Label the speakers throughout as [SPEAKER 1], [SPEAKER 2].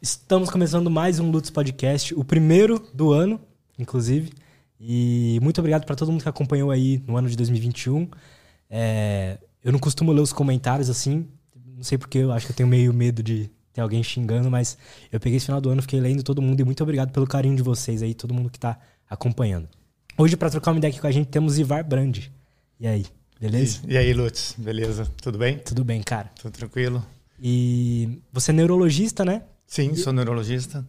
[SPEAKER 1] Estamos começando mais um Lutz Podcast, o primeiro do ano, inclusive. E muito obrigado para todo mundo que acompanhou aí no ano de 2021. É, eu não costumo ler os comentários assim, não sei porque eu acho que eu tenho meio medo de ter alguém xingando, mas eu peguei esse final do ano, fiquei lendo todo mundo e muito obrigado pelo carinho de vocês aí, todo mundo que tá acompanhando. Hoje, para trocar uma ideia aqui com a gente, temos Ivar Brand. E aí, beleza?
[SPEAKER 2] E, e aí, Lutz, beleza? Tudo bem?
[SPEAKER 1] Tudo bem, cara.
[SPEAKER 2] Tudo tranquilo?
[SPEAKER 1] E você é neurologista, né?
[SPEAKER 2] Sim, sou neurologista.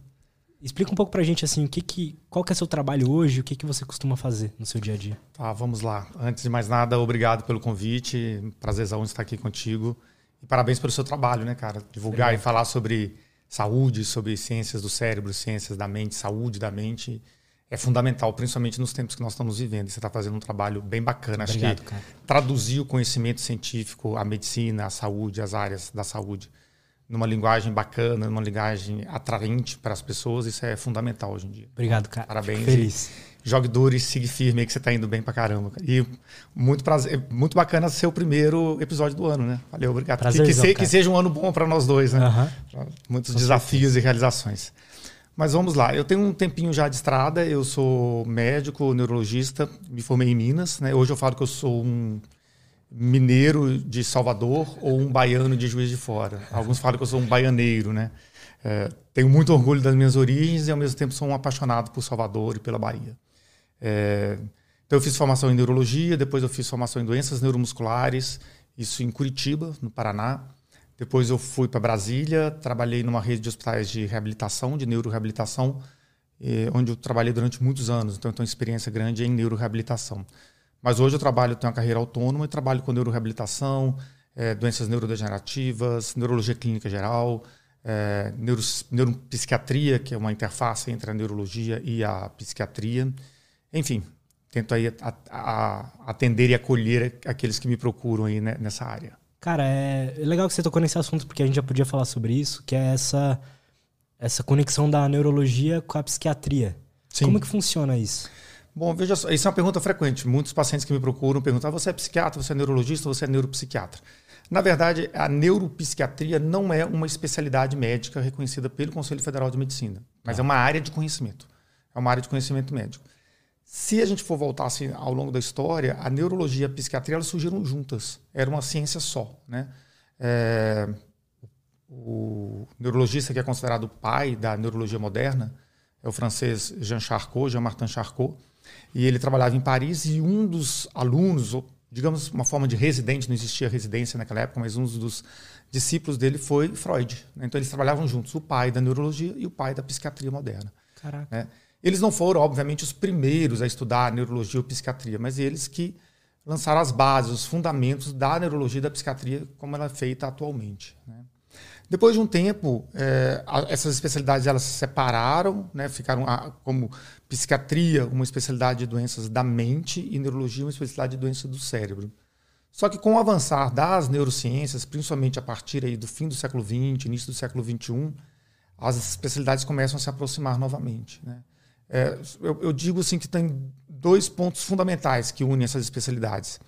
[SPEAKER 1] Explica um pouco pra gente assim, o que que, qual que é seu trabalho hoje, o que que você costuma fazer no seu dia a dia?
[SPEAKER 2] Tá, vamos lá. Antes de mais nada, obrigado pelo convite. Prazerzão estar aqui contigo. E parabéns pelo seu trabalho, né, cara? Divulgar Obrigado. e falar sobre saúde, sobre ciências do cérebro, ciências da mente, saúde da mente, é fundamental, principalmente nos tempos que nós estamos vivendo. Você está fazendo um trabalho bem bacana. Obrigado, Acho que cara. traduzir o conhecimento científico, a medicina, a saúde, as áreas da saúde, numa linguagem bacana, numa linguagem atraente para as pessoas, isso é fundamental hoje em dia.
[SPEAKER 1] Obrigado, cara.
[SPEAKER 2] Parabéns.
[SPEAKER 1] Feliz
[SPEAKER 2] jogue duro e siga firme aí que você está indo bem pra caramba. E muito prazer, muito bacana ser o primeiro episódio do ano, né? Valeu, obrigado.
[SPEAKER 1] Prazerzão,
[SPEAKER 2] que, que, que, seja um ano bom para nós dois, né?
[SPEAKER 1] Uhum.
[SPEAKER 2] Muitos Com desafios certeza. e realizações. Mas vamos lá, eu tenho um tempinho já de estrada, eu sou médico, neurologista, me formei em Minas, né? Hoje eu falo que eu sou um mineiro de Salvador ou um baiano de Juiz de Fora. Alguns falam que eu sou um baianeiro, né? É, tenho muito orgulho das minhas origens e ao mesmo tempo sou um apaixonado por Salvador e pela Bahia. É, então eu fiz formação em neurologia, depois eu fiz formação em doenças neuromusculares, isso em Curitiba, no Paraná. Depois eu fui para Brasília, trabalhei numa rede de hospitais de reabilitação, de neuroreabilitação, eh, onde eu trabalhei durante muitos anos. Então eu tenho experiência grande em neuroreabilitação. Mas hoje eu trabalho, tenho uma carreira autônoma e trabalho com neuroreabilitação, eh, doenças neurodegenerativas, neurologia clínica geral, eh, neuro, neuropsiquiatria, que é uma interface entre a neurologia e a psiquiatria. Enfim, tento aí a, a, atender e acolher aqueles que me procuram aí né, nessa área.
[SPEAKER 1] Cara, é legal que você tocou nesse assunto, porque a gente já podia falar sobre isso, que é essa, essa conexão da neurologia com a psiquiatria. Sim. Como que funciona isso?
[SPEAKER 2] Bom, veja só, isso é uma pergunta frequente. Muitos pacientes que me procuram perguntam: ah, você é psiquiatra, você é neurologista, você é neuropsiquiatra? Na verdade, a neuropsiquiatria não é uma especialidade médica reconhecida pelo Conselho Federal de Medicina, mas ah. é uma área de conhecimento. É uma área de conhecimento médico. Se a gente for voltar assim, ao longo da história, a neurologia e a psiquiatria elas surgiram juntas. Era uma ciência só. Né? É, o neurologista que é considerado o pai da neurologia moderna é o francês Jean Charcot, Jean-Martin Charcot. E ele trabalhava em Paris e um dos alunos, ou digamos uma forma de residente, não existia residência naquela época, mas um dos discípulos dele foi Freud. Né? Então eles trabalhavam juntos, o pai da neurologia e o pai da psiquiatria moderna.
[SPEAKER 1] Caraca.
[SPEAKER 2] Né? Eles não foram, obviamente, os primeiros a estudar neurologia ou psiquiatria, mas eles que lançaram as bases, os fundamentos da neurologia e da psiquiatria como ela é feita atualmente. Né? Depois de um tempo, é, essas especialidades elas se separaram, né, ficaram a, como psiquiatria uma especialidade de doenças da mente e neurologia uma especialidade de doenças do cérebro. Só que com o avançar das neurociências, principalmente a partir aí do fim do século XX, início do século XXI, as especialidades começam a se aproximar novamente. Né? É, eu, eu, digo assim que tem dois pontos fundamentais que unem essas especialidades.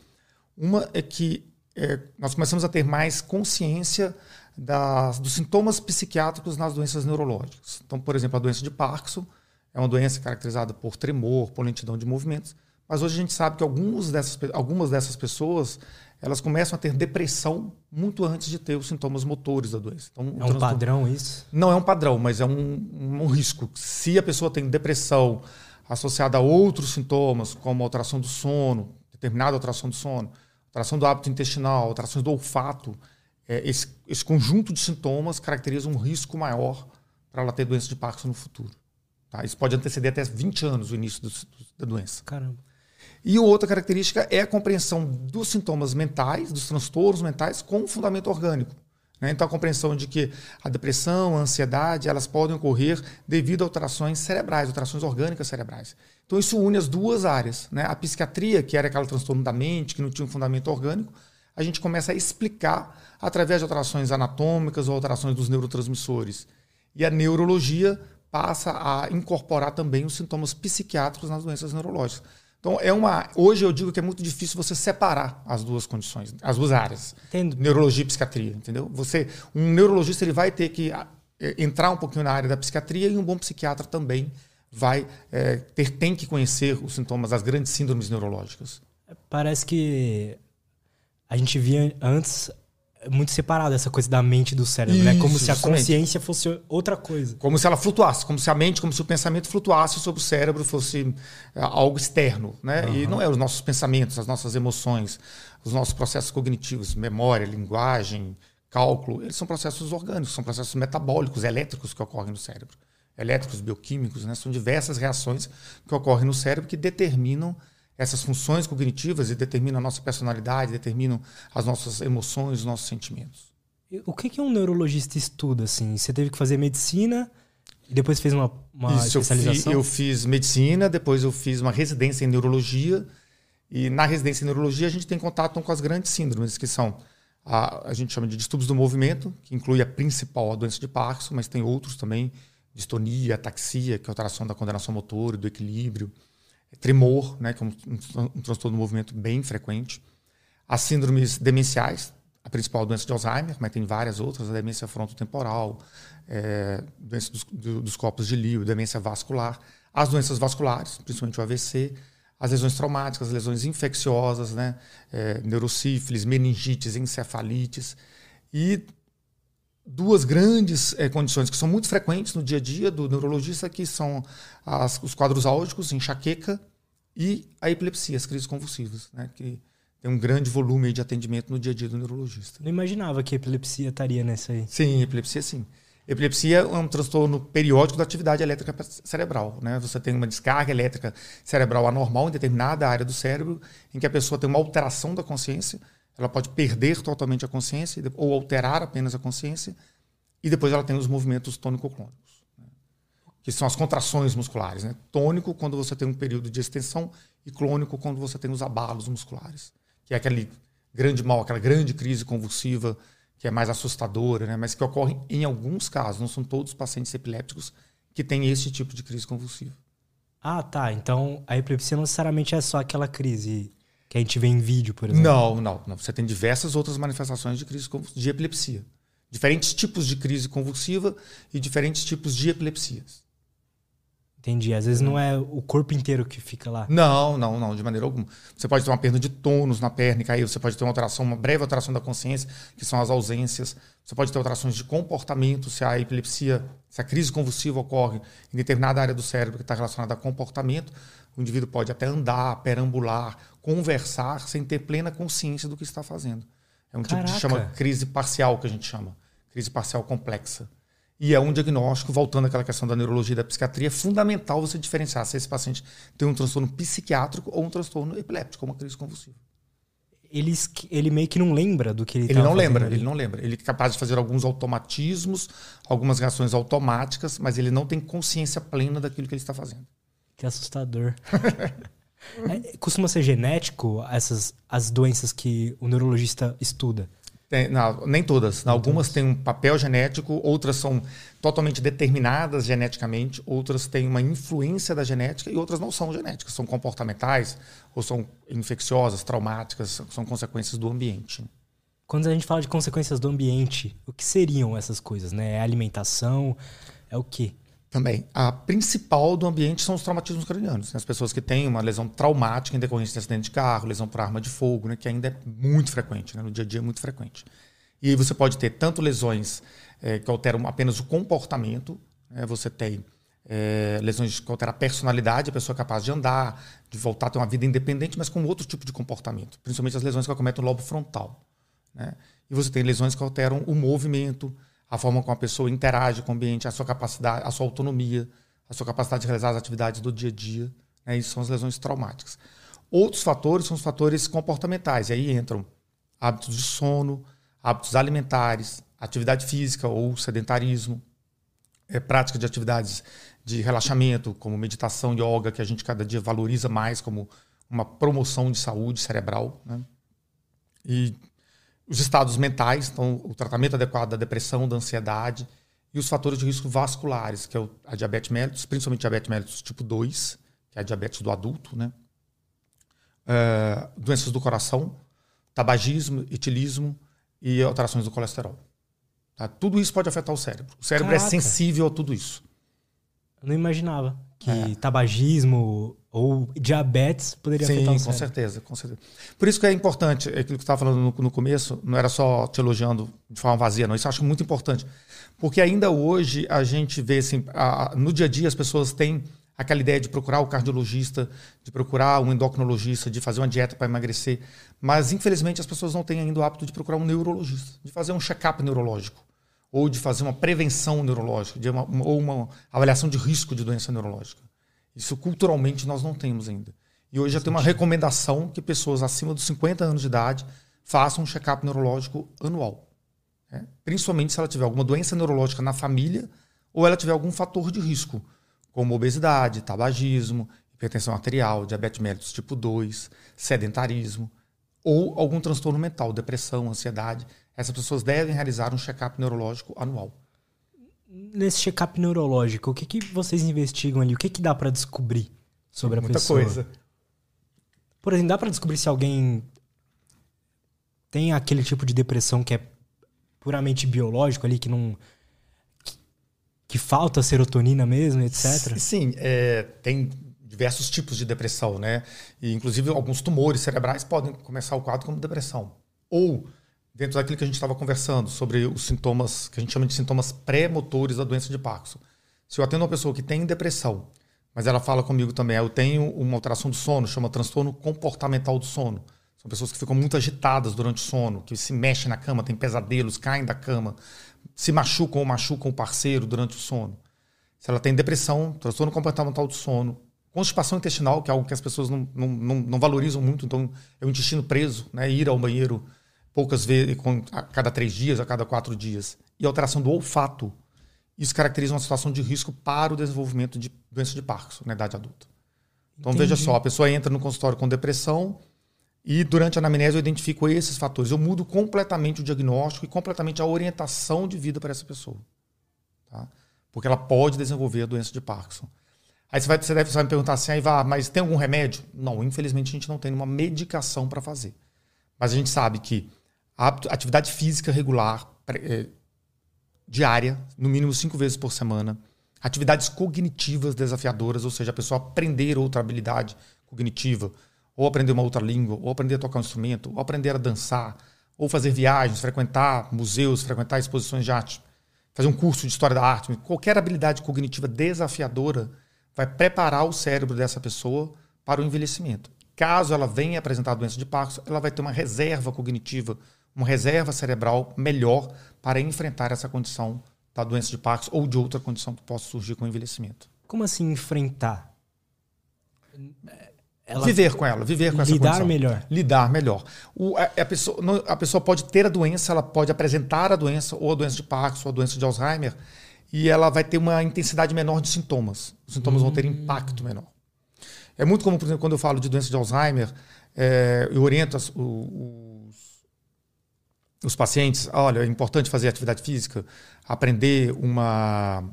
[SPEAKER 2] Uma é que é, nós começamos a ter mais consciência das, dos sintomas psiquiátricos nas doenças neurológicas. Então, por exemplo, a doença de Parkinson é uma doença caracterizada por tremor, por lentidão de movimentos, mas hoje a gente sabe que alguns dessas, algumas dessas pessoas elas começam a ter depressão muito antes de ter os sintomas motores da doença.
[SPEAKER 1] Então, é um padrão isso?
[SPEAKER 2] Não é um padrão, mas é um, um risco. Se a pessoa tem depressão associada a outros sintomas, como alteração do sono, determinada alteração do sono, alteração do hábito intestinal, alterações do olfato, é, esse, esse, conjunto de sintomas caracteriza um risco maior para ela ter doença de Parkinson no futuro. Tá? Isso pode anteceder até 20 anos o início do, do, da doença.
[SPEAKER 1] Caramba.
[SPEAKER 2] E outra característica é a compreensão dos sintomas mentais, dos transtornos mentais, com fundamento orgânico. Né? Então, a compreensão de que a depressão, a ansiedade, elas podem ocorrer devido a alterações cerebrais, alterações orgânicas cerebrais. Então, isso une as duas áreas. Né? A psiquiatria, que era aquele transtorno da mente, que não tinha um fundamento orgânico, a gente começa a explicar através de alterações anatômicas ou alterações dos neurotransmissores. E a neurologia passa a incorporar também os sintomas psiquiátricos nas doenças neurológicas. Então, é uma. Hoje eu digo que é muito difícil você separar as duas condições, as duas áreas.
[SPEAKER 1] Entendo.
[SPEAKER 2] Neurologia e psiquiatria, entendeu? Você, um neurologista ele vai ter que é, entrar um pouquinho na área da psiquiatria e um bom psiquiatra também vai é, ter tem que conhecer os sintomas das grandes síndromes neurológicas.
[SPEAKER 1] Parece que a gente via antes muito separado essa coisa da mente e do cérebro, né? Como se a consciência fosse outra coisa.
[SPEAKER 2] Como se ela flutuasse, como se a mente, como se o pensamento flutuasse sobre o cérebro, fosse é, algo externo, né? Uhum. E não é os nossos pensamentos, as nossas emoções, os nossos processos cognitivos, memória, linguagem, cálculo, eles são processos orgânicos, são processos metabólicos, elétricos que ocorrem no cérebro. Elétricos, bioquímicos, né? São diversas reações que ocorrem no cérebro que determinam essas funções cognitivas e determinam a nossa personalidade, determinam as nossas emoções, os nossos sentimentos.
[SPEAKER 1] O que, que um neurologista estuda? Assim? Você teve que fazer medicina e depois fez uma, uma Isso, especialização?
[SPEAKER 2] Eu, fi, eu fiz medicina, depois eu fiz uma residência em neurologia. E na residência em neurologia a gente tem contato com as grandes síndromes, que são a, a gente chama de distúrbios do movimento, que inclui a principal, a doença de Parkinson, mas tem outros também, distonia, ataxia, que é alteração da coordenação motor e do equilíbrio, tremor, né, que é um, um, transtorno do movimento bem frequente. As síndromes demenciais, a principal doença de Alzheimer, mas tem várias outras, a demência frontotemporal, é, doença dos, do, dos corpos de Leo, demência vascular. As doenças vasculares, principalmente o AVC, as lesões traumáticas, as lesões infecciosas, né? É, meningites, encefalites. E duas grandes é, condições que são muito frequentes no dia a dia do neurologista, que são as, os quadros álgicos, enxaqueca e a epilepsia, as crises convulsivas, né? que tem um grande volume de atendimento no dia a dia do neurologista.
[SPEAKER 1] Não imaginava que a epilepsia estaria nessa aí.
[SPEAKER 2] Sim, epilepsia sim. Epilepsia é um transtorno periódico da atividade elétrica cerebral. Né? Você tem uma descarga elétrica cerebral anormal em determinada área do cérebro, em que a pessoa tem uma alteração da consciência, ela pode perder totalmente a consciência ou alterar apenas a consciência, e depois ela tem os movimentos tônico-clônicos, né? que são as contrações musculares. Né? Tônico, quando você tem um período de extensão, e clônico, quando você tem os abalos musculares, que é aquele grande mal, aquela grande crise convulsiva que é mais assustadora, né? mas que ocorre em alguns casos, não são todos os pacientes epilépticos que têm esse tipo de crise convulsiva.
[SPEAKER 1] Ah, tá. Então a epilepsia não necessariamente é só aquela crise que a gente vê em vídeo, por exemplo.
[SPEAKER 2] Não, não, não. Você tem diversas outras manifestações de crise de epilepsia. Diferentes tipos de crise convulsiva e diferentes tipos de epilepsias.
[SPEAKER 1] Entendi. Às vezes não é o corpo inteiro que fica lá.
[SPEAKER 2] Não, não, não, de maneira alguma. Você pode ter uma perda de tônus na perna e cair, você pode ter uma alteração, uma breve alteração da consciência, que são as ausências. Você pode ter alterações de comportamento, se a epilepsia, se a crise convulsiva ocorre em determinada área do cérebro que está relacionada a comportamento, o indivíduo pode até andar, perambular, conversar sem ter plena consciência do que está fazendo. É um Caraca. tipo de chama crise parcial que a gente chama, crise parcial complexa. E é um diagnóstico, voltando àquela questão da neurologia e da psiquiatria, é fundamental você diferenciar se esse paciente tem um transtorno psiquiátrico ou um transtorno epiléptico, uma crise convulsiva.
[SPEAKER 1] Ele, ele meio que não lembra do que ele
[SPEAKER 2] Ele não lembra, ali. ele não lembra. Ele é capaz de fazer alguns automatismos, algumas reações automáticas, mas ele não tem consciência plena daquilo que ele está fazendo.
[SPEAKER 1] Que assustador. é, costuma ser genético essas as doenças que o neurologista estuda?
[SPEAKER 2] Tem, não, nem todas. Nem Algumas todas. têm um papel genético, outras são totalmente determinadas geneticamente, outras têm uma influência da genética e outras não são genéticas, são comportamentais ou são infecciosas, traumáticas, são consequências do ambiente.
[SPEAKER 1] Quando a gente fala de consequências do ambiente, o que seriam essas coisas? Né? É alimentação? É o quê?
[SPEAKER 2] Também. A principal do ambiente são os traumatismos cranianos. Né? As pessoas que têm uma lesão traumática em decorrência de acidente de carro, lesão por arma de fogo, né? que ainda é muito frequente, né? no dia a dia é muito frequente. E aí você pode ter tanto lesões é, que alteram apenas o comportamento, né? você tem é, lesões que alteram a personalidade, a pessoa é capaz de andar, de voltar a ter uma vida independente, mas com outro tipo de comportamento, principalmente as lesões que acometem o lobo frontal. Né? E você tem lesões que alteram o movimento, a forma como a pessoa interage com o ambiente, a sua capacidade, a sua autonomia, a sua capacidade de realizar as atividades do dia a dia. Né? Isso são as lesões traumáticas. Outros fatores são os fatores comportamentais, e aí entram hábitos de sono, hábitos alimentares, atividade física ou sedentarismo, é, prática de atividades de relaxamento, como meditação, yoga, que a gente cada dia valoriza mais como uma promoção de saúde cerebral. Né? E os estados mentais, então o tratamento adequado da depressão, da ansiedade e os fatores de risco vasculares, que é a diabetes mellitus, principalmente diabetes mellitus tipo 2, que é a diabetes do adulto, né? Uh, doenças do coração, tabagismo, etilismo e alterações do colesterol. Tá? Tudo isso pode afetar o cérebro. O cérebro é
[SPEAKER 1] Caraca.
[SPEAKER 2] é sensível a tudo isso.
[SPEAKER 1] Eu não imaginava que
[SPEAKER 2] É.
[SPEAKER 1] tabagismo ou diabetes poderia
[SPEAKER 2] Sim,
[SPEAKER 1] afetar o
[SPEAKER 2] com
[SPEAKER 1] cérebro.
[SPEAKER 2] certeza, com certeza. Por isso que é importante, é aquilo que você estava falando no, no começo, não era só te elogiando de forma vazia, não. Isso eu acho muito importante. Porque ainda hoje a gente vê, assim, a- no dia a dia as pessoas têm aquela ideia de procurar o cardiologista, de procurar um endocrinologista, de fazer uma dieta para emagrecer. Mas, infelizmente, as pessoas não têm ainda o hábito de procurar um neurologista, de fazer um check-up neurológico, ou de fazer uma prevenção neurológica, de uma- ou uma avaliação de risco de doença neurológica. Isso culturalmente nós não temos ainda. E hoje já tem uma recomendação que pessoas acima dos 50 anos de idade façam um check-up neurológico anual. né? Principalmente se ela tiver alguma doença neurológica na família ou ela tiver algum fator de risco, como obesidade, tabagismo, hipertensão arterial, diabetes mellitus tipo 2, sedentarismo ou algum transtorno mental, depressão, ansiedade. Essas pessoas devem realizar um check-up neurológico anual.
[SPEAKER 1] Nesse check-up neurológico, o que, que vocês investigam ali? O que, que dá pra descobrir sobre a
[SPEAKER 2] Muita
[SPEAKER 1] pessoa?
[SPEAKER 2] coisa.
[SPEAKER 1] Por exemplo, dá pra descobrir se alguém tem aquele tipo de depressão que é puramente biológico ali, que não. que, que falta serotonina mesmo, etc.
[SPEAKER 2] Sim, é, tem diversos tipos de depressão, né? E, inclusive, alguns tumores cerebrais podem começar o quadro como depressão. Ou, dentro daquilo que a gente estava conversando, sobre os sintomas, que a gente chama de sintomas pré-motores da doença de Parkinson. Se eu atendo uma pessoa que tem depressão, mas ela fala comigo também, "Ah, eu tenho uma alteração do sono, chama transtorno comportamental do sono. São pessoas que ficam muito agitadas durante o sono, que se mexem na cama, têm pesadelos, caem da cama, se machucam ou machucam o parceiro durante o sono. Se ela tem depressão, transtorno comportamental do sono, constipação intestinal, que é algo que as pessoas não, não, não, não valorizam muito, então é o intestino preso, né? ir ao banheiro poucas vezes, a cada três dias, a cada quatro dias, e alteração do olfato. Isso caracteriza uma situação de risco para o desenvolvimento de doença de Parkinson na idade adulta. Então
[SPEAKER 1] Entendi.
[SPEAKER 2] veja só, a pessoa entra no consultório com depressão e durante a anamnese eu identifico esses fatores. Eu mudo completamente o diagnóstico e completamente a orientação de vida para essa pessoa. Tá? Porque ela pode desenvolver a doença de Parkinson. Aí você, vai, você deve você vai me perguntar assim, aí vá, mas tem algum remédio? Não, infelizmente a gente não tem uma medicação para fazer. Mas a gente sabe que atividade física regular, eh, diária, no mínimo cinco vezes por semana, atividades cognitivas desafiadoras, ou seja, a pessoa aprender outra habilidade cognitiva, ou aprender uma outra língua, ou aprender a tocar um instrumento, ou aprender a dançar, ou fazer viagens, frequentar museus, frequentar exposições de arte, fazer um curso de história da arte, qualquer habilidade cognitiva desafiadora vai preparar o cérebro dessa pessoa para o envelhecimento. Caso ela venha apresentar doença de Parkinson, ela vai ter uma reserva cognitiva, uma reserva cerebral melhor para enfrentar essa condição da doença de Parkinson ou de outra condição que possa surgir com o envelhecimento.
[SPEAKER 1] Como assim enfrentar? Ela
[SPEAKER 2] Viver com ela, viver com essa
[SPEAKER 1] lidar
[SPEAKER 2] condição.
[SPEAKER 1] melhor.
[SPEAKER 2] Lidar melhor. O- a, a pessoa, a pessoa pode ter a doença, ela pode apresentar a doença, ou a doença de Parkinson, ou a doença de Alzheimer, e ela vai ter uma intensidade menor de sintomas. Os sintomas vão ter impacto menor. É muito comum, por exemplo, quando eu falo de doença de Alzheimer, é, eu oriento as- os, os pacientes, olha, é importante fazer atividade física, aprender uma,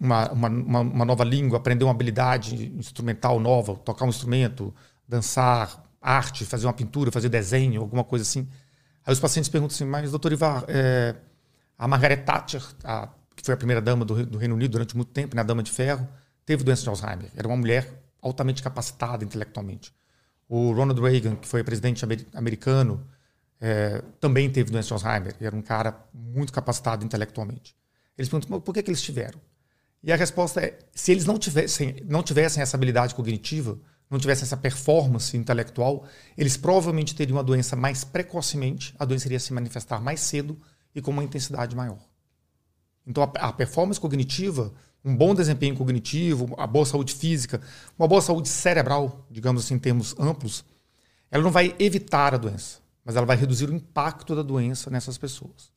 [SPEAKER 2] uma, uma, uma- nova língua, aprender uma habilidade instrumental nova, tocar um instrumento, dançar, arte, fazer uma pintura, fazer desenho, alguma coisa assim. Aí os pacientes perguntam assim, mas doutor Ivar, é, a Margaret Thatcher, a- que foi a primeira dama do, do Reino Unido durante muito tempo, né, a dama de ferro, teve doença de Alzheimer. Era uma mulher altamente capacitada intelectualmente. O Ronald Reagan, que foi presidente amer- americano, é, também teve doença de Alzheimer. Era um cara muito capacitado intelectualmente. Eles perguntam, "Mas por que, que eles tiveram? E a resposta é: se eles não tivessem, não tivessem essa habilidade cognitiva, não tivessem essa performance intelectual, eles provavelmente teriam a doença mais precocemente, a doença iria se manifestar mais cedo e com uma intensidade maior. Então, a, a performance cognitiva, um bom desempenho cognitivo, a boa saúde física, uma boa saúde cerebral, digamos assim, em termos amplos, ela não vai evitar a doença, mas ela vai reduzir o impacto da doença nessas pessoas.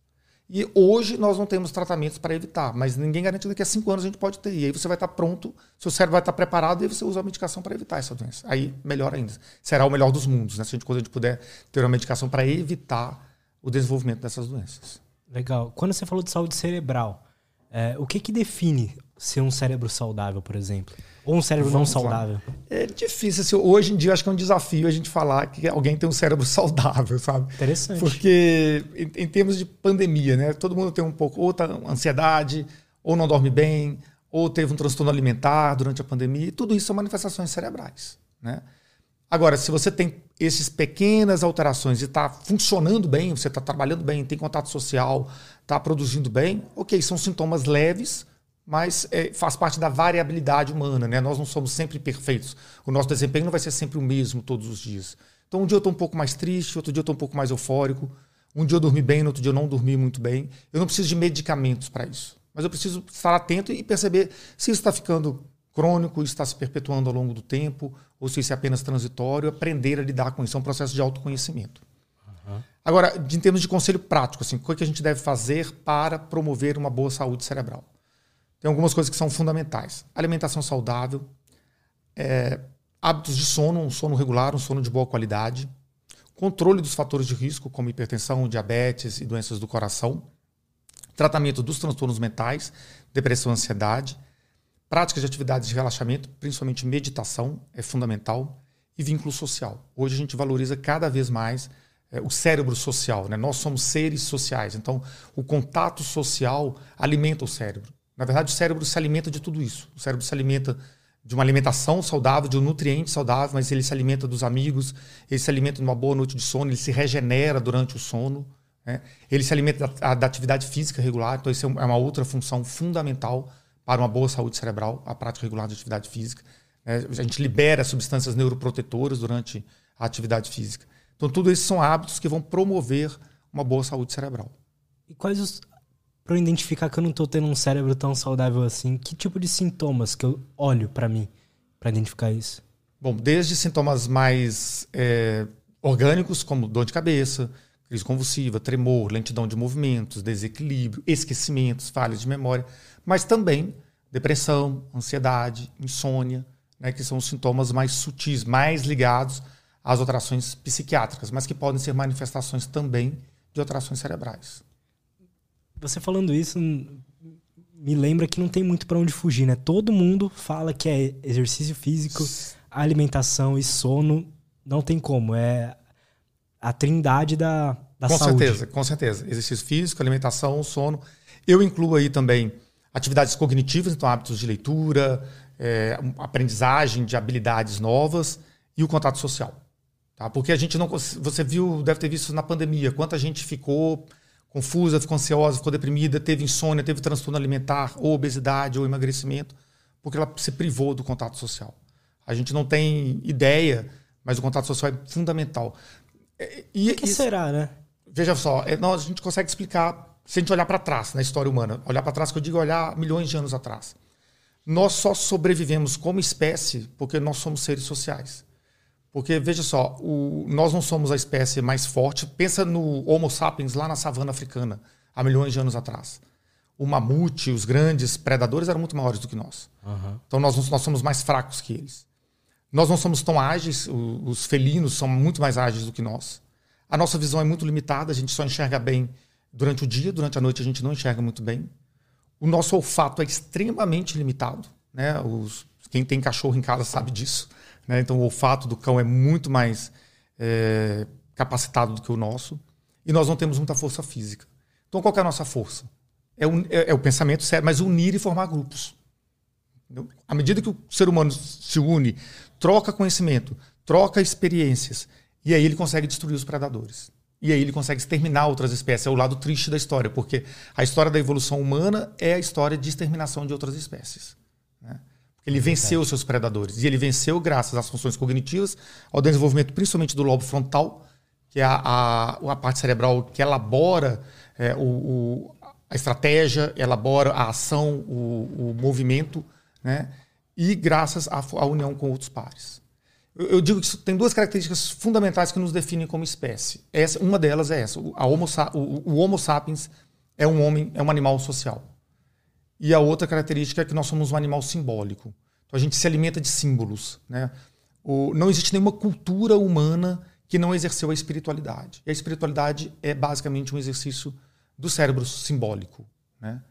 [SPEAKER 2] E hoje nós não temos tratamentos para evitar, mas ninguém garante que daqui a cinco anos a gente pode ter. E aí você vai estar pronto, seu cérebro vai estar preparado e aí você usa a medicação para evitar essa doença. Aí, melhor ainda. Será o melhor dos mundos, né? Se a gente, quando a gente puder ter uma medicação para evitar o desenvolvimento dessas doenças.
[SPEAKER 1] Legal. Quando você falou de saúde cerebral, é, o que que define ser um cérebro saudável, por exemplo? Ou um cérebro Vamos não saudável?
[SPEAKER 2] Lá. É difícil. Assim, hoje em dia, acho que é um desafio a gente falar que alguém tem um cérebro saudável, sabe?
[SPEAKER 1] Interessante.
[SPEAKER 2] Porque, em, em termos de pandemia, né? Todo mundo tem um pouco, ou tá ansiedade, ou não dorme bem, ou teve um transtorno alimentar durante a pandemia. E tudo isso são manifestações cerebrais, né? Agora, se você tem essas pequenas alterações e está funcionando bem, você está trabalhando bem, tem contato social, está produzindo bem, ok, são sintomas leves, mas é, faz parte da variabilidade humana, né? Nós não somos sempre perfeitos. O nosso desempenho não vai ser sempre o mesmo todos os dias. Então, um dia eu estou um pouco mais triste, outro dia eu estou um pouco mais eufórico, um dia eu dormi bem, no outro dia eu não dormi muito bem. Eu não preciso de medicamentos para isso, mas eu preciso estar atento e perceber se isso está ficando crônico, isso está se perpetuando ao longo do tempo, ou se isso é apenas transitório, aprender a lidar com isso. É um processo de autoconhecimento. Uhum. Agora, em termos de conselho prático, assim, o que a gente deve fazer para promover uma boa saúde cerebral? Tem algumas coisas que são fundamentais. Alimentação saudável, é, hábitos de sono, um sono regular, um sono de boa qualidade, controle dos fatores de risco, como hipertensão, diabetes e doenças do coração, tratamento dos transtornos mentais, depressão, ansiedade, práticas de atividades de relaxamento, principalmente meditação, é fundamental, e vínculo social. Hoje a gente valoriza cada vez mais é, o cérebro social. Né? Nós somos seres sociais, então o contato social alimenta o cérebro. Na verdade, o cérebro se alimenta de tudo isso. O cérebro se alimenta de uma alimentação saudável, de um nutriente saudável, mas ele se alimenta dos amigos, ele se alimenta de uma boa noite de sono, ele se regenera durante o sono, né? ele se alimenta da, da, atividade física regular, então isso é, é uma outra função fundamental para uma boa saúde cerebral, a prática regular de atividade física. Né? A gente libera substâncias neuroprotetoras durante a atividade física. Então, tudo isso são hábitos que vão promover uma boa saúde cerebral.
[SPEAKER 1] E quais os, para eu identificar que eu não estou tendo um cérebro tão saudável assim, que tipo de sintomas que eu olho para mim para identificar isso?
[SPEAKER 2] Bom, desde sintomas mais é, orgânicos, como dor de cabeça, crise convulsiva, tremor, lentidão de movimentos, desequilíbrio, esquecimentos, falhas de memória, mas também depressão, ansiedade, insônia, né, que são os sintomas mais sutis, mais ligados às alterações psiquiátricas, mas que podem ser manifestações também de alterações cerebrais
[SPEAKER 1] você falando isso me lembra que não tem muito para onde fugir, né? Todo mundo fala que é exercício físico, alimentação e sono. Não tem como. É a trindade da, da
[SPEAKER 2] com
[SPEAKER 1] saúde.
[SPEAKER 2] Com certeza, com certeza. Exercício físico, alimentação, sono. Eu incluo aí também atividades cognitivas, então hábitos de leitura, é, aprendizagem de habilidades novas e o contato social. Tá? Porque a gente não. Você viu, deve ter visto na pandemia, quanta gente ficou confusa, ficou ansiosa, ficou deprimida, teve insônia, teve transtorno alimentar, ou obesidade, ou emagrecimento, porque ela se privou do contato social. A gente não tem ideia, mas o contato social é fundamental.
[SPEAKER 1] E o que isso, será, né?
[SPEAKER 2] Veja só, é, nós, a gente consegue explicar se a gente olhar para trás na história humana. Olhar para trás, que eu digo olhar milhões de anos atrás. Nós só sobrevivemos como espécie porque nós somos seres sociais. Porque, veja só, o, nós não somos a espécie mais forte. Pensa no Homo sapiens lá na savana africana, há milhões de anos atrás. O mamute, os grandes predadores eram muito maiores do que nós. Uhum. Então nós, nós somos mais fracos que eles. Nós não somos tão ágeis, os felinos são muito mais ágeis do que nós. A nossa visão é muito limitada, a gente só enxerga bem durante o dia, durante a noite a gente não enxerga muito bem. O nosso olfato é extremamente limitado. Né? Os, quem tem cachorro em casa sabe disso. Né? Então, o olfato do cão é muito mais é, capacitado do que o nosso. E nós não temos muita força física. Então, qual é a nossa força? É, un, é, é o pensamento sério, mas unir e formar grupos. Entendeu? À medida que o ser humano se une, troca conhecimento, troca experiências, e aí ele consegue destruir os predadores. E aí ele consegue exterminar outras espécies. É o lado triste da história, porque a história da evolução humana é a história de exterminação de outras espécies. Né? Ele venceu os seus predadores. E ele venceu graças às funções cognitivas, ao desenvolvimento principalmente do lobo frontal, que é a, a, a parte cerebral que elabora é, o, o, a estratégia, elabora a ação, o, o movimento, né? e graças à, à, união com outros pares. Eu, eu, digo que isso tem duas características fundamentais que nos definem como espécie. Essa, uma delas é essa: a homo, o, o Homo sapiens é um homem, é um animal social. E a outra característica é que nós somos um animal simbólico. Então a gente se alimenta de símbolos. Né? O, não existe nenhuma cultura humana que não exerceu a espiritualidade. E a espiritualidade é basicamente um exercício do cérebro simbólico. Né?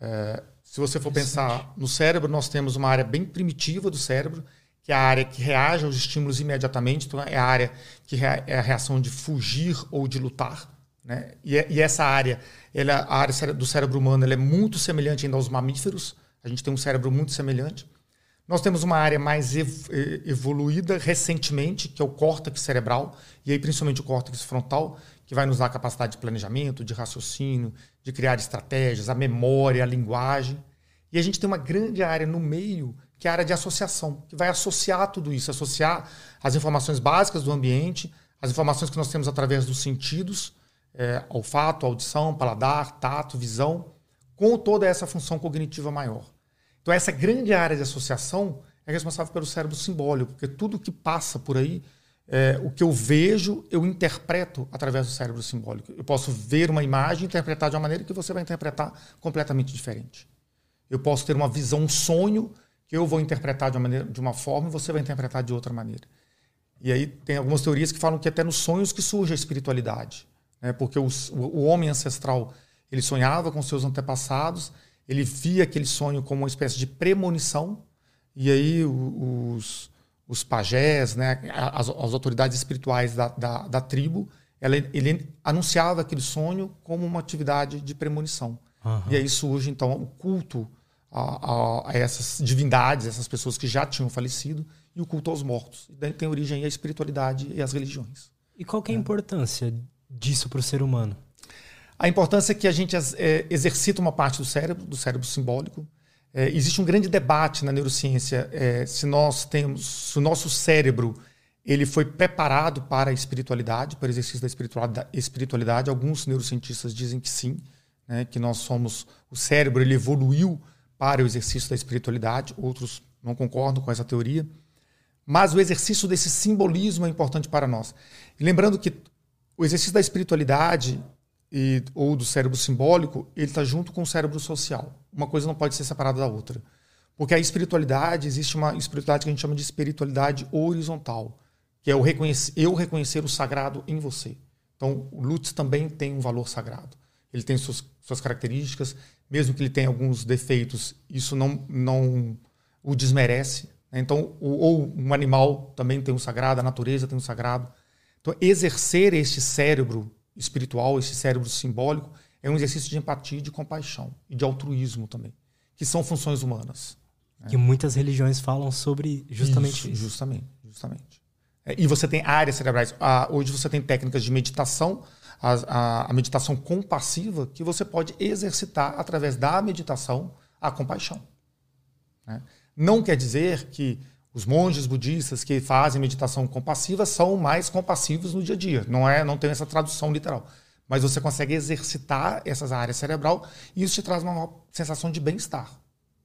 [SPEAKER 2] É, se você for pensar no cérebro, nós temos uma área bem primitiva do cérebro, que é a área que reage aos estímulos imediatamente, então é a área que é a reação de fugir ou de lutar. Né? E, é, e essa área, ela, a área do cérebro humano, ela é muito semelhante ainda aos mamíferos. A gente tem um cérebro muito semelhante. Nós temos uma área mais evoluída recentemente, que é o córtex cerebral, e aí principalmente o córtex frontal, que vai nos dar a capacidade de planejamento, de raciocínio, de criar estratégias, a memória, a linguagem. E a gente tem uma grande área no meio, que é a área de associação, que vai associar tudo isso, associar as informações básicas do ambiente, as informações que nós temos através dos sentidos, é, olfato, audição, paladar, tato, visão, com toda essa função cognitiva maior. Então, essa grande área de associação é responsável pelo cérebro simbólico, porque tudo que passa por aí, é, o que eu vejo, eu interpreto através do cérebro simbólico. Eu posso ver uma imagem e interpretar de uma maneira que você vai interpretar completamente diferente. Eu posso ter uma visão, um sonho, que eu vou interpretar de uma, maneira, de uma forma e você vai interpretar de outra maneira. E aí tem algumas teorias que falam que até nos sonhos que surge a espiritualidade. Né? Porque os, o homem ancestral ele sonhava com seus antepassados ele via aquele sonho como uma espécie de premonição, e aí os, os pajés, né, as, as autoridades espirituais da, da, da tribo, ela, ele anunciava aquele sonho como uma atividade de premonição. Uhum. E aí surge, então, o culto a, a, a, essas divindades, essas pessoas que já tinham falecido, e o culto aos mortos. E daí tem origem a espiritualidade e as religiões.
[SPEAKER 1] E qual é a importância disso para o ser humano?
[SPEAKER 2] A importância é que a gente é, exercita uma parte do cérebro, do cérebro simbólico. É, existe um grande debate na neurociência é, se nós temos, se o nosso cérebro ele foi preparado para a espiritualidade, para o exercício da espiritualidade. Alguns neurocientistas dizem que sim, né, que nós somos o cérebro ele evoluiu para o exercício da espiritualidade. Outros não concordam com essa teoria. Mas o exercício desse simbolismo é importante para nós. Lembrando que o exercício da espiritualidade e, ou do cérebro simbólico, ele está junto com o cérebro social. Uma coisa não pode ser separada da outra. Porque a espiritualidade, existe uma espiritualidade que a gente chama de espiritualidade horizontal, que é o reconhecer, eu reconhecer o sagrado em você. Então, o Lutz também tem um valor sagrado. Ele tem suas, suas características, mesmo que ele tenha alguns defeitos, isso não, não o desmerece. Né? Então, ou um animal também tem um sagrado, a natureza tem um sagrado. Então, exercer este cérebro espiritual, esse cérebro simbólico, é um exercício de empatia, de compaixão e de altruísmo também, que são funções humanas.
[SPEAKER 1] Né? Que muitas religiões falam sobre justamente isso.
[SPEAKER 2] isso. Justamente, justamente. É, e você tem áreas cerebrais. Ah, hoje você tem técnicas de meditação, a, a, a meditação compassiva, que você pode exercitar através da meditação a compaixão. Né? Não quer dizer que os monges budistas que fazem meditação compassiva são mais compassivos no dia a dia. Não é, não tem essa tradução literal. Mas você consegue exercitar essas áreas cerebral e isso te traz uma sensação de bem-estar,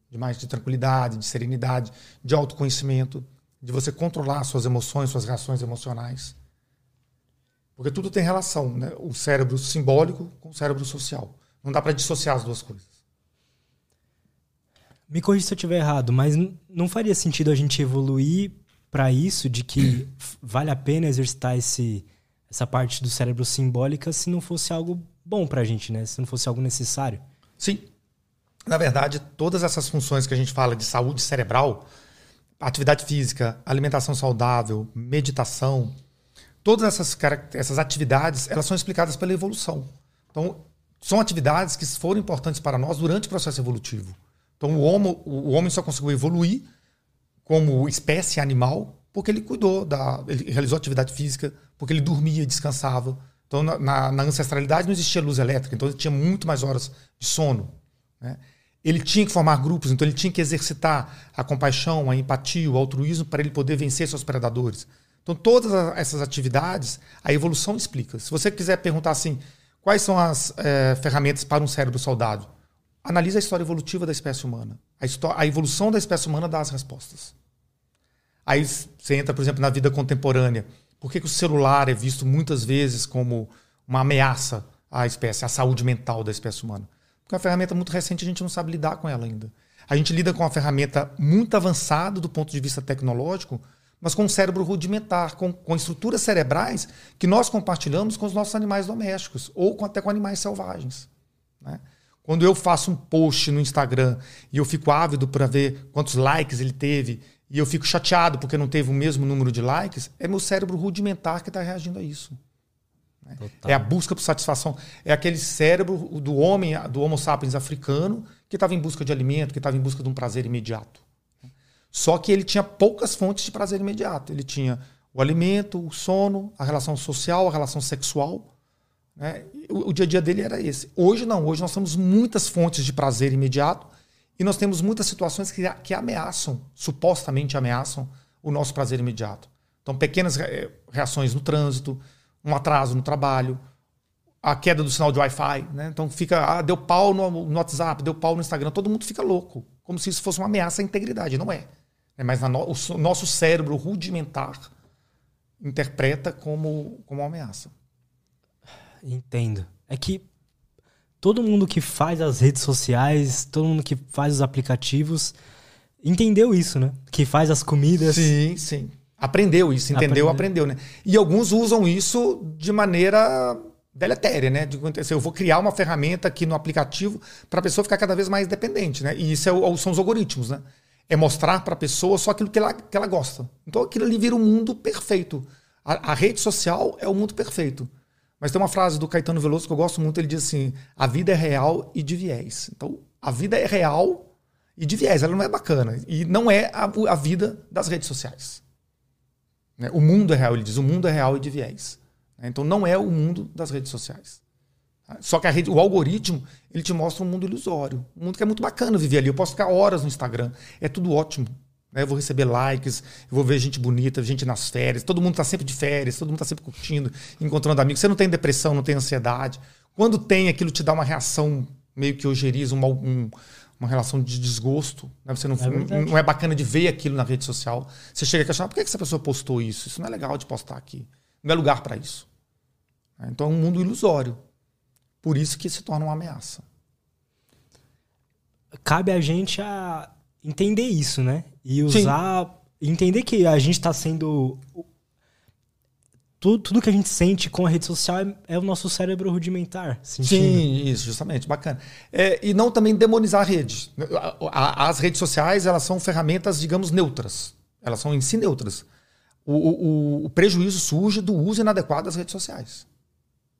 [SPEAKER 2] de mais de tranquilidade, de serenidade, de autoconhecimento, de você controlar suas emoções, suas reações emocionais. Porque tudo tem relação, né? O cérebro simbólico com o cérebro social. Não dá para dissociar as duas coisas.
[SPEAKER 1] Me corrija se eu estiver errado, mas não faria sentido a gente evoluir para isso, de que vale a pena exercitar esse, essa parte do cérebro simbólica se não fosse algo bom para a gente, né? Se não fosse algo necessário.
[SPEAKER 2] Sim. Na verdade, todas essas funções que a gente fala de saúde cerebral, atividade física, alimentação saudável, meditação, todas essas, essas atividades, elas são explicadas pela evolução. Então, são atividades que foram importantes para nós durante o processo evolutivo. Então o, homo, o homem só conseguiu evoluir como espécie animal porque ele cuidou da. Ele realizou atividade física, porque ele dormia, descansava. Então, na, na, ancestralidade não existia luz elétrica, então ele tinha muito mais horas de sono. Né? Ele tinha que formar grupos, então ele tinha que exercitar a compaixão, a empatia, o altruísmo para ele poder vencer seus predadores. Então, todas essas atividades, a evolução explica. Se você quiser perguntar assim, quais são as é, ferramentas para um cérebro soldado? Analisa a história evolutiva da espécie humana. A, a evolução da espécie humana dá as respostas. Aí você entra, por exemplo, na vida contemporânea. Por que, que o celular é visto muitas vezes como uma ameaça à espécie, à saúde mental da espécie humana? Porque é uma ferramenta muito recente a gente não sabe lidar com ela ainda. A gente lida com uma ferramenta muito avançada do ponto de vista tecnológico, mas com um cérebro rudimentar, com, com estruturas cerebrais que nós compartilhamos com os nossos animais domésticos ou com, até com animais selvagens. Né? Quando eu faço um post no Instagram e eu fico ávido para ver quantos likes ele teve e eu fico chateado porque não teve o mesmo número de likes, é meu cérebro rudimentar que está reagindo a isso. Né? É a busca por satisfação. É aquele cérebro do homem, do Homo sapiens africano, que estava em busca de alimento, que estava em busca de um prazer imediato. Só que ele tinha poucas fontes de prazer imediato. Ele tinha o alimento, o sono, a relação social, a relação sexual. Né? O, o, dia a dia dele era esse. Hoje não, hoje nós temos muitas fontes de prazer imediato e nós temos muitas situações que, que ameaçam, supostamente ameaçam, o nosso prazer imediato. Então, pequenas reações no trânsito, um atraso no trabalho, a queda do sinal de Wi-Fi. Né? Então, fica, ah, deu pau no, no, WhatsApp, deu pau no Instagram, todo mundo fica louco, como se isso fosse uma ameaça à integridade. Não é. é mas no, o nosso cérebro rudimentar interpreta como, como uma ameaça.
[SPEAKER 1] Entendo. É que todo mundo que faz as redes sociais, todo mundo que faz os aplicativos, entendeu isso, né? Que faz as comidas.
[SPEAKER 2] Sim, sim. Aprendeu isso, entendeu, aprendeu, aprendeu né? E alguns usam isso de maneira deletéria, né? De acontecer, eu vou criar uma ferramenta aqui no aplicativo para a pessoa ficar cada vez mais dependente, né? E isso é, são os algoritmos, né? É mostrar para a pessoa só aquilo que ela, que ela gosta. Então aquilo ali vira um mundo perfeito. A, a rede social é o mundo perfeito. Mas tem uma frase do Caetano Veloso que eu gosto muito, ele diz assim: a vida é real e de viés. Então, a vida é real e de viés, ela não é bacana. E não é a, a vida das redes sociais. Né? O mundo é real, ele diz: o mundo é real e de viés. Né? Então, não é o mundo das redes sociais. Só que rede, o algoritmo, ele te mostra um mundo ilusório. Um mundo que é muito bacana viver ali. Eu posso ficar horas no Instagram. É tudo ótimo. Né? Eu vou receber likes, eu vou ver gente bonita, gente nas férias. Todo mundo está sempre de férias, todo mundo está sempre curtindo, encontrando amigos. Você não tem depressão, não tem ansiedade. Quando tem, aquilo te dá uma reação meio que ogeriza, uma, um, uma relação de desgosto. Né? Você não é, não é bacana de ver aquilo na rede social. Você chega a questionar, por que essa pessoa postou isso? Isso não é legal de postar aqui. Não é lugar para isso. Então é um mundo ilusório. Por isso que se torna uma ameaça.
[SPEAKER 1] Cabe a gente a entender isso, né? E usar. Sim. Entender que a gente está sendo. Tudo, tudo que a gente sente com a rede social é, é o nosso cérebro rudimentar. Sentindo.
[SPEAKER 2] Sim, isso, justamente, bacana. É, e não também demonizar a rede. As redes sociais, elas são ferramentas, digamos, neutras. Elas são em si neutras. O, o, o prejuízo surge do uso inadequado das redes sociais.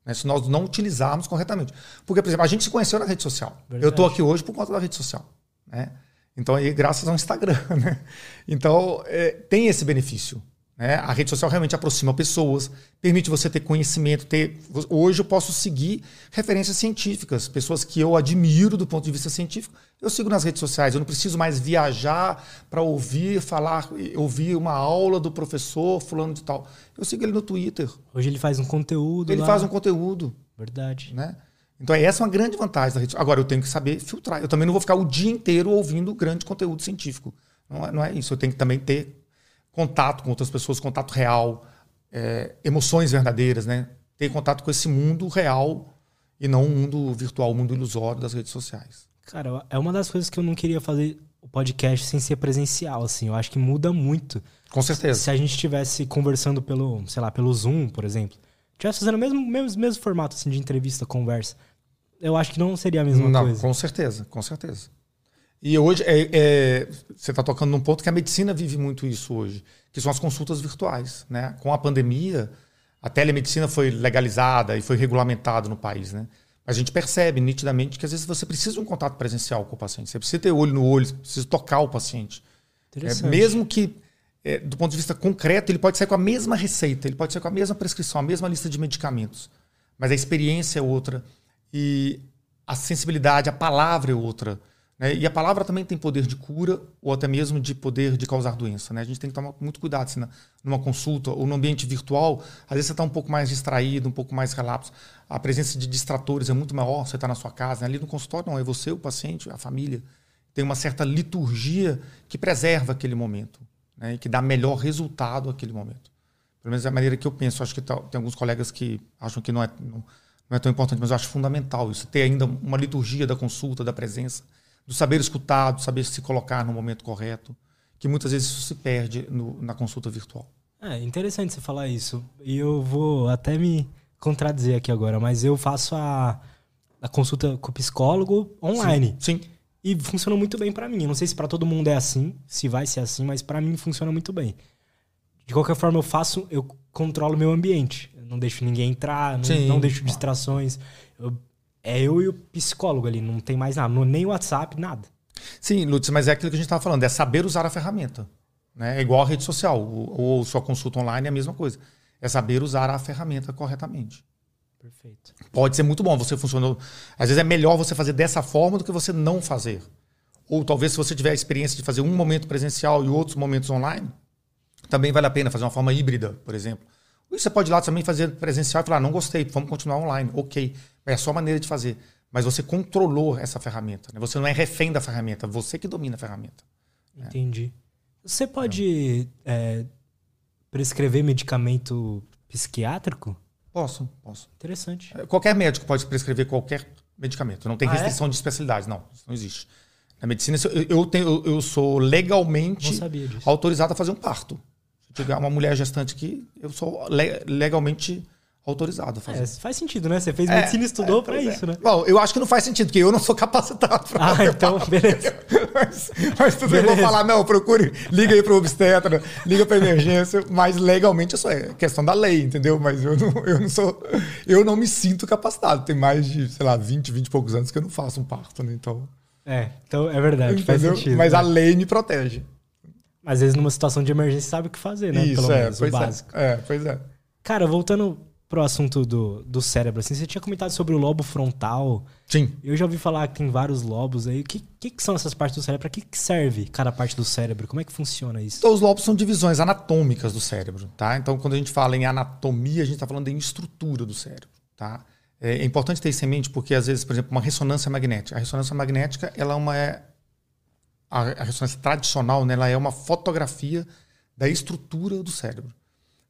[SPEAKER 2] Né, se nós não utilizarmos corretamente. Porque, por exemplo, a gente se conheceu na rede social. Verdade. Eu estou aqui hoje por conta da rede social. Né? Então, aí, graças ao Instagram. Né? Então, é, tem esse benefício. Né? A rede social realmente aproxima pessoas, permite você ter conhecimento. Ter... Hoje eu posso seguir referências científicas, pessoas que eu admiro do ponto de vista científico. Eu sigo nas redes sociais. Eu não preciso mais viajar para ouvir falar, ouvir uma aula do professor fulano de tal. Eu sigo ele no Twitter.
[SPEAKER 1] Hoje ele faz um conteúdo.
[SPEAKER 2] Ele
[SPEAKER 1] lá.
[SPEAKER 2] faz um conteúdo.
[SPEAKER 1] Verdade.
[SPEAKER 2] Né? Então, essa é uma grande vantagem da rede. Agora, eu tenho que saber filtrar. Eu também não vou ficar o dia inteiro ouvindo grande conteúdo científico. Não é, não é isso. Eu tenho que também ter contato com outras pessoas, contato real, é, emoções verdadeiras, né? Ter contato com esse mundo real e não o um mundo virtual, o um mundo ilusório das redes sociais.
[SPEAKER 1] Cara, é uma das coisas que eu não queria fazer o podcast sem ser presencial, assim. Eu acho que muda muito.
[SPEAKER 2] Com certeza.
[SPEAKER 1] Se a gente estivesse conversando pelo, sei lá, pelo Zoom, por exemplo estivesse fazendo o mesmo, mesmo, mesmo formato assim, de entrevista, conversa, eu acho que não seria a mesma não, coisa.
[SPEAKER 2] Com certeza, com certeza. E hoje é, é, você está tocando num ponto que a medicina vive muito isso hoje, que são as consultas virtuais. Né? Com a pandemia, a telemedicina foi legalizada e foi regulamentado no país. Né? A gente percebe nitidamente que às vezes você precisa de um contato presencial com o paciente. Você precisa ter olho no olho, precisa tocar o paciente. É, mesmo que é, do ponto de vista concreto, ele pode sair com a mesma receita, ele pode sair com a mesma prescrição, a mesma lista de medicamentos. Mas a experiência é outra e a sensibilidade, a palavra é outra. Né? E a palavra também tem poder de cura ou até mesmo de poder de causar doença. Né? A gente tem que tomar muito cuidado assim, numa consulta ou no ambiente virtual. Às vezes você está um pouco mais distraído, um pouco mais relapso. A presença de distratores é muito maior. Você está na sua casa. Né? Ali no consultório, não. É você, o paciente, a família. Tem uma certa liturgia que preserva aquele momento né, e que dá melhor resultado naquele momento. Pelo menos é a maneira que eu penso. Acho que tá, tem alguns colegas que acham que não é, não, não é tão importante, mas eu acho fundamental isso. Ter ainda uma liturgia da consulta, da presença, do saber escutar, do saber se colocar no momento correto, que muitas vezes isso se perde no, na consulta virtual.
[SPEAKER 1] É interessante você falar isso. E eu vou até me contradizer aqui agora, mas eu faço a, a consulta com o psicólogo online.
[SPEAKER 2] Sim. sim.
[SPEAKER 1] E funcionou muito bem para mim. Eu não sei se para todo mundo é assim, se vai ser assim, mas para mim funciona muito bem. De qualquer forma, eu faço, eu controlo o meu ambiente. Eu não deixo ninguém entrar, não, não deixo distrações. Eu, é eu e o psicólogo ali, não tem mais nada, nem WhatsApp, nada.
[SPEAKER 2] Sim, Lutz, mas é aquilo que a gente estava falando, é saber usar a ferramenta. Né? É igual a rede social, ou, ou sua consulta online é a mesma coisa. É saber usar a ferramenta corretamente.
[SPEAKER 1] Perfeito.
[SPEAKER 2] Pode ser muito bom, você funcionou. Às vezes é melhor você fazer dessa forma do que você não fazer. Ou talvez se você tiver a experiência de fazer um momento presencial e outros momentos online, também vale a pena fazer uma forma híbrida, por exemplo. E você pode ir lá também fazer presencial e falar, não gostei, vamos continuar online. Ok. É a sua maneira de fazer. Mas você controlou essa ferramenta. Né? Você não é refém da ferramenta, você que domina a ferramenta.
[SPEAKER 1] Entendi. Você pode é, prescrever medicamento psiquiátrico?
[SPEAKER 2] Posso, posso.
[SPEAKER 1] Interessante.
[SPEAKER 2] É, qualquer médico pode prescrever qualquer medicamento. Não tem ah, é? restrição é? de especialidade. Não, isso não existe. Na medicina, eu, tenho, eu sou legalmente autorizado a fazer um parto. Se tiver uma mulher gestante aqui, eu sou legalmente autorizado a fazer. É,
[SPEAKER 1] faz sentido, né? Você fez é, medicina e estudou é, para é. isso, né?
[SPEAKER 2] Bom, eu acho que não faz sentido, porque eu não sou capacitado
[SPEAKER 1] para Ah, então, beleza.
[SPEAKER 2] mas, mas tudo beleza. bem, vou falar, não, procure, liga aí para o obstetra, liga para emergência, mas legalmente isso é questão da lei, entendeu? Mas eu não, eu não sou, eu não me sinto capacitado. Tem mais de, sei lá, 20, 20 e poucos anos que eu não faço um parto, né? Então...
[SPEAKER 1] É, então é verdade, entendeu? faz sentido.
[SPEAKER 2] Mas
[SPEAKER 1] né?
[SPEAKER 2] a lei me protege.
[SPEAKER 1] Às vezes numa situação de emergência sabe o que fazer, né?
[SPEAKER 2] Isso, Pelo é, menos, pois o é. básico. É. é, pois é.
[SPEAKER 1] Cara, voltando pro assunto do, do cérebro, assim, você tinha comentado sobre o lobo frontal.
[SPEAKER 2] Sim.
[SPEAKER 1] Eu já ouvi falar que tem vários lobos aí. O que, que, que são essas partes do cérebro? Para que, que serve cada parte do cérebro? Como é que funciona isso?
[SPEAKER 2] Então, os lobos são divisões anatômicas do cérebro, tá? Então, quando a gente fala em anatomia, a gente está falando em estrutura do cérebro, tá? É, é importante ter isso em mente porque, às vezes, por exemplo, uma ressonância magnética. A ressonância magnética, ela é uma... É, a, a ressonância tradicional, né, ela é uma fotografia da estrutura do cérebro.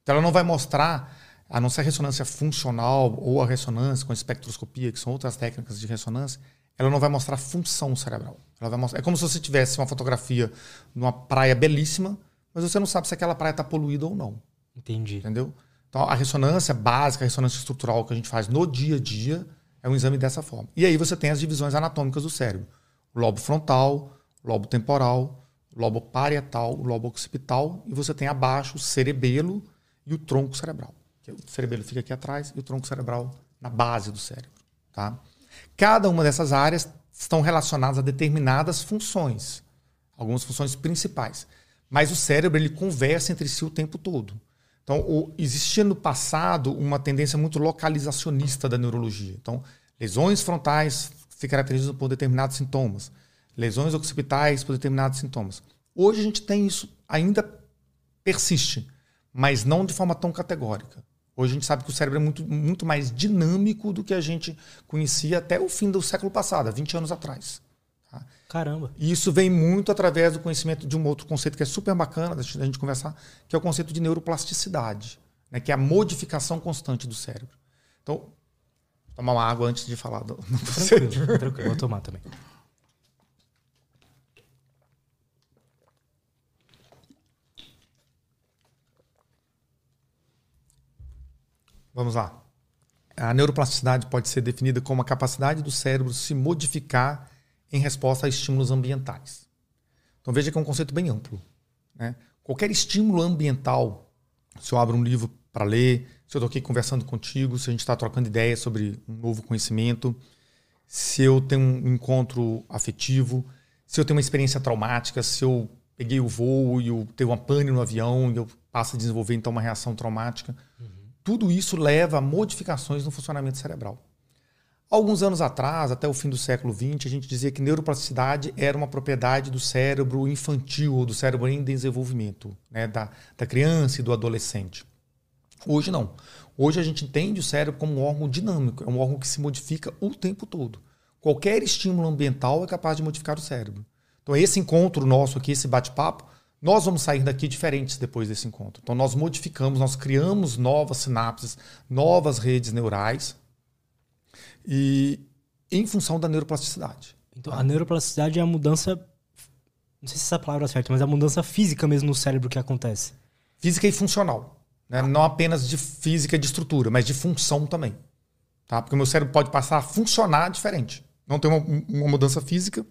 [SPEAKER 2] Então, ela não vai mostrar a não ser a ressonância funcional ou a ressonância com espectroscopia, que são outras técnicas de ressonância, ela não vai mostrar função cerebral. Ela vai mostrar, é como se você tivesse uma fotografia numa praia belíssima, mas você não sabe se aquela praia está poluída ou não.
[SPEAKER 1] Entendi.
[SPEAKER 2] Entendeu? Então, a ressonância básica, a ressonância estrutural que a gente faz no dia a dia, é um exame dessa forma. E aí você tem as divisões anatômicas do cérebro: o lobo frontal, o lobo temporal, o lobo parietal, o lobo occipital, e você tem abaixo o cerebelo e o tronco cerebral que o cerebelo fica aqui atrás e o tronco cerebral na base do cérebro. Tá? Cada uma dessas áreas estão relacionadas a determinadas funções, algumas funções principais. Mas o cérebro ele conversa entre si o tempo todo. Então, o, existia no passado uma tendência muito localizacionista da neurologia. Então, lesões frontais se caracterizam por determinados sintomas, lesões occipitais por determinados sintomas. Hoje a gente tem isso, ainda persiste, mas não de forma tão categórica. Hoje a gente sabe que o cérebro é muito, muito mais dinâmico do que a gente conhecia até o fim do século passado, há 20 anos atrás.
[SPEAKER 1] Tá? Caramba.
[SPEAKER 2] E isso vem muito através do conhecimento de um outro conceito que é super bacana da gente conversar, que é o conceito de neuroplasticidade, né? que é a modificação constante do cérebro. Então, vou tomar uma água antes de falar do, do
[SPEAKER 1] tranquilo, tranquilo, vou tomar também.
[SPEAKER 2] Vamos lá. A neuroplasticidade pode ser definida como a capacidade do cérebro se modificar em resposta a estímulos ambientais. Então veja que é um conceito bem amplo. Né? Qualquer estímulo ambiental, se eu abro um livro para ler, se eu estou aqui conversando contigo, se a gente está trocando ideias sobre um novo conhecimento, se eu tenho um encontro afetivo, se eu tenho uma experiência traumática, se eu peguei o voo e eu tenho uma pane no avião e eu passo a desenvolver então uma reação traumática. Uhum tudo isso leva a modificações no funcionamento cerebral. Alguns anos atrás, até o fim do século XX, a gente dizia que neuroplasticidade era uma propriedade do cérebro infantil, ou do cérebro em desenvolvimento, né, da, da criança e do adolescente. Hoje não. Hoje a gente entende o cérebro como um órgão dinâmico, é um órgão que se modifica o tempo todo. Qualquer estímulo ambiental é capaz de modificar o cérebro. Então, esse encontro nosso aqui, esse bate-papo, nós vamos sair daqui diferentes depois desse encontro. Então, nós modificamos, nós criamos novas sinapses, novas redes neurais, e em função da neuroplasticidade.
[SPEAKER 1] Então, a neuroplasticidade é a mudança. Não sei se essa palavra é certa, mas é a mudança física mesmo no cérebro que acontece.
[SPEAKER 2] Física e funcional. Né? Não apenas de física de estrutura, mas de função também. Tá? Porque o meu cérebro pode passar a funcionar diferente. Não tem uma, uma mudança física,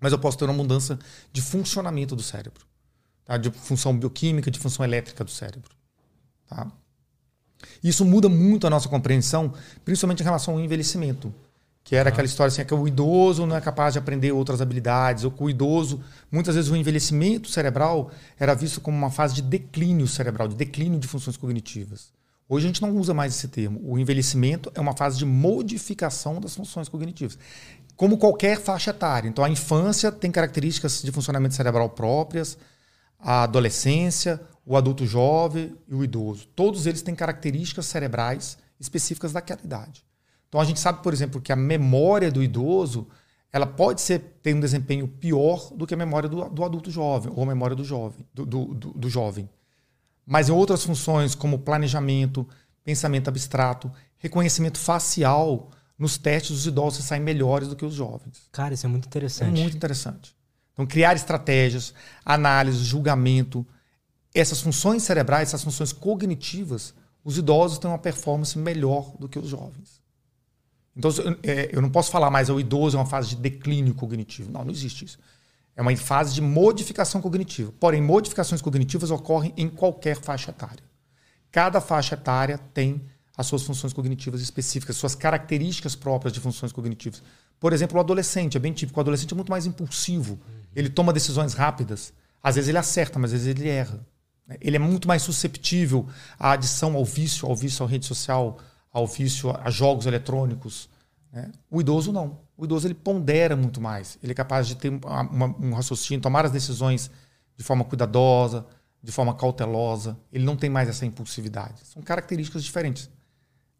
[SPEAKER 2] mas eu posso ter uma mudança de funcionamento do cérebro. Tá? De função bioquímica, de função elétrica do cérebro. Tá? Isso muda muito a nossa compreensão, principalmente em relação ao envelhecimento. Que era aquela história assim, é que o idoso não é capaz de aprender outras habilidades, ou que o idoso, muitas vezes o envelhecimento cerebral era visto como uma fase de declínio cerebral, de declínio de funções cognitivas. Hoje a gente não usa mais esse termo. O envelhecimento é uma fase de modificação das funções cognitivas. Como qualquer faixa etária. Então a infância tem características de funcionamento cerebral próprias, a adolescência, o adulto jovem e o idoso. Todos eles têm características cerebrais específicas daquela idade. Então a gente sabe, por exemplo, que a memória do idoso ela pode ser, ter um desempenho pior do que a memória do, do adulto jovem ou a memória do jovem, do, do, do jovem. Mas em outras funções, como planejamento, pensamento abstrato, reconhecimento facial, nos testes os idosos saem melhores do que os jovens.
[SPEAKER 1] Cara, isso é muito interessante.
[SPEAKER 2] É muito interessante. Então, criar estratégias, análise, julgamento, essas funções cerebrais, essas funções cognitivas, os idosos têm uma performance melhor do que os jovens. Então, é, eu não posso falar mais o idoso é uma fase de declínio cognitivo. Não, não existe isso. É uma fase de modificação cognitiva. Porém, modificações cognitivas ocorrem em qualquer faixa etária. Cada faixa etária tem as suas funções cognitivas específicas, suas características próprias de funções cognitivas. Por exemplo, o adolescente é bem típico. O adolescente é muito mais impulsivo. Ele toma decisões rápidas. Às vezes ele acerta, mas às vezes ele erra. Ele é muito mais susceptível à adição ao vício, ao vício à rede social, ao vício a jogos eletrônicos. Né? O idoso não. O idoso ele pondera muito mais. Ele é capaz de ter um raciocínio, tomar as decisões de forma cuidadosa, de forma cautelosa. Ele não tem mais essa impulsividade. São características diferentes.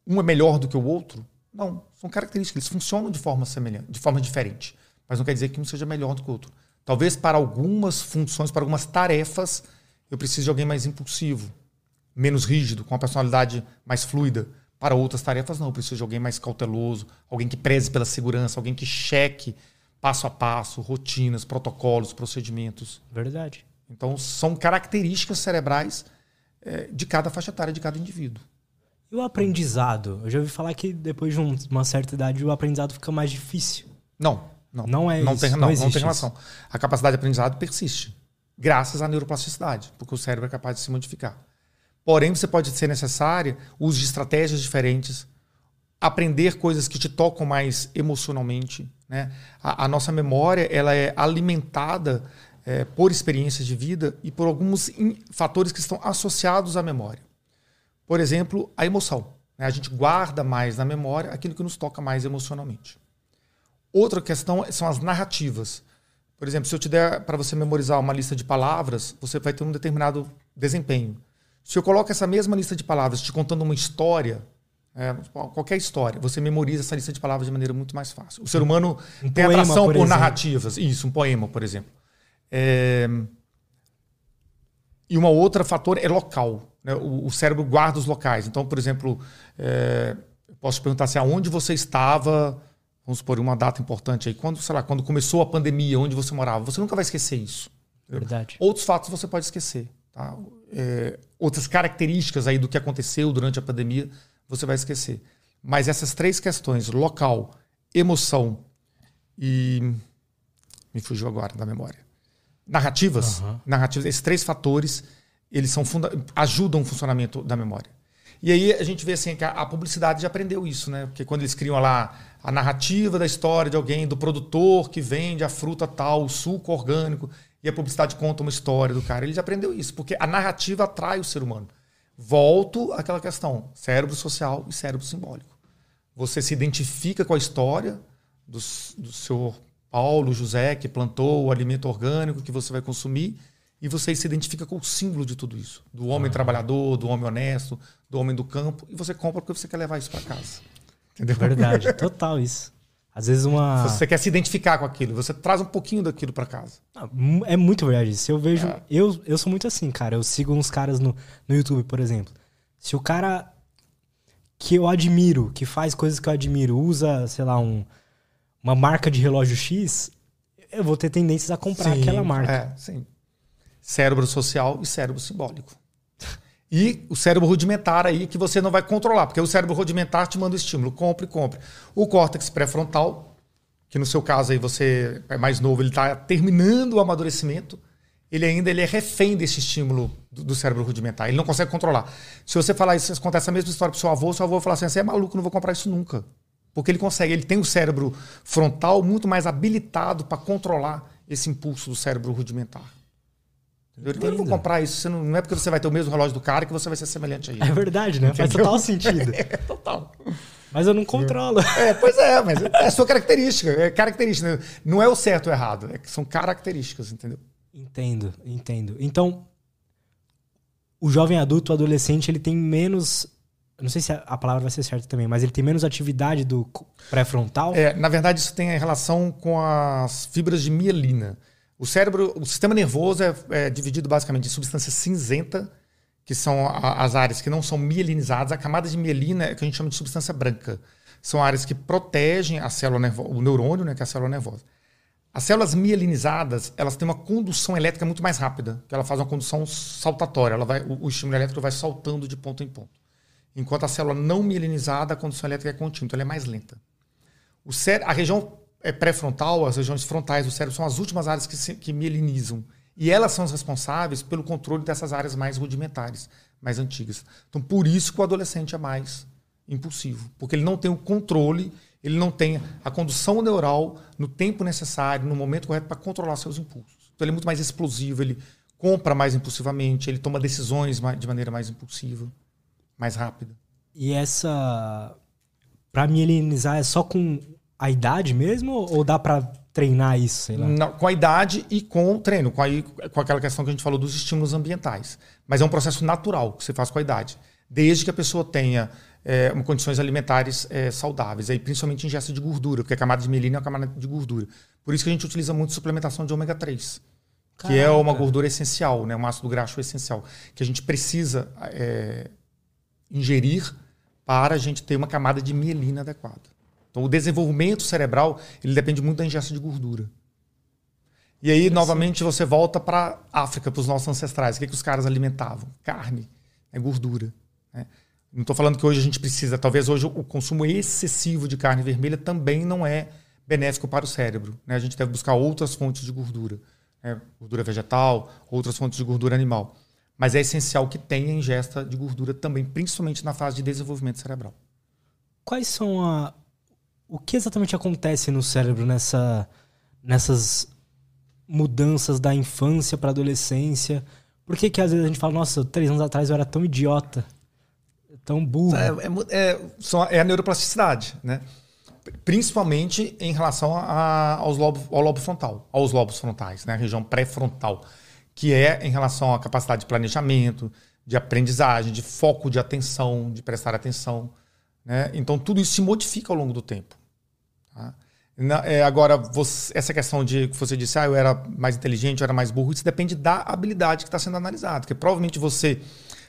[SPEAKER 2] Um é melhor do que o outro? Não. São características. Eles funcionam de forma semelhante, de forma diferente. Mas não quer dizer que um seja melhor do que o outro. Talvez para algumas funções, para algumas tarefas, eu precise de alguém mais impulsivo, menos rígido, com uma personalidade mais fluida. Para outras tarefas, não. Eu preciso de alguém mais cauteloso, alguém que preze pela segurança, alguém que cheque passo a passo, rotinas, protocolos, procedimentos.
[SPEAKER 1] Verdade.
[SPEAKER 2] Então, são características cerebrais é, de cada faixa etária, de cada indivíduo.
[SPEAKER 1] E o aprendizado? Eu já ouvi falar que depois de uma certa idade o aprendizado fica mais difícil.
[SPEAKER 2] Não, não.
[SPEAKER 1] Não é
[SPEAKER 2] não
[SPEAKER 1] isso,
[SPEAKER 2] tem,
[SPEAKER 1] não
[SPEAKER 2] não, não, tem relação. A capacidade de aprendizado persiste, graças à neuroplasticidade, porque o cérebro é capaz de se modificar. Porém, você pode ser necessária o uso de estratégias diferentes, aprender coisas que te tocam mais emocionalmente. Né? A, a nossa memória ela é alimentada é, por experiências de vida e por alguns in, fatores que estão associados à memória. Por exemplo, a emoção. Né? A gente guarda mais na memória aquilo que nos toca mais emocionalmente. Outra questão são as narrativas. Por exemplo, se eu te der para você memorizar uma lista de palavras, você vai ter um determinado desempenho. Se eu coloco essa mesma lista de palavras te contando uma história, é, qualquer história, você memoriza essa lista de palavras de maneira muito mais fácil. O ser humano um tem poema, atração por, por narrativas. Isso, um poema, por exemplo. É... E uma outra fator é local. Né? O, o, cérebro guarda os locais. Então, por exemplo, é... posso te perguntar se assim, aonde você estava, vamos supor, uma data importante aí, quando, sei lá, quando começou a pandemia, onde você morava, você nunca vai esquecer isso.
[SPEAKER 1] Verdade.
[SPEAKER 2] Outros fatos você pode esquecer. Tá? É, outras características aí do que aconteceu durante a pandemia, você vai esquecer. Mas essas três questões, local, emoção e. Me fugiu agora da memória. Narrativas, uhum. narrativas, esses três fatores, eles são ajudam o funcionamento da memória. E aí a gente vê assim que a, a, publicidade já aprendeu isso, né? Porque quando eles criam lá a narrativa da história de alguém, do produtor que vende a fruta tal, o suco orgânico, e a publicidade conta uma história do cara. Ele já aprendeu isso, porque a narrativa atrai o ser humano. Volto àquela questão: cérebro social e cérebro simbólico. Você se identifica com a história do, do seu Paulo José, que plantou o alimento orgânico que você vai consumir, e você se identifica com o símbolo de tudo isso: do homem uhum. trabalhador, do homem honesto, do homem do campo, e você compra porque você quer levar isso para casa.
[SPEAKER 1] Entendeu? Verdade, total isso. Às vezes uma.
[SPEAKER 2] Você quer se identificar com aquilo, você traz um pouquinho daquilo para casa.
[SPEAKER 1] Ah, é muito verdade isso. Eu vejo. É. Eu, eu sou muito assim, cara. Eu sigo uns caras no, no YouTube, por exemplo. Se o cara que eu admiro, que faz coisas que eu admiro, usa, sei lá, um, uma marca de relógio X, eu vou ter tendências a comprar sim, aquela marca.
[SPEAKER 2] É, sim. Cérebro social e cérebro simbólico. E o cérebro rudimentar aí que você não vai controlar, porque o cérebro rudimentar te manda o estímulo, compre, compre. O córtex pré-frontal, que no seu caso aí você é mais novo, ele está terminando o amadurecimento, ele ainda ele é refém desse estímulo do, do, cérebro rudimentar. Ele não consegue controlar. Se você falar isso, acontece a mesma história para o seu avô, seu avô vai falar assim: você é maluco, não vou comprar isso nunca. Porque ele consegue, ele tem o cérebro frontal muito mais habilitado para controlar esse impulso do cérebro rudimentar. Eu não vou comprar isso. Não, não, é porque você vai ter o mesmo relógio do cara que você vai ser semelhante a ele.
[SPEAKER 1] É verdade, né? Entendeu? Faz total sentido.
[SPEAKER 2] é, total.
[SPEAKER 1] Mas eu não controlo.
[SPEAKER 2] É, pois é, mas é a sua característica. É característica. Não é o certo ou errado. É que são características, entendeu?
[SPEAKER 1] Entendo, entendo. Então, o jovem adulto, o adolescente, ele tem menos. Não sei se a palavra vai ser certa também, mas ele tem menos atividade do pré-frontal?
[SPEAKER 2] É, na verdade, isso tem relação com as fibras de mielina. O cérebro, o sistema nervoso é, é dividido basicamente em substância cinzenta, que são a, as áreas que não são mielinizadas. A camada de mielina é que a gente chama de substância branca. São áreas que protegem a célula nervosa, o neurônio, né, que é a célula nervosa. As células mielinizadas, elas têm uma condução elétrica muito mais rápida, que ela faz uma condução saltatória. Ela vai, o, o estímulo elétrico vai saltando de ponto em ponto. Enquanto a célula não mielinizada, a condução elétrica é contínua, então ela é mais lenta. O cérebro, a região é pré-frontal, as regiões frontais do cérebro são as últimas áreas que, se, que mielinizam. E elas são as responsáveis pelo controle dessas áreas mais rudimentares, mais antigas. Então, por isso que o adolescente é mais impulsivo, porque ele não tem o controle, ele não tem a condução neural no tempo necessário, no momento correto para controlar seus impulsos. Então, ele é muito mais explosivo, ele compra mais impulsivamente, ele toma decisões de maneira mais impulsiva, mais rápida.
[SPEAKER 1] E essa. Para mielinizar é só com a idade mesmo? Ou dá para treinar isso? Sei lá?
[SPEAKER 2] Não, com a idade e com o treino, com, a, com aquela questão que a gente falou dos estímulos ambientais. Mas é um processo natural que você faz com a idade. Desde que a pessoa tenha é, condições alimentares é, saudáveis, aí, principalmente ingesta de gordura, porque a camada de mielina é uma camada de gordura. Por isso que a gente utiliza muito suplementação de ômega 3, Caraca. que é uma gordura essencial, né, um ácido graxo essencial, que a gente precisa é, ingerir para a gente ter uma camada de mielina adequada. Então, o desenvolvimento cerebral ele depende muito da ingesta de gordura. E aí, novamente, você volta para África, para os nossos ancestrais. O que, que os caras alimentavam? Carne, é gordura. Né? Não estou falando que hoje a gente precisa. Talvez hoje o consumo excessivo de carne vermelha também não é benéfico para o cérebro. Né? A gente deve buscar outras fontes de gordura. Né? Gordura vegetal, outras fontes de gordura animal. Mas é essencial que tenha ingesta de gordura também, principalmente na fase de desenvolvimento cerebral.
[SPEAKER 1] Quais são a, o que exatamente acontece no cérebro nessa, nessas mudanças da infância para adolescência? Por que, que às vezes a gente fala, nossa, três anos atrás eu era tão idiota, tão burro?
[SPEAKER 2] É, é, é, é a neuroplasticidade, né? Principalmente em relação a, aos lobo, ao lobo frontal, aos lobos frontais, né? a região pré-frontal, que é em relação à capacidade de planejamento, de aprendizagem, de foco de atenção, de prestar atenção. Né? Então, tudo isso se modifica ao longo do tempo. Tá? Na, é, agora, você, essa questão de que você disse, ah, eu era mais inteligente, eu era mais burro, isso depende da habilidade que está sendo analisada. Porque provavelmente você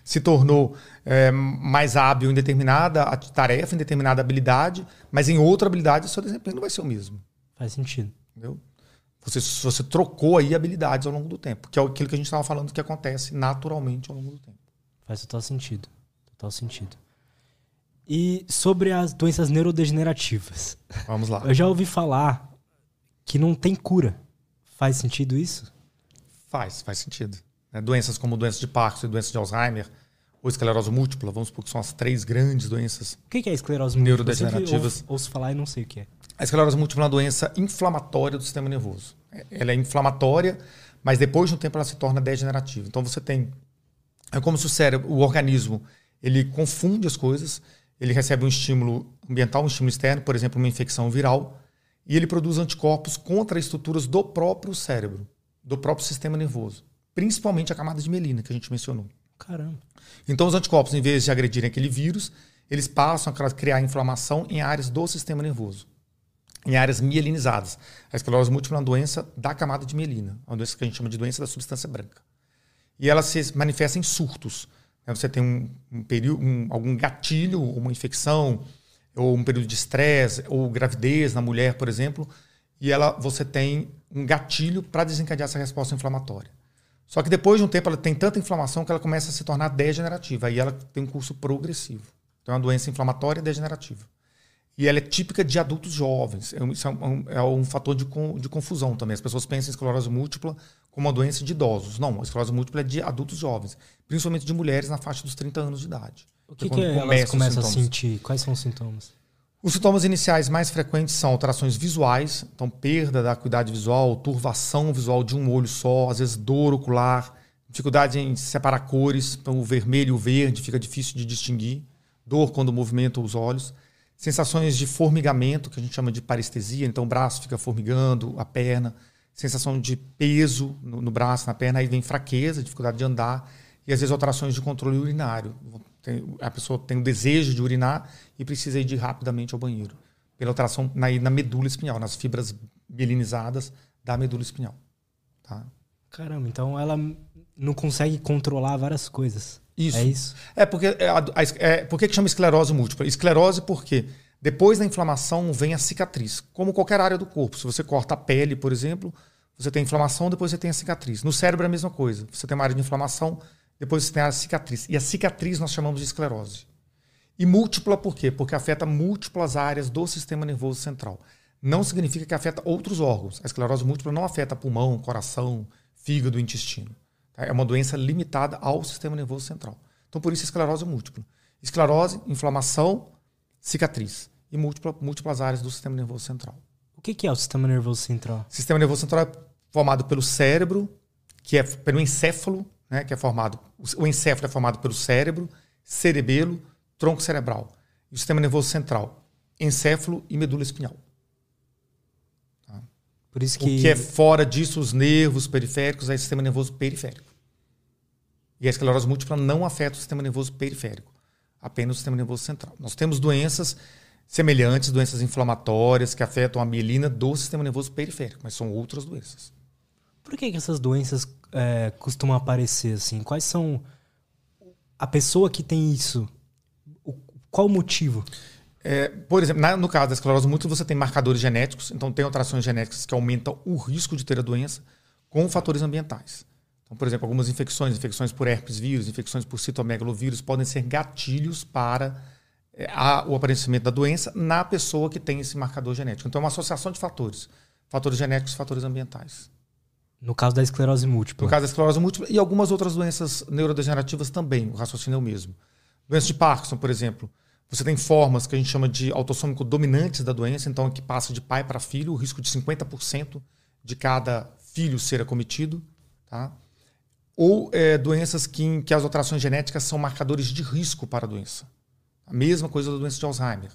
[SPEAKER 2] se tornou é, mais hábil em determinada tarefa, em determinada habilidade, mas em outra habilidade o seu desempenho não vai ser o mesmo.
[SPEAKER 1] Faz sentido.
[SPEAKER 2] Entendeu? Você, você trocou aí habilidades ao longo do tempo, que é aquilo que a gente estava falando que acontece naturalmente ao longo do tempo.
[SPEAKER 1] Faz total sentido. Total sentido. E sobre as doenças neurodegenerativas.
[SPEAKER 2] Vamos lá.
[SPEAKER 1] Eu já ouvi falar que não tem cura. Faz sentido isso?
[SPEAKER 2] Faz, faz sentido. É, doenças como doenças de Parkinson, doenças de Alzheimer, ou esclerose múltipla, vamos supor que são as três grandes doenças.
[SPEAKER 1] O que é esclerose múltipla? Neurodegenerativas. Ouço, ouço falar e não sei o que é.
[SPEAKER 2] A esclerose múltipla é uma doença inflamatória do sistema nervoso. Ela é inflamatória, mas depois de um tempo ela se torna degenerativa. Então você tem. É como se o cérebro, o organismo, ele confunde as coisas ele recebe um estímulo ambiental, um estímulo externo, por exemplo, uma infecção viral, e ele produz anticorpos contra estruturas do próprio cérebro, do próprio sistema nervoso, principalmente a camada de mielina que a gente mencionou.
[SPEAKER 1] Caramba.
[SPEAKER 2] Então, os anticorpos, em vez de agredirem aquele vírus, eles passam a criar inflamação em áreas do sistema nervoso, em áreas mielinizadas. A esclerose múltipla é uma doença da camada de mielina, uma doença que a gente chama de doença da substância branca. E ela se manifesta em surtos. Né, você tem um, um período, um, algum gatilho, uma infecção, ou um período de estresse, ou gravidez na mulher, por exemplo, e ela, você tem um gatilho para desencadear essa resposta inflamatória. Só que depois de um tempo ela tem tanta inflamação que ela começa a se tornar degenerativa. Aí ela tem um curso progressivo. Então é uma doença inflamatória degenerativa. E ela é típica de adultos jovens. É um, isso é um, é um fator de, de, confusão também. As pessoas pensam em esclerose múltipla como uma doença de idosos. Não, a esclerose múltipla é de adultos jovens, principalmente de mulheres na faixa dos 30 anos de idade.
[SPEAKER 1] O que, que, que elas começam a sentir? Quais são os sintomas?
[SPEAKER 2] Os sintomas iniciais mais frequentes são alterações visuais, então perda da acuidade visual, turvação visual de um olho só, às vezes dor ocular, dificuldade em separar cores, então o vermelho e o verde fica difícil de distinguir, dor quando movimenta os olhos, sensações de formigamento, que a gente chama de parestesia, então o braço fica formigando, a perna, sensação de peso no, no braço, na perna, aí vem fraqueza, dificuldade de andar, e às vezes alterações de controle urinário, tem, a pessoa tem o desejo de urinar e precisa ir rapidamente ao banheiro. Pela alteração na, na medula espinhal, nas fibras mielinizadas da medula espinhal. Tá?
[SPEAKER 1] Caramba, então ela não consegue controlar várias coisas.
[SPEAKER 2] Isso.
[SPEAKER 1] É isso?
[SPEAKER 2] É porque, é, é, por que, que chama esclerose múltipla? Esclerose porque depois da inflamação vem a cicatriz. Como qualquer área do corpo. Se você corta a pele, por exemplo, você tem inflamação, depois você tem a cicatriz. No cérebro é a mesma coisa. Você tem uma área de inflamação, depois você tem a cicatriz. E a cicatriz nós chamamos de esclerose. E múltipla por quê? Porque afeta múltiplas áreas do sistema nervoso central. Não significa que afeta outros órgãos. A esclerose múltipla não afeta pulmão, coração, fígado, intestino. Tá? É uma doença limitada ao sistema nervoso central. Então, por isso, esclerose múltipla. Esclerose, inflamação, cicatriz. E múltipla, múltiplas áreas do sistema nervoso central.
[SPEAKER 1] O que é o sistema nervoso central?
[SPEAKER 2] O sistema nervoso central é formado pelo cérebro, que é pelo encéfalo, né, que é formado. O encéfalo é formado pelo cérebro, cerebelo, tronco cerebral. E o sistema nervoso central, encéfalo e medula espinhal.
[SPEAKER 1] Por isso que...
[SPEAKER 2] O que é fora disso, os nervos periféricos, é o sistema nervoso periférico. E a esclerose múltipla não afeta o sistema nervoso periférico, apenas o sistema nervoso central. Nós temos doenças semelhantes, doenças inflamatórias que afetam a mielina do sistema nervoso periférico, mas são outras doenças.
[SPEAKER 1] Por que, que essas doenças é, costumam aparecer assim? Quais são a pessoa que tem isso? O, qual o motivo?
[SPEAKER 2] É, por exemplo, na, no caso da esclerose múltipla, você tem marcadores genéticos, então tem alterações genéticas que aumentam o risco de ter a doença com fatores ambientais. Então, por exemplo, algumas infecções, infecções por herpes vírus, infecções por citomegalovírus, podem ser gatilhos para é, a, o aparecimento da doença na pessoa que tem esse marcador genético. Então, é uma associação de fatores, fatores genéticos e fatores ambientais.
[SPEAKER 1] No caso da esclerose múltipla.
[SPEAKER 2] No caso da esclerose múltipla e algumas outras doenças neurodegenerativas também, o raciocínio é o mesmo. Doença de Parkinson, por exemplo, você tem formas que a gente chama de autossômico dominantes da doença, então que passa de pai para filho, o risco de 50% de cada filho ser acometido. Tá? Ou é, doenças que, em que as alterações genéticas são marcadores de risco para a doença. A mesma coisa da doença de Alzheimer.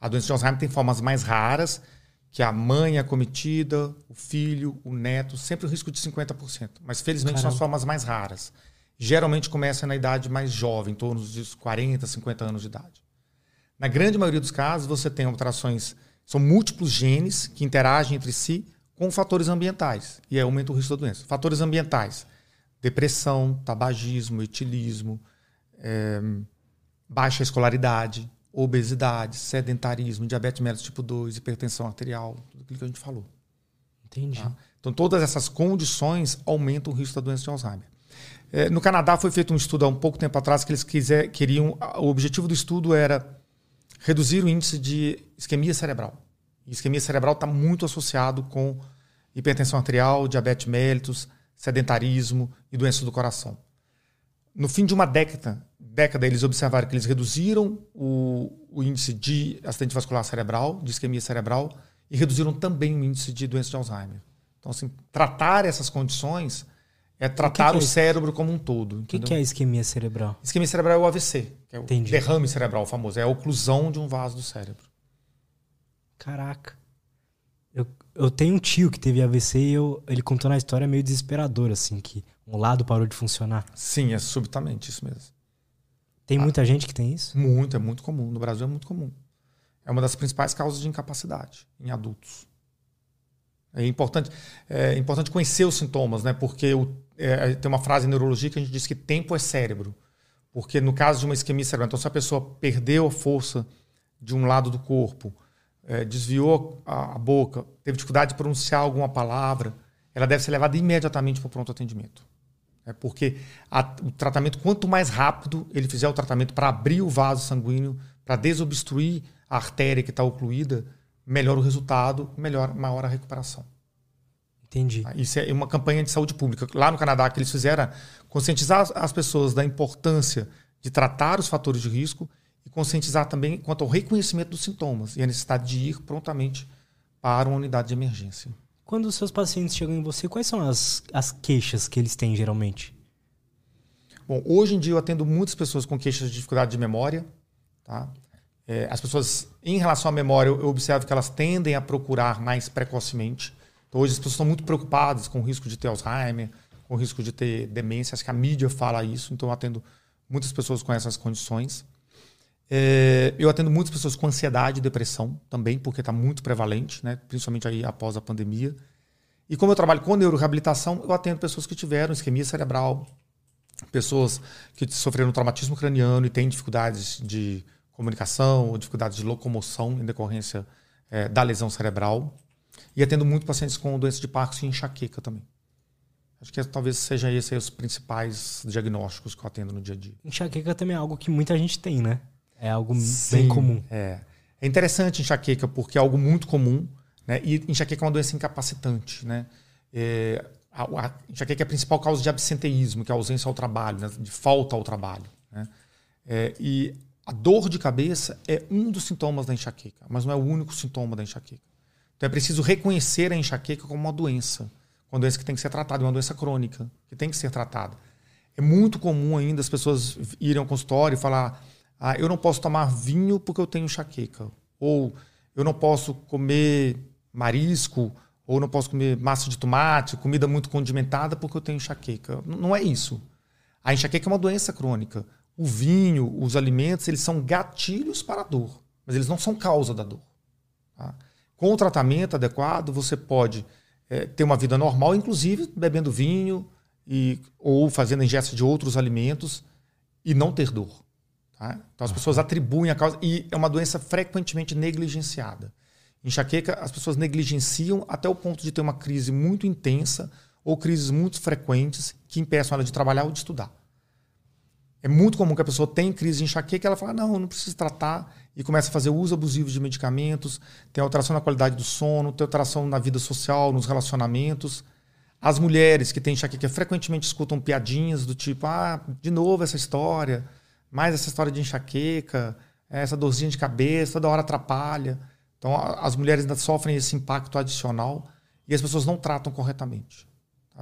[SPEAKER 2] A doença de Alzheimer tem formas mais raras, que a mãe é cometida, o filho, o neto, sempre o risco de 50%. Mas felizmente Caramba. são as formas mais raras. Geralmente começa na idade mais jovem, em torno dos 40, 50 anos de idade. Na grande maioria dos casos, você tem alterações, são múltiplos genes que interagem entre si com fatores ambientais e aí aumenta o risco da doença. Fatores ambientais: depressão, tabagismo, etilismo, é, baixa escolaridade, obesidade, sedentarismo, diabetes mellitus tipo 2, hipertensão arterial, tudo aquilo que a gente falou.
[SPEAKER 1] Entendi. Tá?
[SPEAKER 2] Então, todas essas condições aumentam o risco da doença de Alzheimer. É, no Canadá foi feito um estudo há um pouco tempo atrás que eles quiser, queriam. O objetivo do estudo era reduzir o índice de isquemia cerebral. Isquemia cerebral está muito associado com hipertensão arterial, diabetes mellitus, sedentarismo e doenças do coração. No fim de uma década, década, eles observaram que eles reduziram o, o índice de acidente vascular cerebral, de isquemia cerebral, e reduziram também o índice de doença de Alzheimer. Então, assim, tratar essas condições é tratar o, que que é o cérebro como um todo.
[SPEAKER 1] O que, que, é isquemia cerebral?
[SPEAKER 2] Isquemia cerebral é o AVC, que é o Entendi. derrame cerebral famoso, é a oclusão de um vaso do cérebro.
[SPEAKER 1] Caraca. Eu, eu tenho um tio que teve AVC e eu, ele contou na história meio desesperador, assim, que um lado parou de funcionar.
[SPEAKER 2] Sim, é subitamente isso mesmo.
[SPEAKER 1] Tem ah. muita gente que tem isso?
[SPEAKER 2] Muito, é muito comum. No Brasil é muito comum. É uma das principais causas de incapacidade em adultos. É importante, é importante conhecer os sintomas, né? Porque o, é, tem uma frase em neurologia que a gente diz que tempo é cérebro. Porque no caso de uma isquemia cerebral, então se a pessoa perdeu a força de um lado do corpo, é, desviou a, a, boca, teve dificuldade de pronunciar alguma palavra, ela deve ser levada imediatamente para o pronto atendimento. É porque a, o tratamento, quanto mais rápido ele fizer o tratamento para abrir o vaso sanguíneo, para desobstruir a artéria que está ocluída, melhor o resultado, melhor, maior a recuperação.
[SPEAKER 1] Entendi.
[SPEAKER 2] Tá? Isso é uma campanha de saúde pública. Lá no Canadá, que eles fizeram conscientizar as pessoas da importância de tratar os fatores de risco e conscientizar também quanto ao reconhecimento dos sintomas e a necessidade de ir prontamente para uma unidade de emergência.
[SPEAKER 1] Quando os seus pacientes chegam em você, quais são as, as queixas que eles têm geralmente?
[SPEAKER 2] Bom, hoje em dia eu atendo muitas pessoas com queixas de dificuldade de memória. Tá? É, as pessoas, em relação à memória, eu observo que elas tendem a procurar mais precocemente. Então, hoje as pessoas estão muito preocupadas com o risco de ter Alzheimer, com o risco de ter demência. Acho que a mídia fala isso, então eu atendo muitas pessoas com essas condições. É, eu atendo muitas pessoas com ansiedade e depressão também, porque está muito prevalente, né? principalmente aí após a pandemia. E como eu trabalho com neuroreabilitação, eu atendo pessoas que tiveram isquemia cerebral, pessoas que sofreram traumatismo craniano e têm dificuldades de comunicação ou dificuldades de locomoção em decorrência é, da lesão cerebral. E atendo muito pacientes com doença de Parkinson e enxaqueca também. Acho que talvez seja esses os principais diagnósticos que eu atendo no dia a dia.
[SPEAKER 1] Enxaqueca também é algo que muita gente tem, né? É algo Sim, bem comum.
[SPEAKER 2] É. é interessante enxaqueca porque é algo muito comum, né? E enxaqueca é uma doença incapacitante, né? É, a, a enxaqueca é a principal causa de absenteísmo, que é a ausência ao trabalho, né? de falta ao trabalho. Né? É, e a dor de cabeça é um dos sintomas da enxaqueca, mas não é o único sintoma da enxaqueca. Então é preciso reconhecer a enxaqueca como uma doença uma doença que tem que ser tratada, uma doença crônica, que tem que ser tratada. É muito comum ainda as pessoas irem ao consultório e falar: ah, eu não posso tomar vinho porque eu tenho enxaqueca. Ou eu não posso comer marisco, ou não posso comer massa de tomate, comida muito condimentada porque eu tenho enxaqueca. Não é isso. A enxaqueca é uma doença crônica. O vinho, os alimentos, eles são gatilhos para a dor, mas eles não são causa da dor. Tá? Com o tratamento adequado, você pode é, ter uma vida normal, inclusive bebendo vinho e, ou fazendo ingesta de outros alimentos e não ter dor. Tá? Então as pessoas atribuem a causa. E é uma doença frequentemente negligenciada. Enxaqueca, as pessoas negligenciam até o ponto de ter uma crise muito intensa ou crises muito frequentes que impeçam ela de trabalhar ou de estudar. É muito comum que a pessoa tenha crise de enxaqueca e ela fala: não, eu não preciso tratar, e começa a fazer uso abusivo de medicamentos, tem alteração na qualidade do sono, tem alteração na vida social, nos relacionamentos. As mulheres que têm enxaqueca frequentemente escutam piadinhas do tipo: ah, de novo essa história, mais essa história de enxaqueca, essa dorzinha de cabeça, toda hora atrapalha. Então, as mulheres ainda sofrem esse impacto adicional e as pessoas não tratam corretamente.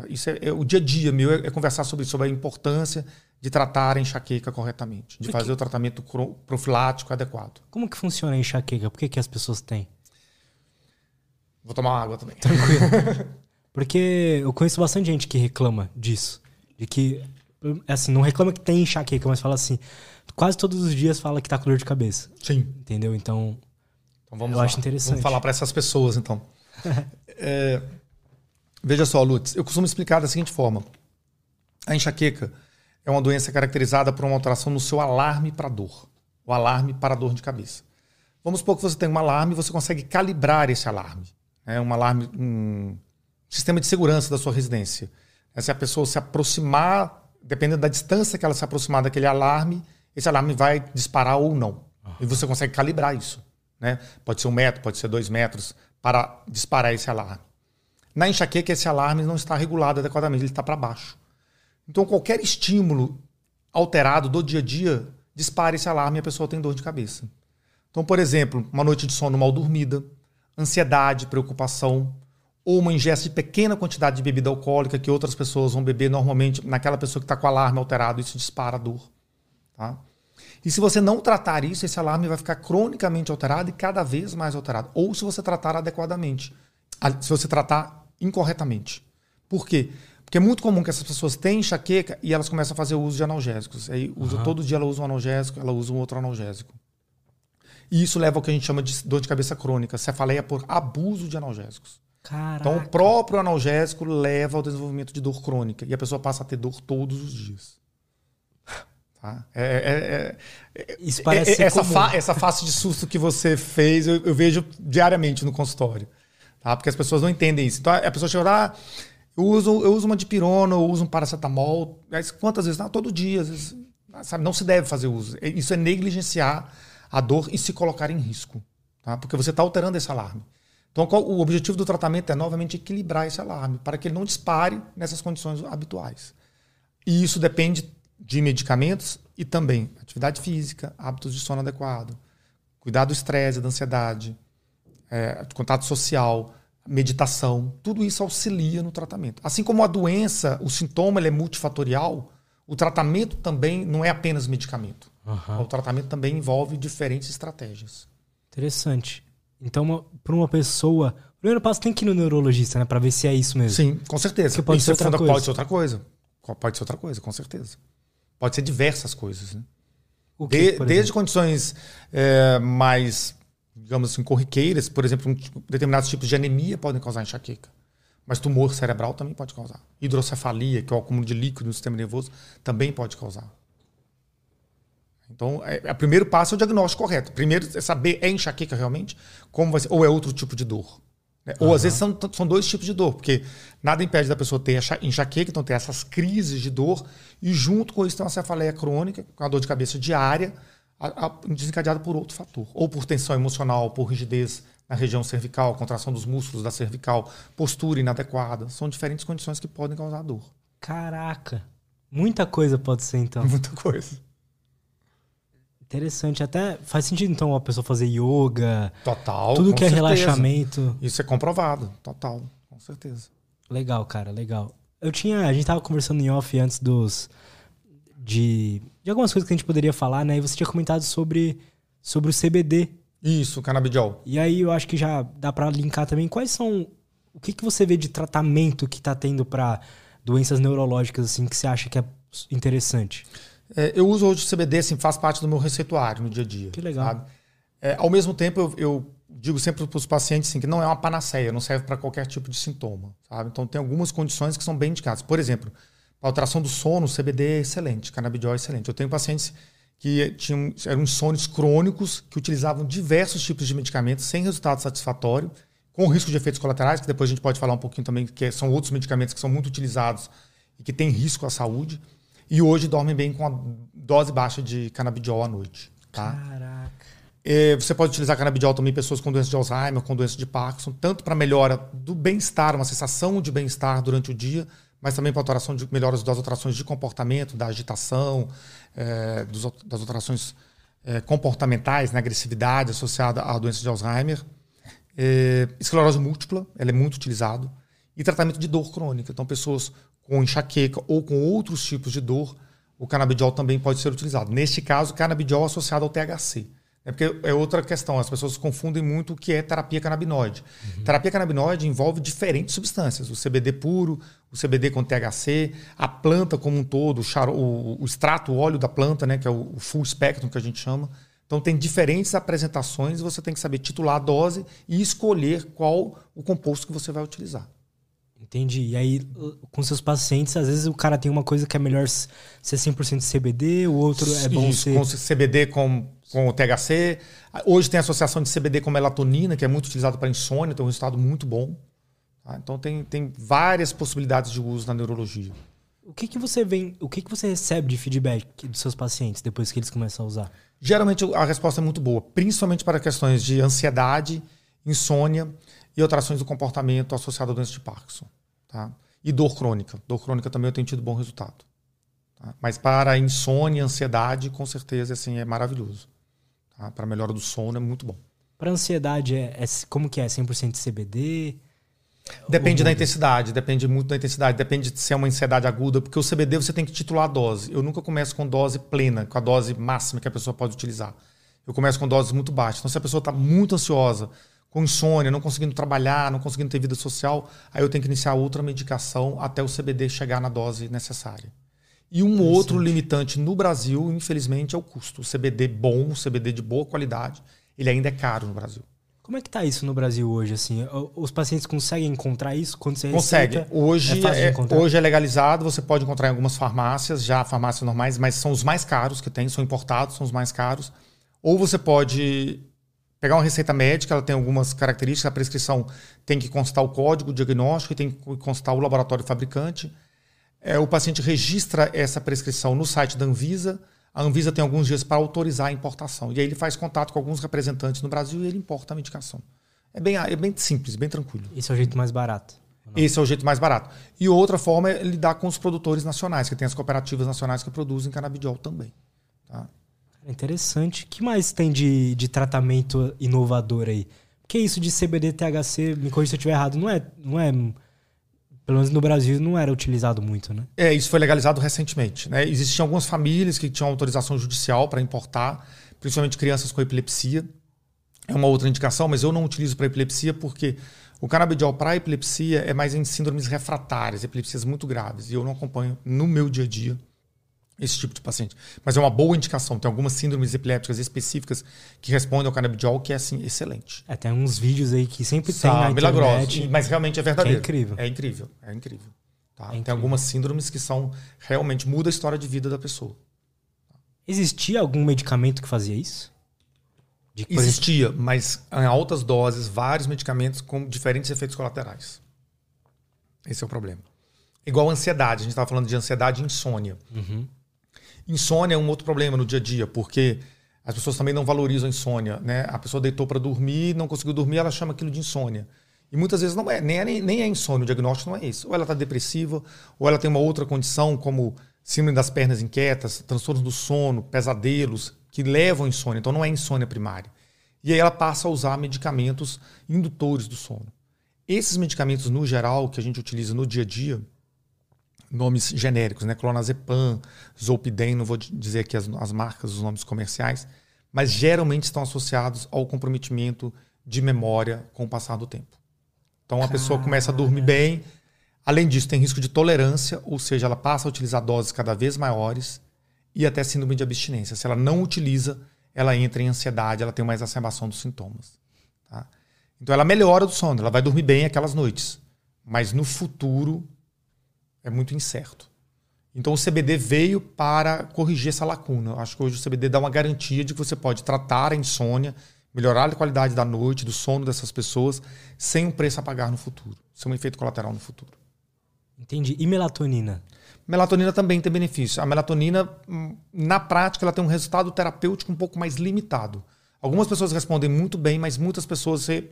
[SPEAKER 2] Isso é, é o dia a dia meu, é, é conversar sobre isso, sobre a importância de tratar a enxaqueca corretamente, de fazer o tratamento profilático adequado.
[SPEAKER 1] Como que funciona a enxaqueca? Por que, que as pessoas têm?
[SPEAKER 2] Vou tomar água também.
[SPEAKER 1] Tranquilo. Porque eu conheço bastante gente que reclama disso. De que, assim, não reclama que tem enxaqueca, mas fala assim, quase todos os dias fala que tá com dor de cabeça.
[SPEAKER 2] Sim.
[SPEAKER 1] Entendeu? Então,
[SPEAKER 2] então vamos
[SPEAKER 1] eu
[SPEAKER 2] lá.
[SPEAKER 1] acho interessante.
[SPEAKER 2] Vamos falar para essas pessoas, então. é, veja só, Lutz, eu costumo explicar da seguinte forma. A enxaqueca é uma doença caracterizada por uma alteração no seu alarme para dor, o alarme para dor de cabeça. Vamos supor que você tem um alarme e você consegue calibrar esse alarme. É um alarme, um sistema de segurança da sua residência. É se a pessoa se aproximar, dependendo da distância que ela se aproximar daquele alarme, esse alarme vai disparar ou não. E você consegue calibrar isso. Né? Pode ser um metro, pode ser dois metros, para disparar esse alarme. Na enxaqueca, esse alarme não está regulado adequadamente, ele está para baixo. Então, qualquer estímulo alterado do dia a dia dispara esse alarme e a pessoa tem dor de cabeça. Então, por exemplo, uma noite de sono mal dormida, ansiedade, preocupação, ou uma ingesta de pequena quantidade de bebida alcoólica que outras pessoas vão beber normalmente naquela pessoa que está com o alarme alterado, isso dispara a dor. Tá? E se você não tratar isso, esse alarme vai ficar cronicamente alterado e cada vez mais alterado. Ou se você tratar adequadamente, se você tratar incorretamente. Por quê? Porque é muito comum que essas pessoas tenham enxaqueca e elas começam a fazer uso de analgésicos. Aí usa, uhum. todo dia ela usa um analgésico, ela usa um outro analgésico. E isso leva ao que a gente chama de dor de cabeça crônica, cefaleia por abuso de analgésicos.
[SPEAKER 1] Caraca.
[SPEAKER 2] Então o próprio analgésico leva ao desenvolvimento de dor crônica e a pessoa passa a ter dor todos os dias. Tá? É, é, é,
[SPEAKER 1] Isso parece
[SPEAKER 2] é, essa, fa essa face de susto que você fez, eu, eu, vejo diariamente no consultório. Tá? Porque as pessoas não entendem isso. Então a pessoa chega lá, Eu uso, eu uso uma dipirona, eu uso um paracetamol. Quantas vezes? Não, todo dia. Vezes, sabe? Não se deve fazer uso. Isso é negligenciar a dor e se colocar em risco. Tá? Porque você está alterando esse alarme. Então, qual, o objetivo do tratamento é novamente equilibrar esse alarme para que ele não dispare nessas condições habituais. E isso depende de medicamentos e também atividade física, hábitos de sono adequado, cuidar do estresse, da ansiedade, é, contato social, meditação. Tudo isso auxilia no tratamento. Assim como a doença, o sintoma ele é multifatorial, o tratamento também não é apenas medicamento. Uhum. O tratamento também envolve diferentes estratégias.
[SPEAKER 1] Interessante. Então, para uma pessoa. O primeiro passo tem que ir no neurologista, né? Para ver se é isso mesmo.
[SPEAKER 2] Sim, com certeza. Porque
[SPEAKER 1] pode ser, outra coisa.
[SPEAKER 2] pode ser outra coisa. Pode ser outra coisa, com certeza. Pode ser diversas coisas. Né? Que, de, desde condições é, mais, digamos assim, corriqueiras, por exemplo, um, determinados tipos de anemia podem causar enxaqueca. Mas tumor cerebral também pode causar. Hidrocefalia, que é o acúmulo de líquido no sistema nervoso, também pode causar. Então, é, é, o primeiro passo é o diagnóstico correto. Primeiro é saber é enxaqueca realmente, como vai ser, ou é outro tipo de dor. Né? Ou às vezes são, são dois tipos de dor, porque nada impede da pessoa ter enxaqueca, então ter essas crises de dor, e junto com isso tem uma cefaleia crônica, com a dor de cabeça diária, a, a, desencadeada por outro fator. Ou por tensão emocional, por rigidez na região cervical, contração dos músculos da cervical, postura inadequada. São diferentes condições que podem causar dor.
[SPEAKER 1] Caraca! Muita coisa pode ser, então.
[SPEAKER 2] Muita coisa.
[SPEAKER 1] Interessante. Até faz sentido, então, a pessoa fazer yoga.
[SPEAKER 2] Total.
[SPEAKER 1] Tudo que é certeza. relaxamento.
[SPEAKER 2] Isso é comprovado. Total. Com certeza.
[SPEAKER 1] Legal, cara. Legal. Eu tinha. A gente tava conversando em off antes dos. De, de algumas coisas que a gente poderia falar, né? E você tinha comentado sobre, sobre o CBD.
[SPEAKER 2] Isso, canabidiol.
[SPEAKER 1] E aí eu acho que já dá para linkar também. Quais são. O que, que você vê de tratamento que tá tendo para doenças neurológicas, assim, que você acha que é interessante?
[SPEAKER 2] É, eu uso hoje o CBD, assim, faz parte do meu receituário no dia a dia.
[SPEAKER 1] Que legal.
[SPEAKER 2] É, ao mesmo tempo, eu, eu digo sempre para os pacientes assim, que não é uma panaceia, não serve para qualquer tipo de sintoma. Sabe? Então, tem algumas condições que são bem indicadas. Por exemplo, alteração do sono, o CBD é excelente, canabidiol é excelente. Eu tenho pacientes que tinham, eram insônios crônicos, que utilizavam diversos tipos de medicamentos sem resultado satisfatório, com risco de efeitos colaterais, que depois a gente pode falar um pouquinho também, que são outros medicamentos que são muito utilizados e que têm risco à saúde. E hoje dormem bem com a dose baixa de canabidiol à noite. Tá?
[SPEAKER 1] Caraca.
[SPEAKER 2] É, você pode utilizar canabidiol também em pessoas com doença de Alzheimer, com doença de Parkinson, tanto para melhora do bem-estar, uma sensação de bem-estar durante o dia, mas também para alteração de melhoras das alterações de comportamento, da agitação, é, dos, das alterações é, comportamentais, na né, agressividade associada à doença de Alzheimer. É, esclerose múltipla, ela é muito utilizado. E tratamento de dor crônica. Então, pessoas com enxaqueca ou com outros tipos de dor, o canabidiol também pode ser utilizado. Neste caso, canabidiol associado ao THC. É porque é outra questão, as pessoas confundem muito o que é terapia canabinoide. Uhum. Terapia canabinoide envolve diferentes substâncias, o CBD puro, o CBD com THC, a planta como um todo, o, o, o extrato, o óleo da planta, né, que é o, o full spectrum que a gente chama. Então tem diferentes apresentações e você tem que saber titular a dose e escolher qual o composto que você vai utilizar.
[SPEAKER 1] Entendi. E aí, com seus pacientes, às vezes o cara tem uma coisa que é melhor ser 100% CBD, o outro é bom Isso, ser...
[SPEAKER 2] com CBD com, com o THC. Hoje tem a associação de CBD com melatonina, que é muito utilizado para insônia, tem um resultado muito bom. Tá? Então tem, tem várias possibilidades de uso na neurologia.
[SPEAKER 1] O que, que você vem, o que, que você recebe de feedback dos seus pacientes depois que eles começam a usar?
[SPEAKER 2] Geralmente a resposta é muito boa, principalmente para questões de ansiedade, insônia e alterações do comportamento associado à doença de Parkinson. Tá? E dor crônica. Dor crônica também eu tenho tido bom resultado. Tá? Mas para insônia, ansiedade, com certeza assim, é maravilhoso. Tá? Para melhora do sono é muito bom.
[SPEAKER 1] Para ansiedade, é, é, como que é? 100% CBD?
[SPEAKER 2] Depende da intensidade, depende muito da intensidade, depende de se é uma ansiedade aguda, porque o CBD você tem que titular a dose. Eu nunca começo com dose plena, com a dose máxima que a pessoa pode utilizar. Eu começo com doses muito baixas. Então, se a pessoa está muito ansiosa, com insônia, não conseguindo trabalhar, não conseguindo ter vida social, aí eu tenho que iniciar outra medicação até o CBD chegar na dose necessária. E um outro limitante no Brasil, infelizmente, é o custo. O CBD bom, o CBD de boa qualidade, ele ainda é caro no Brasil.
[SPEAKER 1] Como é que está isso no Brasil hoje? Assim, os pacientes conseguem encontrar isso quando você
[SPEAKER 2] Consegue. Receita, hoje é, é hoje é legalizado, você pode encontrar em algumas farmácias, já farmácias normais, mas são os mais caros que tem, são importados, são os mais caros. Ou você pode pegar uma receita médica, ela tem algumas características, a prescrição tem que constar o código diagnóstico e tem que constar o laboratório fabricante. É, o paciente registra essa prescrição no site da Anvisa. A Anvisa tem alguns dias para autorizar a importação. E aí ele faz contato com alguns representantes no Brasil e ele importa a medicação. É bem, é bem simples, bem tranquilo.
[SPEAKER 1] Esse é o jeito mais barato.
[SPEAKER 2] Esse é o jeito mais barato. E outra forma é lidar com os produtores nacionais, que tem as cooperativas nacionais que produzem canabidiol também. Tá?
[SPEAKER 1] Interessante. O que mais tem de, de tratamento inovador aí? Porque isso de CBD, THC, me corrija se eu estiver errado, não é, não é. Pelo menos no Brasil não era utilizado muito, né?
[SPEAKER 2] É, isso foi legalizado recentemente. Né? Existiam algumas famílias que tinham autorização judicial para importar, principalmente crianças com epilepsia. É uma outra indicação, mas eu não utilizo para epilepsia porque o canabidiol para epilepsia é mais em síndromes refratárias, epilepsias muito graves. E eu não acompanho no meu dia a dia esse tipo de paciente. Mas é uma boa indicação. Tem algumas síndromes epilépticas específicas que respondem ao canabidiol, que é assim, excelente.
[SPEAKER 1] É, tem uns vídeos aí que sempre tem na
[SPEAKER 2] milagrosos, internet. Mas realmente é verdadeiro.
[SPEAKER 1] É incrível.
[SPEAKER 2] É incrível. É incrível. Tá? É incrível. Tem algumas síndromes que são realmente muda a história de vida da pessoa.
[SPEAKER 1] Existia algum medicamento que fazia isso?
[SPEAKER 2] De, Existia, exemplo... mas em altas doses, vários medicamentos com diferentes efeitos colaterais. Esse é o problema. Igual ansiedade. A gente estava falando de ansiedade e insônia. Uhum. Insônia é um outro problema no dia a dia, porque as pessoas também não valorizam a insônia. Né? A pessoa deitou para dormir, não conseguiu dormir, ela chama aquilo de insônia. E muitas vezes não é, nem é, nem é insônia, o diagnóstico não é isso. Ou ela está depressiva, ou ela tem uma outra condição, como síndrome das pernas inquietas, transtornos do sono, pesadelos, que levam à insônia. Então não é insônia primária. E aí ela passa a usar medicamentos indutores do sono. Esses medicamentos, no geral, que a gente utiliza no dia a dia, nomes genéricos, né? Clonazepam, Zolpidem, não vou dizer aqui as, as marcas, os nomes comerciais, mas geralmente estão associados ao comprometimento de memória com o passar do tempo. Então a pessoa começa a dormir bem. Além disso, tem risco de tolerância, ou seja, ela passa a utilizar doses cada vez maiores e até síndrome de abstinência. Se ela não utiliza, ela entra em ansiedade, ela tem uma exacerbação dos sintomas. Tá? Então ela melhora do sono, ela vai dormir bem aquelas noites. Mas no futuro é muito incerto. Então o CBD veio para corrigir essa lacuna. Acho que hoje o CBD dá uma garantia de que você pode tratar a insônia, melhorar a qualidade da noite, do sono dessas pessoas, sem um preço a pagar no futuro, sem um efeito colateral no futuro.
[SPEAKER 1] Entendi. E melatonina?
[SPEAKER 2] Melatonina também tem benefício. A melatonina, hum, na prática, ela tem um resultado terapêutico um pouco mais limitado. Algumas pessoas respondem muito bem, mas muitas pessoas você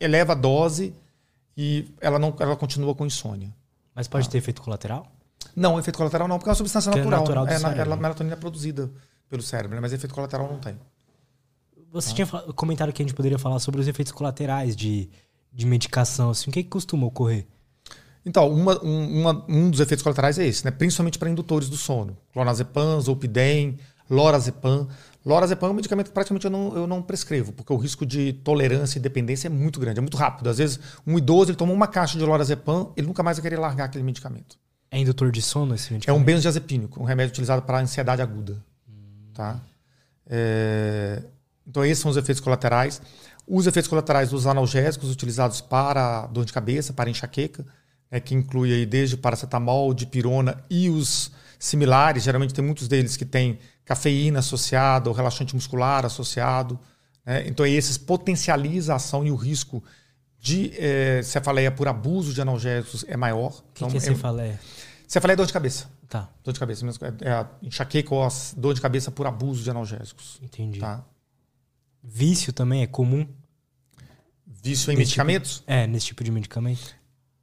[SPEAKER 2] eleva a dose e ela não ela continua com insônia.
[SPEAKER 1] Mas pode ah. ter efeito colateral?
[SPEAKER 2] Não, efeito colateral não, porque é uma substância natural. É, natural é, cérebro, a melatonina é produzida pelo cérebro, né? mas efeito colateral não tem.
[SPEAKER 1] Você ah. tinha comentado que a gente poderia falar sobre os efeitos colaterais de, de medicação. Assim, o que, é que costuma ocorrer?
[SPEAKER 2] Então, uma, uma, um dos efeitos colaterais é esse, né? principalmente para indutores do sono. Clonazepam, Zolpidem, Lorazepam. Lorazepam é um medicamento que praticamente eu não, eu não prescrevo, porque o risco de tolerância e dependência é muito grande, é muito rápido. Às vezes, um idoso ele toma uma caixa de Lorazepam, ele nunca mais vai querer largar aquele medicamento.
[SPEAKER 1] É indutor de sono esse medicamento?
[SPEAKER 2] É um benzodiazepínico, um remédio utilizado para ansiedade aguda. Hum. Tá? É... Então, esses são os efeitos colaterais. Os efeitos colaterais dos analgésicos utilizados para dor de cabeça, para enxaqueca, né, que inclui aí desde paracetamol, dipirona e os similares. Geralmente tem muitos deles que têm cafeína associada ou relaxante muscular associado. Né? Então, esses potencializa a ação e o risco de é, cefaleia por abuso de analgésicos é maior. O
[SPEAKER 1] que, então, que é cefaleia?
[SPEAKER 2] Cefaleia é dor de cabeça.
[SPEAKER 1] Tá.
[SPEAKER 2] Dor de cabeça. É a enxaqueca ou a dor de cabeça por abuso de analgésicos.
[SPEAKER 1] Entendi.
[SPEAKER 2] Tá?
[SPEAKER 1] Vício também é comum?
[SPEAKER 2] Vício em nesse medicamentos?
[SPEAKER 1] Tipo, é, nesse tipo de medicamento?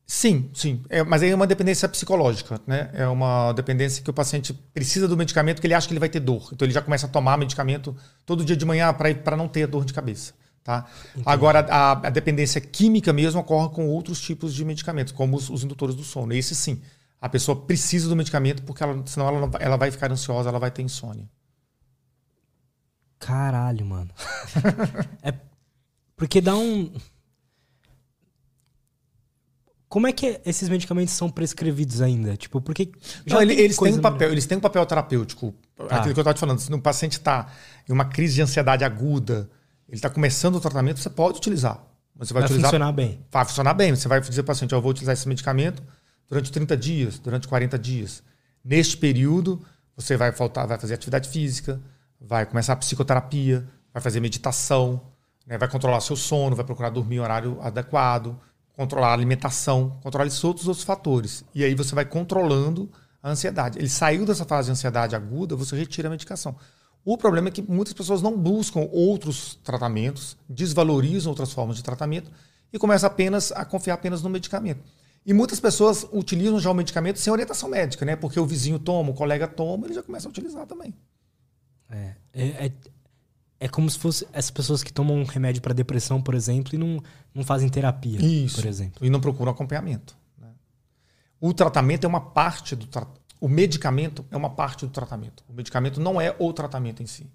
[SPEAKER 2] Sim, sim. É, mas aí é uma dependência psicológica, né? É uma dependência que o paciente precisa do medicamento porque ele acha que ele vai ter dor. Então ele já começa a tomar medicamento todo dia de manhã para não ter dor de cabeça. Tá? Agora, a, a, dependência química mesmo ocorre com outros tipos de medicamentos, como os, os, indutores do sono. Esse sim. A pessoa precisa do medicamento porque ela, senão ela, ela vai ficar ansiosa, ela vai ter insônia.
[SPEAKER 1] Caralho, mano. é porque dá um. Como é que esses medicamentos são prescrevidos ainda? Tipo, porque.
[SPEAKER 2] Não, eles, têm um papel, eles têm um papel terapêutico. Ah. Aquilo que eu estava te falando. Se o paciente está em uma crise de ansiedade aguda, ele está começando o tratamento, você pode utilizar. Você vai, vai utilizar,
[SPEAKER 1] funcionar bem.
[SPEAKER 2] Vai funcionar bem. Você vai dizer para o paciente: eu vou utilizar esse medicamento durante 30 dias, durante 40 dias. Neste período, você vai faltar, vai fazer atividade física, vai começar a psicoterapia, vai fazer meditação, Né? Vai controlar seu sono, vai procurar dormir em horário adequado, controlar a alimentação, controlar esses outros, outros fatores. E aí você vai controlando a ansiedade. Ele saiu dessa fase de ansiedade aguda, você retira a medicação. O problema é que muitas pessoas não buscam outros tratamentos, desvalorizam outras formas de tratamento e começam apenas a confiar apenas no medicamento. E muitas pessoas utilizam já o medicamento sem orientação médica, né? Porque o vizinho toma, o colega toma, ele já começa a utilizar também.
[SPEAKER 1] É, é, é, é como se fosse essas pessoas que tomam um remédio para depressão, por exemplo, e não, não fazem terapia,
[SPEAKER 2] Isso.
[SPEAKER 1] por exemplo.
[SPEAKER 2] E não procuram acompanhamento. Né? O tratamento é uma parte do tratamento. O medicamento é uma parte do tratamento. O medicamento não é o tratamento em si.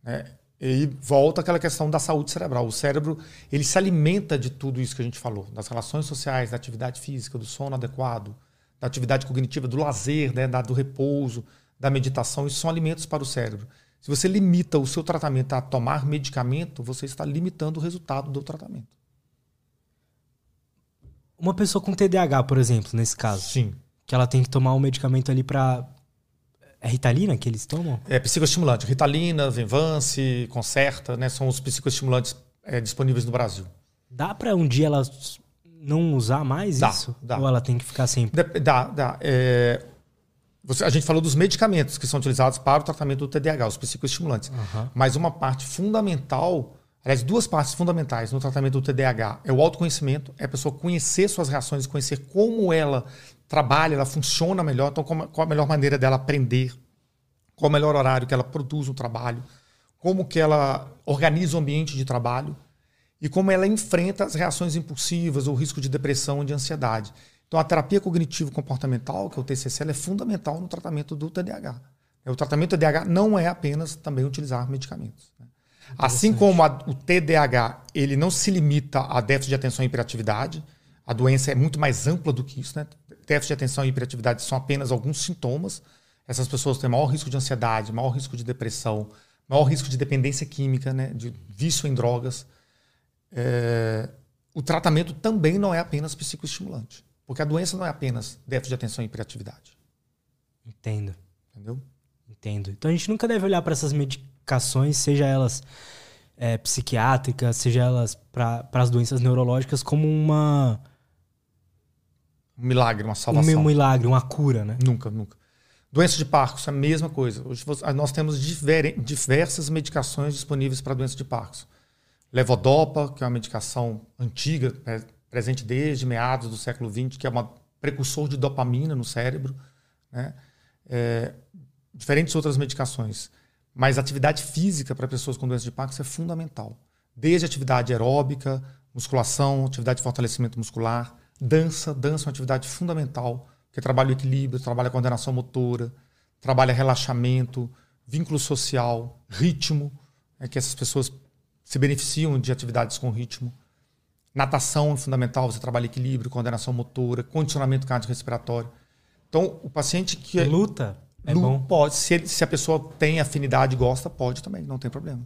[SPEAKER 2] Né? E volta aquela questão da saúde cerebral. O cérebro ele se alimenta de tudo isso que a gente falou, das relações sociais, da atividade física, do sono adequado, da atividade cognitiva, do lazer, né, da, do repouso, da meditação. Isso são alimentos para o cérebro. Se você limita o seu tratamento a tomar medicamento, você está limitando o resultado do tratamento.
[SPEAKER 1] Uma pessoa com TDAH, por exemplo, nesse caso.
[SPEAKER 2] Sim.
[SPEAKER 1] Que ela tem que tomar um medicamento ali para é Ritalina que eles tomam?
[SPEAKER 2] É psicoestimulante. Ritalina, Venvance, Concerta, né? São os psicoestimulantes é, disponíveis no Brasil.
[SPEAKER 1] Dá para um dia ela não usar mais
[SPEAKER 2] dá,
[SPEAKER 1] isso?
[SPEAKER 2] Dá.
[SPEAKER 1] Ou ela tem que ficar sempre?
[SPEAKER 2] Dá, dá. É... Você, a gente falou dos medicamentos que são utilizados para o tratamento do TDAH, os psicoestimulantes.
[SPEAKER 1] Uhum.
[SPEAKER 2] Mas uma parte fundamental, aliás, duas partes fundamentais no tratamento do TDAH é o autoconhecimento, é a pessoa conhecer suas reações, conhecer como ela trabalha, ela funciona melhor. Então, qual a melhor maneira dela aprender? Qual o melhor horário que ela produz o trabalho? Como que ela organiza o ambiente de trabalho? E como ela enfrenta as reações impulsivas, o risco de depressão de ansiedade. Então, a terapia cognitivo-comportamental, que é o TCC, é fundamental no tratamento do TDAH. O tratamento do TDAH não é apenas também utilizar medicamentos. Né? Assim como a, o TDAH ele não se limita a déficit de atenção e hiperatividade, a doença é muito mais ampla do que isso. Né? déficit de atenção e hiperatividade são apenas alguns sintomas. Essas pessoas têm maior risco de ansiedade, maior risco de depressão, maior risco de dependência química, né, de vício em drogas. É, o tratamento também não é apenas psicoestimulante, porque a doença não é apenas déficit de atenção e hiperatividade.
[SPEAKER 1] Entendo.
[SPEAKER 2] Entendeu?
[SPEAKER 1] Entendo. Então a gente nunca deve olhar para essas medicações, seja elas é, psiquiátricas, seja elas para as doenças neurológicas, como uma
[SPEAKER 2] um milagre, uma salvação.
[SPEAKER 1] Um milagre, uma cura, né?
[SPEAKER 2] Nunca, nunca. Doença de Parkinson, a mesma coisa. Hoje nós temos diversas medicações disponíveis para doença de Parkinson. Levodopa, que é uma medicação antiga, presente desde meados do século XX, que é um precursor de dopamina no cérebro. Né? É, diferentes outras medicações. Mas atividade física para pessoas com doença de Parkinson é fundamental. Desde atividade aeróbica, musculação, atividade de fortalecimento muscular, Dança, dança é uma atividade fundamental, que trabalha o equilíbrio, trabalha a coordenação motora, trabalha relaxamento, vínculo social, ritmo, é que essas pessoas se beneficiam de atividades com ritmo. Natação é fundamental, você trabalha equilíbrio, coordenação motora, condicionamento cardiorrespiratório. Então, o paciente que
[SPEAKER 1] é, luta é
[SPEAKER 2] luta,
[SPEAKER 1] bom.
[SPEAKER 2] Pode, se, ele, se a pessoa tem afinidade e gosta, pode também, não tem problema.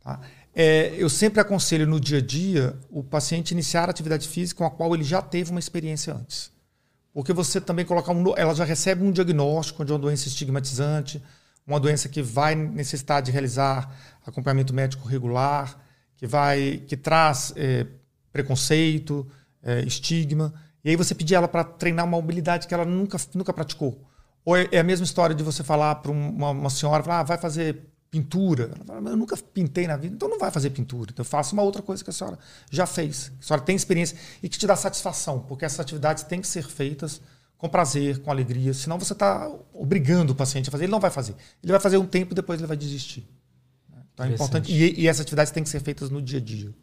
[SPEAKER 2] Tá? É, eu sempre aconselho no dia a dia o paciente iniciar a atividade física com a qual ele já teve uma experiência antes. Porque você também colocar um. Ela já recebe um diagnóstico de uma doença estigmatizante, uma doença que vai necessitar de realizar acompanhamento médico regular, que vai que traz é, preconceito, é, estigma. E aí você pedir ela para treinar uma mobilidade que ela nunca, nunca praticou. Ou é, é a mesma história de você falar para uma, uma senhora, falar, ah, vai fazer pintura. Ela fala, eu nunca pintei na vida, então não vai fazer pintura. Então faça uma outra coisa que a senhora já fez, que a senhora tem experiência e que te dá satisfação, porque essas atividades têm que ser feitas com prazer, com alegria, senão você está obrigando o paciente a fazer. Ele não vai fazer. Ele vai fazer um tempo e depois ele vai desistir. Então é importante. E, e, essas atividades têm que ser feitas no dia a dia.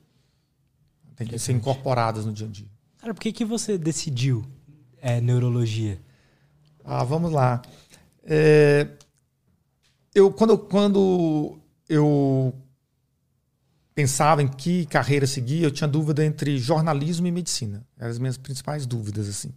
[SPEAKER 2] Tem que ser incorporadas no dia a dia.
[SPEAKER 1] Cara, por que, que você decidiu é, neurologia?
[SPEAKER 2] Ah, vamos lá. É, eu quando, quando eu pensava em que carreira seguir, eu tinha dúvida entre jornalismo e medicina. Eram as minhas principais dúvidas assim.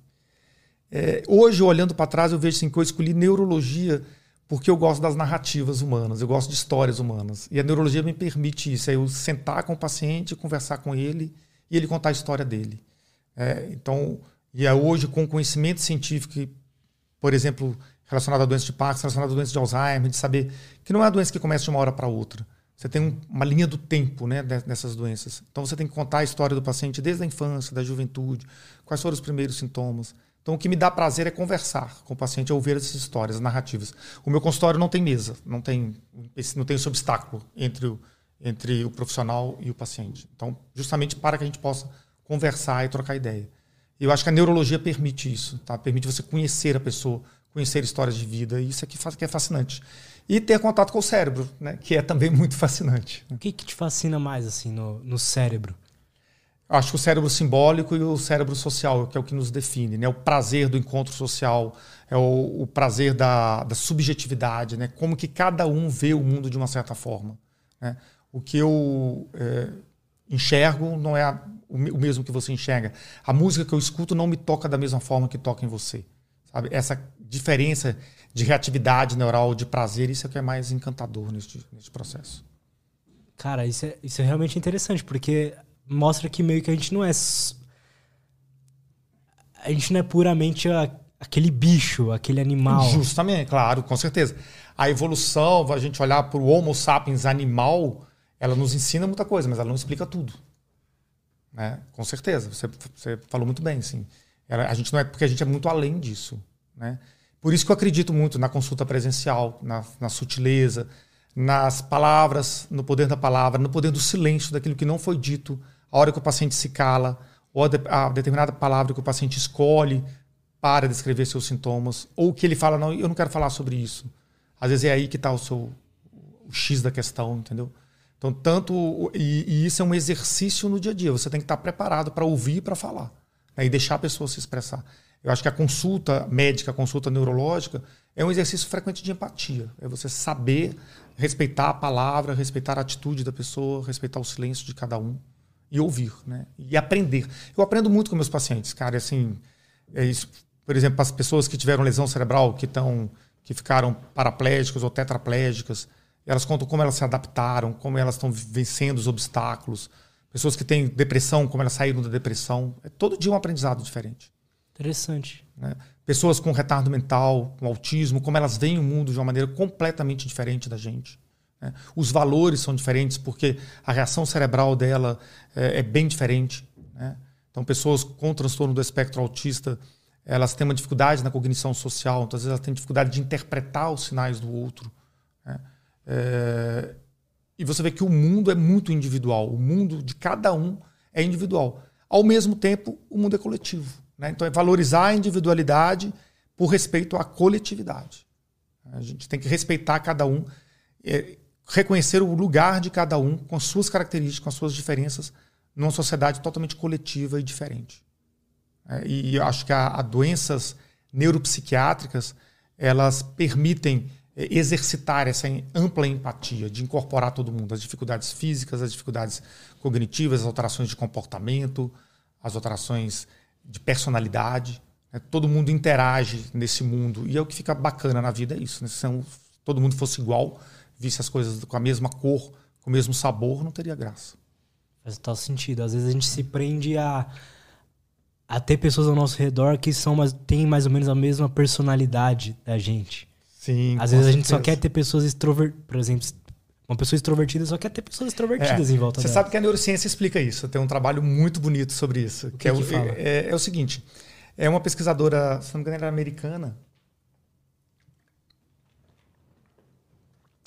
[SPEAKER 2] É, hoje, olhando para trás, eu vejo assim, que eu escolhi neurologia porque eu gosto das narrativas humanas, eu gosto de histórias humanas. E a neurologia me permite isso, é eu sentar com o paciente, conversar com ele e ele contar a história dele. É, então, e é hoje com conhecimento científico, por exemplo, relacionado à doença de Parkinson, relacionado à doença de Alzheimer, de saber que não é uma doença que começa de uma hora para outra. Você tem um, uma linha do tempo né, dessas doenças. Então você tem que contar a história do paciente desde a infância, da juventude, quais foram os primeiros sintomas. Então o que me dá prazer é conversar com o paciente, é ouvir essas histórias, as narrativas. O meu consultório não tem mesa, não tem, não tem esse obstáculo entre o, entre o profissional e o paciente. Então, justamente para que a gente possa conversar e trocar ideia. Eu acho que a neurologia permite isso, tá? Permite você conhecer a pessoa, conhecer histórias de vida, e isso aqui é que é fascinante. E ter contato com o cérebro, né? Que é também muito fascinante.
[SPEAKER 1] O que, que te fascina mais assim no, no cérebro?
[SPEAKER 2] Acho que o cérebro simbólico e o cérebro social, que é o que nos define, né? O prazer do encontro social, é o, o prazer da, da subjetividade, né? Como que cada um vê o mundo de uma certa forma. Né? O que eu é, enxergo não é a, o mesmo que você enxerga. A música que eu escuto não me toca da mesma forma que toca em você. Sabe? Essa diferença de reatividade neural, de prazer, isso é o que é mais encantador neste, neste processo.
[SPEAKER 1] Cara, isso é, isso é realmente interessante, porque mostra que meio que a gente não é. A gente não é puramente a, aquele bicho, aquele animal.
[SPEAKER 2] Justamente, claro, com certeza. A evolução, a gente olhar para o Homo sapiens animal, ela nos ensina muita coisa, mas ela não explica tudo. Né? Com certeza, você, você falou muito bem, sim. Ela, a gente não é porque a gente é muito além disso, né? Por isso que eu acredito muito na consulta presencial, na, na sutileza, nas palavras, no poder da palavra, no poder do silêncio, daquilo que não foi dito, a hora que o paciente se cala, ou a, de, a determinada palavra que o paciente escolhe para descrever seus sintomas, ou que ele fala, não, eu não quero falar sobre isso. Às vezes é aí que está o seu o X da questão, entendeu? Então, tanto. E, e, isso é um exercício no dia a dia. Você tem que estar preparado para ouvir e para falar. Né? E deixar a pessoa se expressar. Eu acho que a consulta médica, a consulta neurológica, é um exercício frequente de empatia. É você saber respeitar a palavra, respeitar a atitude da pessoa, respeitar o silêncio de cada um e ouvir, né? E aprender. Eu aprendo muito com meus pacientes, cara. Assim, é isso. Por exemplo, as pessoas que tiveram lesão cerebral, que estão, que ficaram paraplégicas ou tetraplégicas elas contam como elas se adaptaram, como elas estão vencendo os obstáculos. Pessoas que têm depressão, como elas saíram da depressão. É todo dia um aprendizado diferente.
[SPEAKER 1] Interessante.
[SPEAKER 2] Né? Pessoas com retardo mental, com autismo, como elas veem o mundo de uma maneira completamente diferente da gente. Né? Os valores são diferentes porque a reação cerebral dela é, é bem diferente. Né? Então, pessoas com transtorno do espectro autista, elas têm uma dificuldade na cognição social, então, às vezes elas têm dificuldade de interpretar os sinais do outro. É, e você vê que o mundo é muito individual, o mundo de cada um é individual. Ao mesmo tempo, o mundo é coletivo. Né? Então, é valorizar a individualidade por respeito à coletividade. A gente tem que respeitar cada um, é, reconhecer o lugar de cada um com as suas características, com as suas diferenças, numa sociedade totalmente coletiva e diferente. É, e eu acho que há doenças neuropsiquiátricas elas permitem exercitar essa ampla empatia, de incorporar todo mundo, as dificuldades físicas, as dificuldades cognitivas, as alterações de comportamento, as alterações de personalidade. Né? Todo mundo interage nesse mundo. E é o que fica bacana na vida, é isso. Né? Se todo mundo fosse igual, visse as coisas com a mesma cor, com o mesmo sabor, não teria graça.
[SPEAKER 1] Faz total sentido. Às vezes a gente se prende a, ter pessoas ao nosso redor que são, têm mais ou menos a mesma personalidade da gente.
[SPEAKER 2] Sim.
[SPEAKER 1] Às vezes a gente só quer ter pessoas extrovertidas. Por exemplo, uma pessoa extrovertida só quer ter pessoas extrovertidas é, em volta
[SPEAKER 2] Você
[SPEAKER 1] dela.
[SPEAKER 2] sabe que a neurociência explica isso. Tem um trabalho muito bonito sobre isso.
[SPEAKER 1] O que, que, é,
[SPEAKER 2] o,
[SPEAKER 1] é,
[SPEAKER 2] é, o seguinte: é uma pesquisadora, se não me engano, era americana.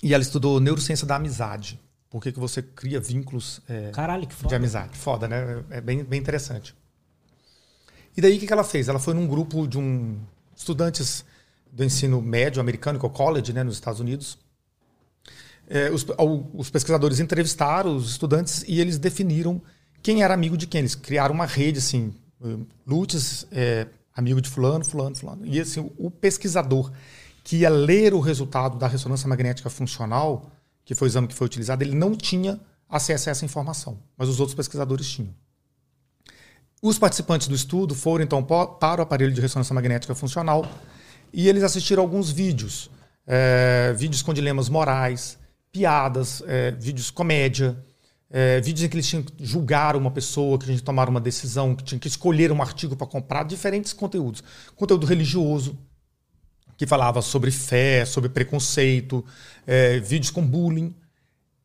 [SPEAKER 2] E ela estudou neurociência da amizade. Por que, que você cria vínculos é,
[SPEAKER 1] Caralho, que foda.
[SPEAKER 2] de amizade? Foda, né? É bem, bem interessante. E daí o que, que ela fez? Ela foi num grupo de um estudantes do ensino médio americano, que é o college, né, nos Estados Unidos. É, os, os, pesquisadores entrevistaram os estudantes e eles definiram quem era amigo de quem. Eles criaram uma rede, assim, Lutz é amigo de fulano, fulano, fulano. E assim, o pesquisador que ia ler o resultado da ressonância magnética funcional, que foi o exame que foi utilizado, ele não tinha acesso a essa informação, mas os outros pesquisadores tinham. Os participantes do estudo foram então para o aparelho de ressonância magnética funcional e eles assistiram alguns vídeos. É, vídeos com dilemas morais, piadas, é, vídeos comédia, é, vídeos em que eles tinham que julgar uma pessoa, que a gente tomar uma decisão, que tinham que escolher um artigo para comprar, diferentes conteúdos. Conteúdo religioso, que falava sobre fé, sobre preconceito, é, vídeos com bullying.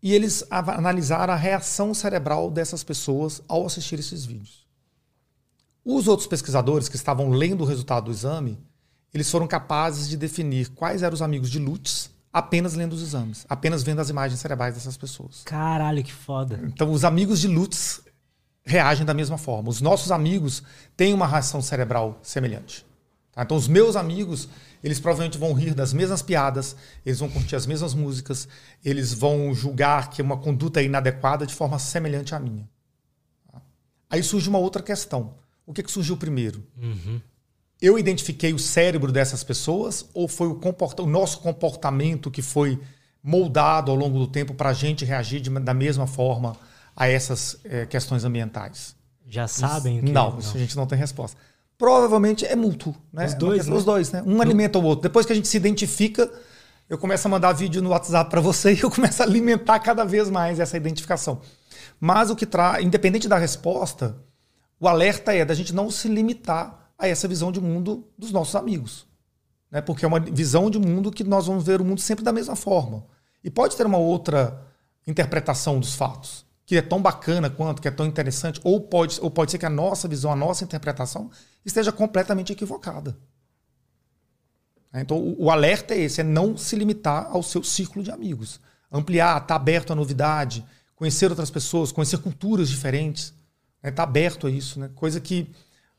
[SPEAKER 2] e eles analisaram a reação cerebral dessas pessoas ao assistir esses vídeos. Os outros pesquisadores que estavam lendo o resultado do exame, eles foram capazes de definir quais eram os amigos de Lutz apenas lendo os exames, apenas vendo as imagens cerebrais dessas pessoas.
[SPEAKER 1] Caralho, que foda.
[SPEAKER 2] Então, os amigos de Lutz reagem da mesma forma. Os nossos amigos têm uma reação cerebral semelhante. Tá? Então, os meus amigos, eles provavelmente vão rir das mesmas piadas, eles vão curtir as mesmas músicas, eles vão julgar que uma conduta é inadequada de forma semelhante à minha. Tá? Aí surge uma outra questão. O que, que surgiu primeiro?
[SPEAKER 1] Uhum.
[SPEAKER 2] Eu identifiquei o cérebro dessas pessoas ou foi o, comporta o nosso comportamento que foi moldado ao longo do tempo para a gente reagir de, da mesma forma a essas é, questões ambientais?
[SPEAKER 1] Já sabem?
[SPEAKER 2] Isso, não, não, isso a gente não tem resposta. Provavelmente é mútuo. Né?
[SPEAKER 1] Os dois,
[SPEAKER 2] né? Os dois, né? Um no... alimenta o outro. Depois que a gente se identifica, eu começo a mandar vídeo no WhatsApp para você e eu começo a alimentar cada vez mais essa identificação. Mas o que traz, independente da resposta, o alerta é da gente não se limitar a essa visão de mundo dos nossos amigos. Né? Porque é uma visão de mundo que nós vamos ver o mundo sempre da mesma forma. E pode ter uma outra interpretação dos fatos, que é tão bacana quanto, que é tão interessante, ou pode, ou pode ser que a nossa visão, a nossa interpretação esteja completamente equivocada. Né? Então, o, o alerta é esse: é não se limitar ao seu círculo de amigos. Ampliar, estar tá aberto à novidade, conhecer outras pessoas, conhecer culturas diferentes. Estar né? Tá aberto a isso. Né? Coisa que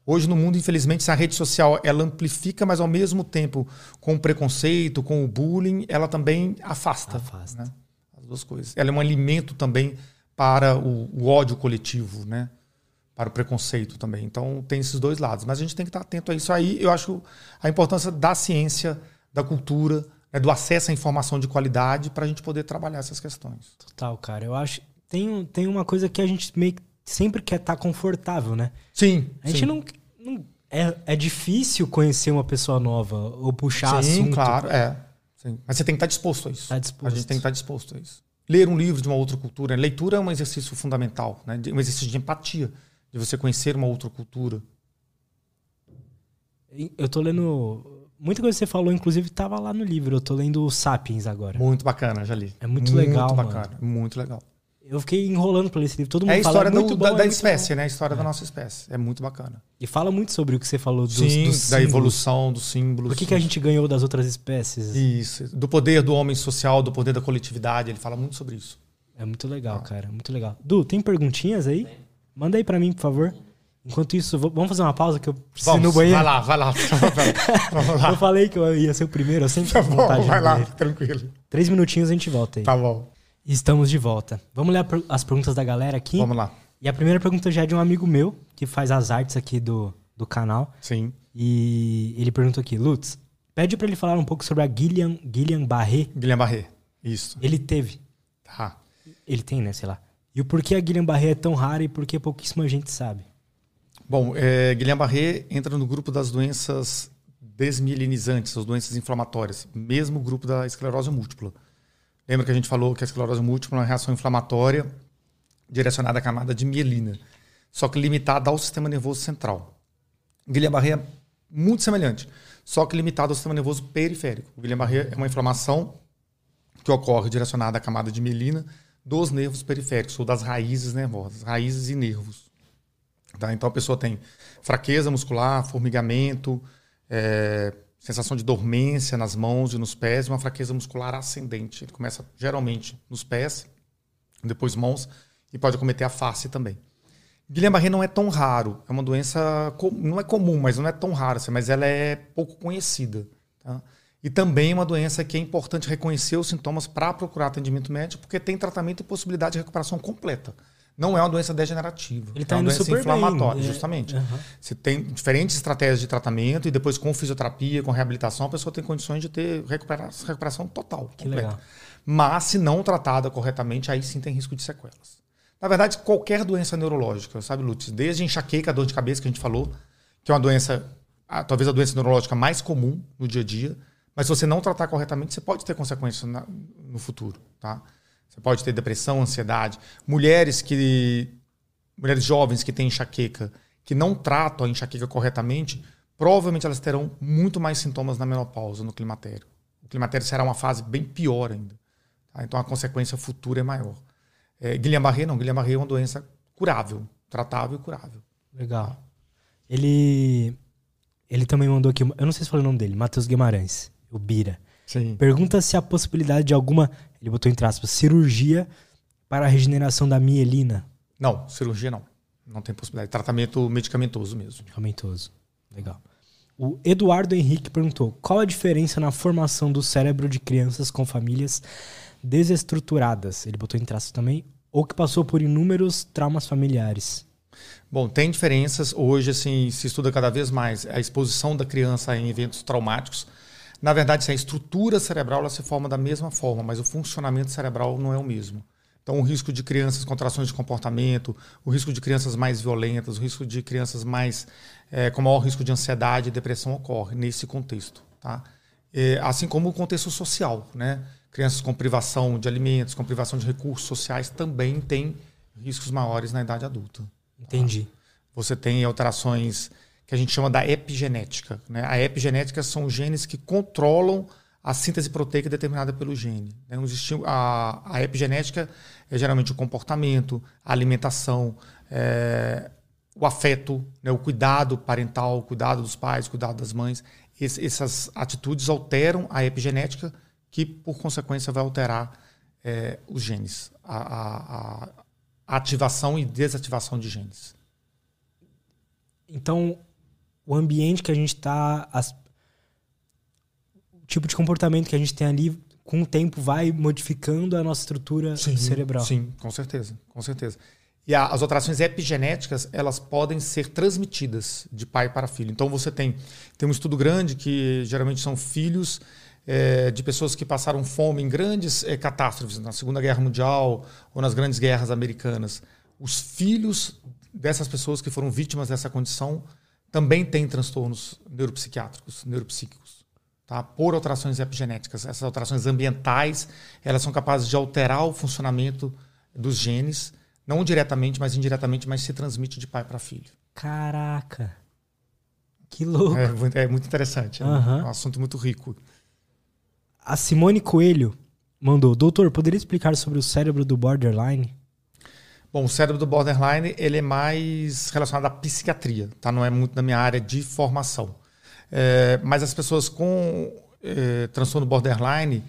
[SPEAKER 2] Hoje no mundo, infelizmente, a rede social ela amplifica, mas ao mesmo tempo, com o preconceito, com o bullying, ela também afasta.
[SPEAKER 1] Afasta.
[SPEAKER 2] Né? As duas coisas. Ela é um alimento também para o, o, ódio coletivo, né? Para o preconceito também. Então tem esses dois lados. Mas a gente tem que estar atento a isso. Aí eu acho a importância da ciência, da cultura, né? do acesso à informação de qualidade para a gente poder trabalhar essas questões.
[SPEAKER 1] Total, cara. Eu acho. Tem, tem uma coisa que a gente meio que sempre quer estar tá confortável, né?
[SPEAKER 2] Sim.
[SPEAKER 1] A gente
[SPEAKER 2] sim.
[SPEAKER 1] não. não é, é difícil conhecer uma pessoa nova ou puxar
[SPEAKER 2] sim,
[SPEAKER 1] assunto.
[SPEAKER 2] claro, é. Sim. Mas você tem que estar disposto a isso.
[SPEAKER 1] Tá disposto.
[SPEAKER 2] A gente tem que estar disposto a isso. Ler um livro de uma outra cultura. Leitura é um exercício fundamental, né? um exercício de empatia, de você conhecer uma outra cultura.
[SPEAKER 1] Eu tô lendo. Muita coisa que você falou, inclusive, estava lá no livro. Eu tô lendo Sapiens agora.
[SPEAKER 2] Muito bacana, já li.
[SPEAKER 1] É muito, muito legal.
[SPEAKER 2] Muito bacana,
[SPEAKER 1] mano.
[SPEAKER 2] muito legal.
[SPEAKER 1] Eu fiquei enrolando para esse livro. Todo mundo
[SPEAKER 2] é a
[SPEAKER 1] fala,
[SPEAKER 2] história
[SPEAKER 1] é muito
[SPEAKER 2] do,
[SPEAKER 1] bom,
[SPEAKER 2] da,
[SPEAKER 1] é
[SPEAKER 2] da
[SPEAKER 1] muito
[SPEAKER 2] espécie,
[SPEAKER 1] bom.
[SPEAKER 2] né? A história
[SPEAKER 1] é.
[SPEAKER 2] da nossa espécie. É muito bacana.
[SPEAKER 1] E fala muito sobre o que você falou dos,
[SPEAKER 2] Sim,
[SPEAKER 1] dos
[SPEAKER 2] da evolução, dos símbolos.
[SPEAKER 1] O que, que a gente ganhou das outras espécies?
[SPEAKER 2] Isso. Do poder do homem social, do poder da coletividade. Ele fala muito sobre isso.
[SPEAKER 1] É muito legal, ah. cara. Muito legal. Du, tem perguntinhas aí? Manda aí para mim, por favor. Enquanto isso, vamos fazer uma pausa que eu preciso
[SPEAKER 2] vamos,
[SPEAKER 1] ir no banheiro.
[SPEAKER 2] Vai lá, vai lá. Vamos lá.
[SPEAKER 1] eu falei que eu ia ser o primeiro, eu sempre tá
[SPEAKER 2] bom, Vai lá, tranquilo.
[SPEAKER 1] Três minutinhos a gente volta aí.
[SPEAKER 2] Tá bom.
[SPEAKER 1] Estamos de volta. Vamos ler as perguntas da galera aqui?
[SPEAKER 2] Vamos lá.
[SPEAKER 1] E a primeira pergunta já é de um amigo meu, que faz as artes aqui do, do canal.
[SPEAKER 2] Sim.
[SPEAKER 1] E ele perguntou aqui, Lutz, pede para ele falar um pouco sobre a Guilherme, Guilherme Barré.
[SPEAKER 2] Guilherme Barré, isso.
[SPEAKER 1] Ele teve.
[SPEAKER 2] Tá.
[SPEAKER 1] Ele tem, né? Sei lá. E o porquê a Guilherme Barré é tão rara e por que pouquíssima gente sabe?
[SPEAKER 2] Bom, é, Guilherme Barré entra no grupo das doenças desmielinizantes, as doenças inflamatórias, mesmo grupo da esclerose múltipla. Lembra que a gente falou que a esclerose múltipla é uma reação inflamatória direcionada à camada de mielina, só que limitada ao sistema nervoso central. Guillain-Barré é muito semelhante, só que limitado ao sistema nervoso periférico. Guillain-Barré é uma inflamação que ocorre direcionada à camada de mielina dos nervos periféricos, ou das raízes nervosas, raízes e nervos. Tá? Então a pessoa tem fraqueza muscular, formigamento, é, sensação de dormência nas mãos e nos pés, uma fraqueza muscular ascendente. Ele começa geralmente nos pés, depois mãos, e pode acometer a face também. Guillain-Barré não é tão raro, é uma doença, não é comum, mas não é tão rara, assim, mas ela é pouco conhecida. Tá? E também é uma doença que é importante reconhecer os sintomas para procurar atendimento médico, porque tem tratamento e possibilidade de recuperação completa. Não é uma doença degenerativa.
[SPEAKER 1] Ele tá
[SPEAKER 2] é uma
[SPEAKER 1] doença
[SPEAKER 2] inflamatória,
[SPEAKER 1] bem.
[SPEAKER 2] justamente.
[SPEAKER 1] Uhum.
[SPEAKER 2] Você tem diferentes estratégias de tratamento e depois com fisioterapia, com reabilitação, a pessoa tem condições de ter recuperação, recuperação total,
[SPEAKER 1] que
[SPEAKER 2] completa.
[SPEAKER 1] Legal.
[SPEAKER 2] Mas se não tratada corretamente, aí sim tem risco de sequelas. Na verdade, qualquer doença neurológica, sabe, Lutz? Desde enxaqueca, dor de cabeça que a gente falou, que é uma doença, talvez a doença neurológica mais comum no dia a dia, mas se você não tratar corretamente, você pode ter consequências na, no futuro, tá? Você pode ter depressão, ansiedade. Mulheres que mulheres jovens que têm enxaqueca, que não tratam a enxaqueca corretamente, provavelmente elas terão muito mais sintomas na menopausa, no climatério. O climatério será uma fase bem pior ainda. Tá? Então a consequência futura é maior. É, Guillain-Barré não. Guillain-Barré é uma doença curável, tratável e curável.
[SPEAKER 1] Legal. Ele ele também mandou aqui, eu não sei se falei o nome dele, Matheus Guimarães, o Bira.
[SPEAKER 2] Sim.
[SPEAKER 1] Pergunta se a possibilidade de alguma, ele botou entre aspas, cirurgia para a regeneração da mielina.
[SPEAKER 2] Não, cirurgia não. Não tem possibilidade. Tratamento medicamentoso mesmo.
[SPEAKER 1] Medicamentoso. Legal. O Eduardo Henrique perguntou: qual a diferença na formação do cérebro de crianças com famílias desestruturadas? Ele botou em traço também, ou que passou por inúmeros traumas familiares.
[SPEAKER 2] Bom, tem diferenças. Hoje, assim, se estuda cada vez mais a exposição da criança em eventos traumáticos. Na verdade, a estrutura cerebral ela se forma da mesma forma, mas o funcionamento cerebral não é o mesmo. Então, o risco de crianças com trações de comportamento, o risco de crianças mais violentas, o risco de crianças mais é, com maior risco de ansiedade e depressão ocorre nesse contexto. Tá? É, assim como o contexto social. Né? Crianças com privação de alimentos, com privação de recursos sociais também têm riscos maiores na idade adulta.
[SPEAKER 1] Entendi.
[SPEAKER 2] Tá? Você tem alterações que a gente chama da epigenética. Né? A epigenética são genes que controlam a síntese proteica determinada pelo gene. Né? A, a epigenética é geralmente o comportamento, a alimentação, é, o afeto, né? o cuidado parental, o cuidado dos pais, o cuidado das mães. Esse, essas atitudes alteram a epigenética, que por consequência vai alterar é, os genes, a, a, a ativação e desativação de genes.
[SPEAKER 1] Então, o ambiente que a gente está, o tipo de comportamento que a gente tem ali, com o tempo vai modificando a nossa estrutura sim, cerebral.
[SPEAKER 2] Sim, com certeza, com certeza. E a, as alterações epigenéticas, elas podem ser transmitidas de pai para filho. Então você tem, tem um estudo grande que geralmente são filhos é, de pessoas que passaram fome em grandes é, catástrofes, na Segunda Guerra Mundial ou nas grandes guerras americanas. Os filhos dessas pessoas que foram vítimas dessa condição também têm transtornos neuropsiquiátricos, neuropsíquicos, tá? por alterações epigenéticas. Essas alterações ambientais, elas são capazes de alterar o funcionamento dos genes, não diretamente, mas indiretamente, mas se transmite de pai para filho.
[SPEAKER 1] Caraca! Que louco!
[SPEAKER 2] É, é muito interessante, uhum. é um assunto muito rico.
[SPEAKER 1] A Simone Coelho mandou: Doutor, poderia explicar sobre o cérebro do borderline?
[SPEAKER 2] Bom, o cérebro do borderline ele é mais relacionado à psiquiatria, tá? Não é muito da minha área de formação. É, mas as pessoas com é, transtorno borderline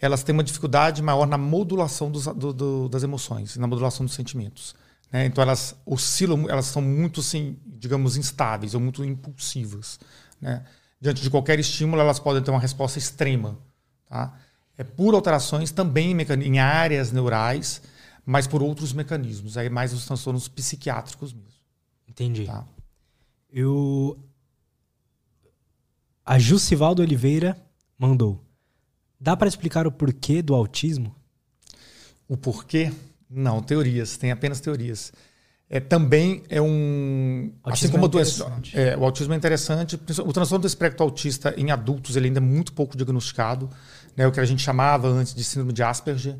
[SPEAKER 2] elas têm uma dificuldade maior na modulação dos, do, do, das emoções, na modulação dos sentimentos. Né? Então elas oscilam, elas são muito, assim, digamos, instáveis ou muito impulsivas. Né? Diante de qualquer estímulo, elas podem ter uma resposta extrema. Tá? É por alterações também em, em áreas neurais, mas por outros mecanismos. Aí mais os transtornos psiquiátricos mesmo.
[SPEAKER 1] Entendi. Tá? Eu... A Jucivaldo Oliveira mandou. Dá para explicar o porquê do autismo?
[SPEAKER 2] O porquê? Não, teorias. Tem apenas teorias. É, também é um.
[SPEAKER 1] Autismo assim como é doença,
[SPEAKER 2] é, o autismo é interessante. O transtorno do espectro autista em adultos ele ainda é muito pouco diagnosticado. Né, o que a gente chamava antes de síndrome de Asperger,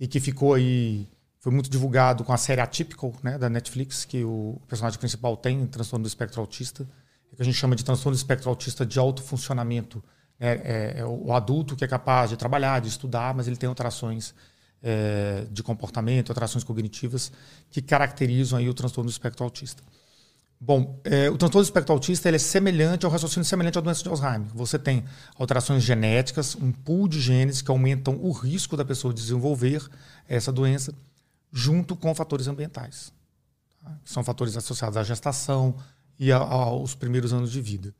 [SPEAKER 2] e que ficou aí. Foi muito divulgado com a série Atypical, né, da Netflix, que o personagem principal tem, transtorno do espectro autista, que a gente chama de transtorno do espectro autista de alto funcionamento. É, é, é, o adulto que é capaz de trabalhar, de estudar, mas ele tem alterações é, de comportamento, alterações cognitivas que caracterizam aí o transtorno do espectro autista. Bom, é, o transtorno do espectro autista ele é semelhante ao raciocínio semelhante à doença de Alzheimer. Você tem alterações genéticas, um pool de genes que aumentam o risco da pessoa desenvolver essa doença, junto com fatores ambientais. Tá? São fatores associados à gestação e a, aos primeiros anos de vida.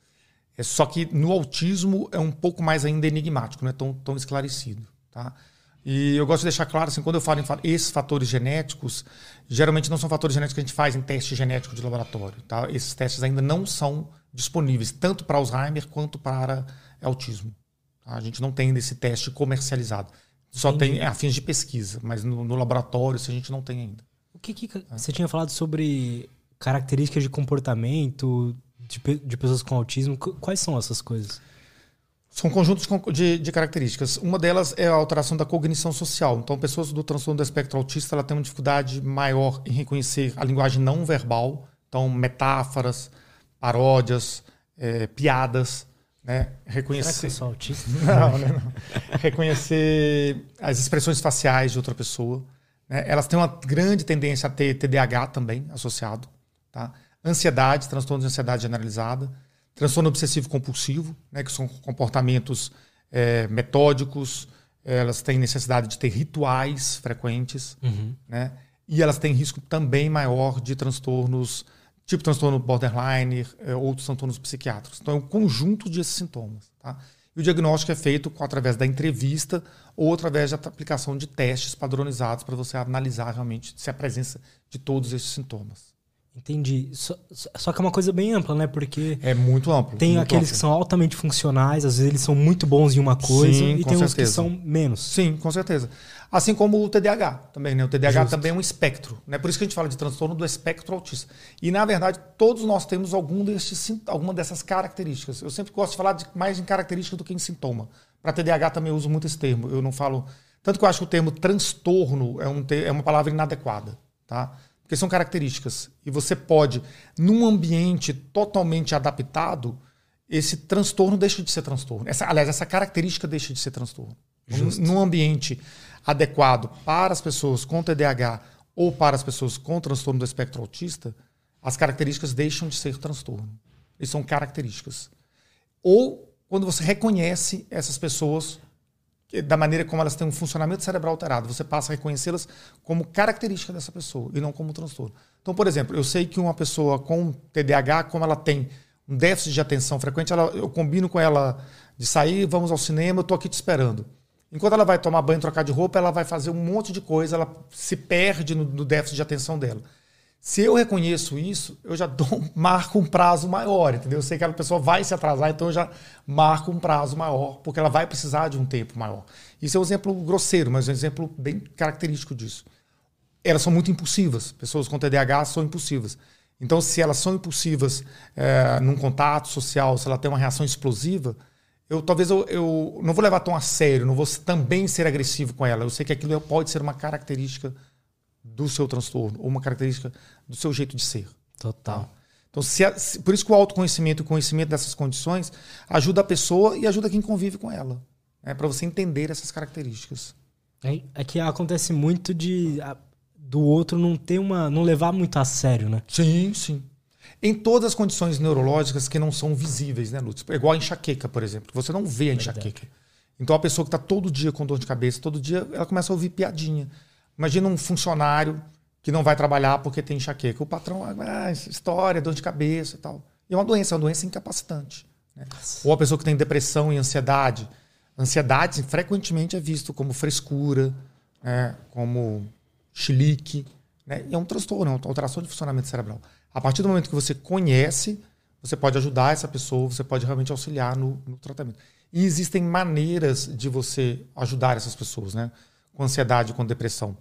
[SPEAKER 2] É só que no autismo é um pouco mais ainda enigmático, não é tão, tão esclarecido. Tá? E eu gosto de deixar claro, assim, quando eu falo em esses fatores genéticos, geralmente não são fatores genéticos que a gente faz em teste genético de laboratório. Tá? Esses testes ainda não são disponíveis, tanto para Alzheimer quanto para autismo. Tá? A gente não tem esse teste comercializado. Só Entendi. tem é, a fins de pesquisa, mas no, no, laboratório isso a gente não tem ainda.
[SPEAKER 1] O que, que é. você tinha falado sobre características de comportamento de, de pessoas com autismo? Quais são essas coisas?
[SPEAKER 2] São conjuntos de, de, características. Uma delas é a alteração da cognição social. Então, pessoas do transtorno do espectro autista ela têm uma dificuldade maior em reconhecer a linguagem não verbal, então metáforas, paródias, é, piadas, né? Reconhecer.
[SPEAKER 1] Será que eu sou?
[SPEAKER 2] Não, não, não. Reconhecer as expressões faciais de outra pessoa. Né? Elas têm uma grande tendência a ter TDAH também associado. Tá? Ansiedade, transtorno de ansiedade generalizada. Transtorno obsessivo compulsivo, né? que são comportamentos é, metódicos. Elas têm necessidade de ter rituais frequentes.
[SPEAKER 1] Uhum.
[SPEAKER 2] Né? E elas têm risco também maior de transtornos tipo transtorno borderline, é, outros transtornos psiquiátricos. Então, é um conjunto desses sintomas. Tá? E o diagnóstico é feito através da entrevista ou através da aplicação de testes padronizados para você analisar realmente se a presença de todos esses sintomas.
[SPEAKER 1] Entendi. Só, só, que é uma coisa bem ampla, né? Porque.
[SPEAKER 2] É muito amplo.
[SPEAKER 1] Tem
[SPEAKER 2] muito
[SPEAKER 1] aqueles
[SPEAKER 2] amplo.
[SPEAKER 1] que são altamente funcionais, às vezes eles são muito bons em uma coisa,
[SPEAKER 2] Sim,
[SPEAKER 1] e tem uns
[SPEAKER 2] certeza.
[SPEAKER 1] que são menos.
[SPEAKER 2] Sim, com certeza. Assim como o TDAH também, né? O TDAH
[SPEAKER 1] Justo.
[SPEAKER 2] também é um espectro, né? Por isso que a gente fala de transtorno do espectro autista. E na verdade, todos nós temos algum desses, sin- alguma dessas características. Eu sempre gosto de falar de, mais em característica do que em sintoma. Para TDAH também eu uso muito esse termo. Eu não falo tanto que eu acho que o termo transtorno é, um te- é uma palavra inadequada, tá? Porque são características e você pode, num ambiente totalmente adaptado, esse transtorno deixa de ser transtorno. Essa, aliás, essa característica deixa de ser transtorno.
[SPEAKER 1] Justo.
[SPEAKER 2] Num ambiente adequado para as pessoas com TDAH ou para as pessoas com transtorno do espectro autista, as características deixam de ser transtorno. E são características. Ou quando você reconhece essas pessoas da maneira como elas têm um funcionamento cerebral alterado, você passa a reconhecê-las como característica dessa pessoa e não como transtorno. Então, por exemplo, eu sei que uma pessoa com TDAH, como ela tem um déficit de atenção frequente, ela- eu combino com ela de sair, vamos ao cinema, eu estou aqui te esperando. Enquanto ela vai tomar banho, trocar de roupa, ela vai fazer um monte de coisa, ela se perde no, no déficit de atenção dela. Se eu reconheço isso, eu já dou, marco um prazo maior, entendeu? Eu sei que aquela pessoa vai se atrasar, então eu já marco um prazo maior, porque ela vai precisar de um tempo maior. Isso é um exemplo grosseiro, mas é um exemplo bem característico disso. Elas são muito impulsivas. Pessoas com TDAH são impulsivas. Então, se elas são impulsivas é, num contato social, se ela tem uma reação explosiva, eu talvez eu, eu não vou levar tão a sério, não vou também ser agressivo com ela. Eu sei que aquilo pode ser uma característica do seu transtorno ou uma característica do seu jeito de ser.
[SPEAKER 1] Total.
[SPEAKER 2] Então, se a- se- por isso que o autoconhecimento e o conhecimento dessas condições ajuda a pessoa e ajuda quem convive com ela. É para você entender essas características.
[SPEAKER 1] É, é que acontece muito de a- do outro não ter uma. não levar muito a sério, né?
[SPEAKER 2] Sim, sim. Em todas as condições neurológicas que não são visíveis, né, Lutz? É igual a enxaqueca, por exemplo. Você não vê a enxaqueca. Então a pessoa que está todo dia com dor de cabeça, todo dia, ela começa a ouvir piadinha. Imagina um funcionário que não vai trabalhar porque tem enxaqueca. O patrão, ah, história, dor de cabeça e tal. E é uma doença, é uma doença incapacitante. né? Ou a pessoa que tem depressão e ansiedade. Ansiedade frequentemente é visto como frescura, né, como chilique. Né? E é um transtorno, é uma alteração de funcionamento cerebral. A partir do momento que você conhece, você pode ajudar essa pessoa, você pode realmente auxiliar no, no tratamento. E existem maneiras de você ajudar essas pessoas, né? Com ansiedade, com depressão.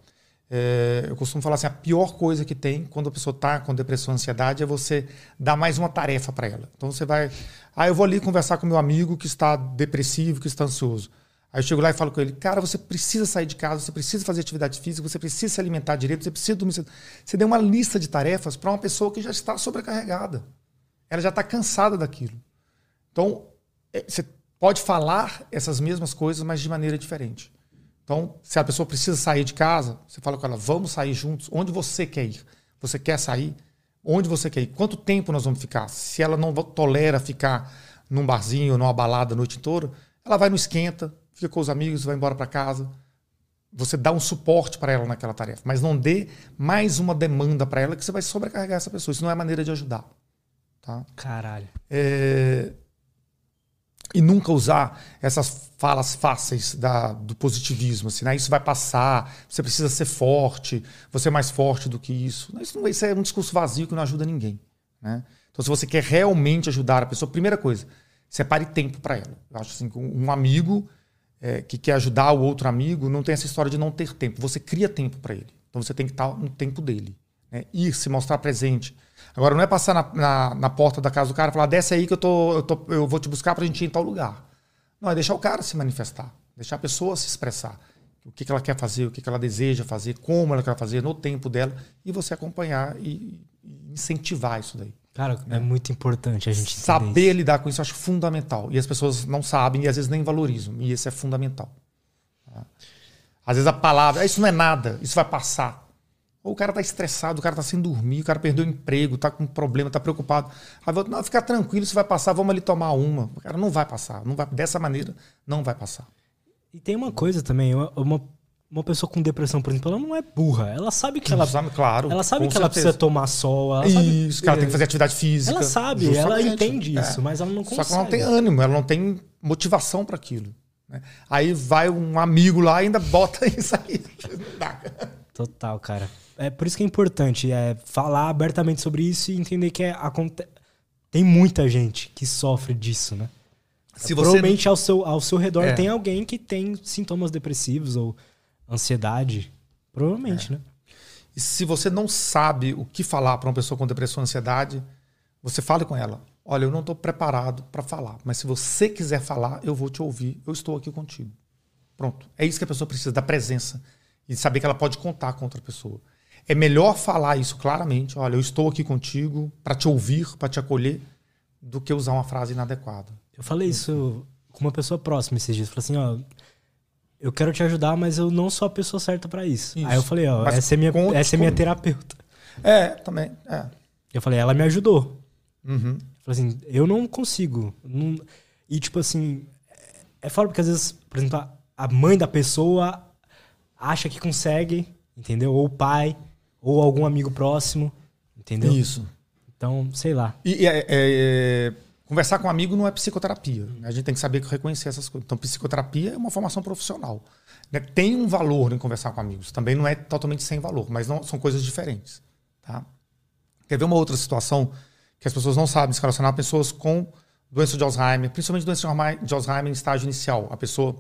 [SPEAKER 2] É, eu costumo falar assim: a pior coisa que tem quando a pessoa está com depressão, ansiedade, é você dar mais uma tarefa para ela. Então você vai. Ah, eu vou ali conversar com meu amigo que está depressivo, que está ansioso. Aí eu chego lá e falo com ele: cara, você precisa sair de casa, você precisa fazer atividade física, você precisa se alimentar direito, você precisa dormir. cedo." Você deu uma lista de tarefas para uma pessoa que já está sobrecarregada. Ela já está cansada daquilo. Então, é, você pode falar essas mesmas coisas, mas de maneira diferente. Então, se a pessoa precisa sair de casa, você fala com ela: vamos sair juntos. Onde você quer ir? Você quer sair? Onde você quer ir? Quanto tempo nós vamos ficar? Se ela não tolera ficar num barzinho, numa balada a noite toda, ela vai no esquenta, fica com os amigos, vai embora para casa. Você dá um suporte para ela naquela tarefa, mas não dê mais uma demanda para ela que você vai sobrecarregar essa pessoa. Isso não é maneira de ajudar. Tá?
[SPEAKER 1] Caralho.
[SPEAKER 2] É, E nunca usar essas falas fáceis da, do positivismo, assim, né? isso vai passar, você precisa ser forte, você é mais forte do que isso. Isso, não, isso é um discurso vazio que não ajuda ninguém. Né? Então, se você quer realmente ajudar a pessoa, primeira coisa, separe tempo para ela. Eu acho assim, que um amigo é, que quer ajudar o outro amigo não tem essa história de não ter tempo. Você cria tempo para ele. Então, você tem que estar no tempo dele. Né? Ir, se mostrar presente. Agora, não é passar na, na, na porta da casa do cara e falar, desce aí que eu, tô, eu, tô, eu vou te buscar pra gente ir em tal lugar. Não, é deixar o cara se manifestar. Deixar a pessoa se expressar. O que, que ela quer fazer, o que, que ela deseja fazer, como ela quer fazer, no tempo dela. E você acompanhar e incentivar isso daí.
[SPEAKER 1] Cara, é, é muito importante a gente
[SPEAKER 2] saber isso. lidar com isso, eu acho fundamental. E as pessoas não sabem e às vezes nem valorizam. E isso é fundamental. Tá? Às vezes a palavra, ah, isso não é nada, isso vai passar. Ou o cara tá estressado, o cara tá sem dormir, o cara perdeu o emprego, tá com problema, tá preocupado. Aí vou, não, fica tranquilo, isso vai passar, vamos ali tomar uma. O cara não vai passar, não vai, dessa maneira não vai passar.
[SPEAKER 1] E tem uma coisa também, uma, uma pessoa com depressão, por exemplo, ela não é burra. Ela sabe que ela.
[SPEAKER 2] Sabe, claro.
[SPEAKER 1] Ela sabe que certeza. ela precisa tomar sol. Ela
[SPEAKER 2] isso,
[SPEAKER 1] sabe,
[SPEAKER 2] que ela tem que fazer atividade física.
[SPEAKER 1] Ela sabe, ela entende é. isso, mas ela não consegue.
[SPEAKER 2] Só que ela não tem ânimo, ela não tem motivação para aquilo. Né? Aí vai um amigo lá e ainda bota isso aí.
[SPEAKER 1] Total, cara é por isso que é importante é falar abertamente sobre isso e entender que é, aconte... tem muita gente que sofre disso, né? Se Provavelmente ao seu, ao seu redor é. tem alguém que tem sintomas depressivos ou ansiedade. Provavelmente, é. né?
[SPEAKER 2] E se você não sabe o que falar para uma pessoa com depressão ou ansiedade, você fale com ela. Olha, eu não estou preparado para falar, mas se você quiser falar, eu vou te ouvir. Eu estou aqui contigo. Pronto. É isso que a pessoa precisa, da presença. E saber que ela pode contar com outra pessoa. É melhor falar isso claramente. Olha, eu estou aqui contigo para te ouvir, para te acolher, do que usar uma frase inadequada.
[SPEAKER 1] Eu falei isso com uma pessoa próxima esses dias. Falei assim, ó, eu quero te ajudar, mas eu não sou a pessoa certa para isso. isso. Aí eu falei, ó, essa é minha, essa é minha terapeuta.
[SPEAKER 2] É, também. É.
[SPEAKER 1] Eu falei, ela me ajudou.
[SPEAKER 2] Uhum.
[SPEAKER 1] Eu falei assim, eu não consigo. Não... E tipo assim, é foda porque às vezes, por exemplo, a mãe da pessoa acha que consegue, entendeu? Ou o pai ou algum amigo próximo, entendeu?
[SPEAKER 2] Isso.
[SPEAKER 1] Então, sei lá.
[SPEAKER 2] E, é, é, é, conversar com um amigo não é psicoterapia. Né? A gente tem que saber reconhecer essas coisas. Então, psicoterapia é uma formação profissional. Né? Tem um valor em conversar com amigos. Também não é totalmente sem valor, mas não são coisas diferentes. Tá? Quer ver uma outra situação que as pessoas não sabem se relacionar pessoas com doença de Alzheimer, principalmente doença de Alzheimer em estágio inicial. A pessoa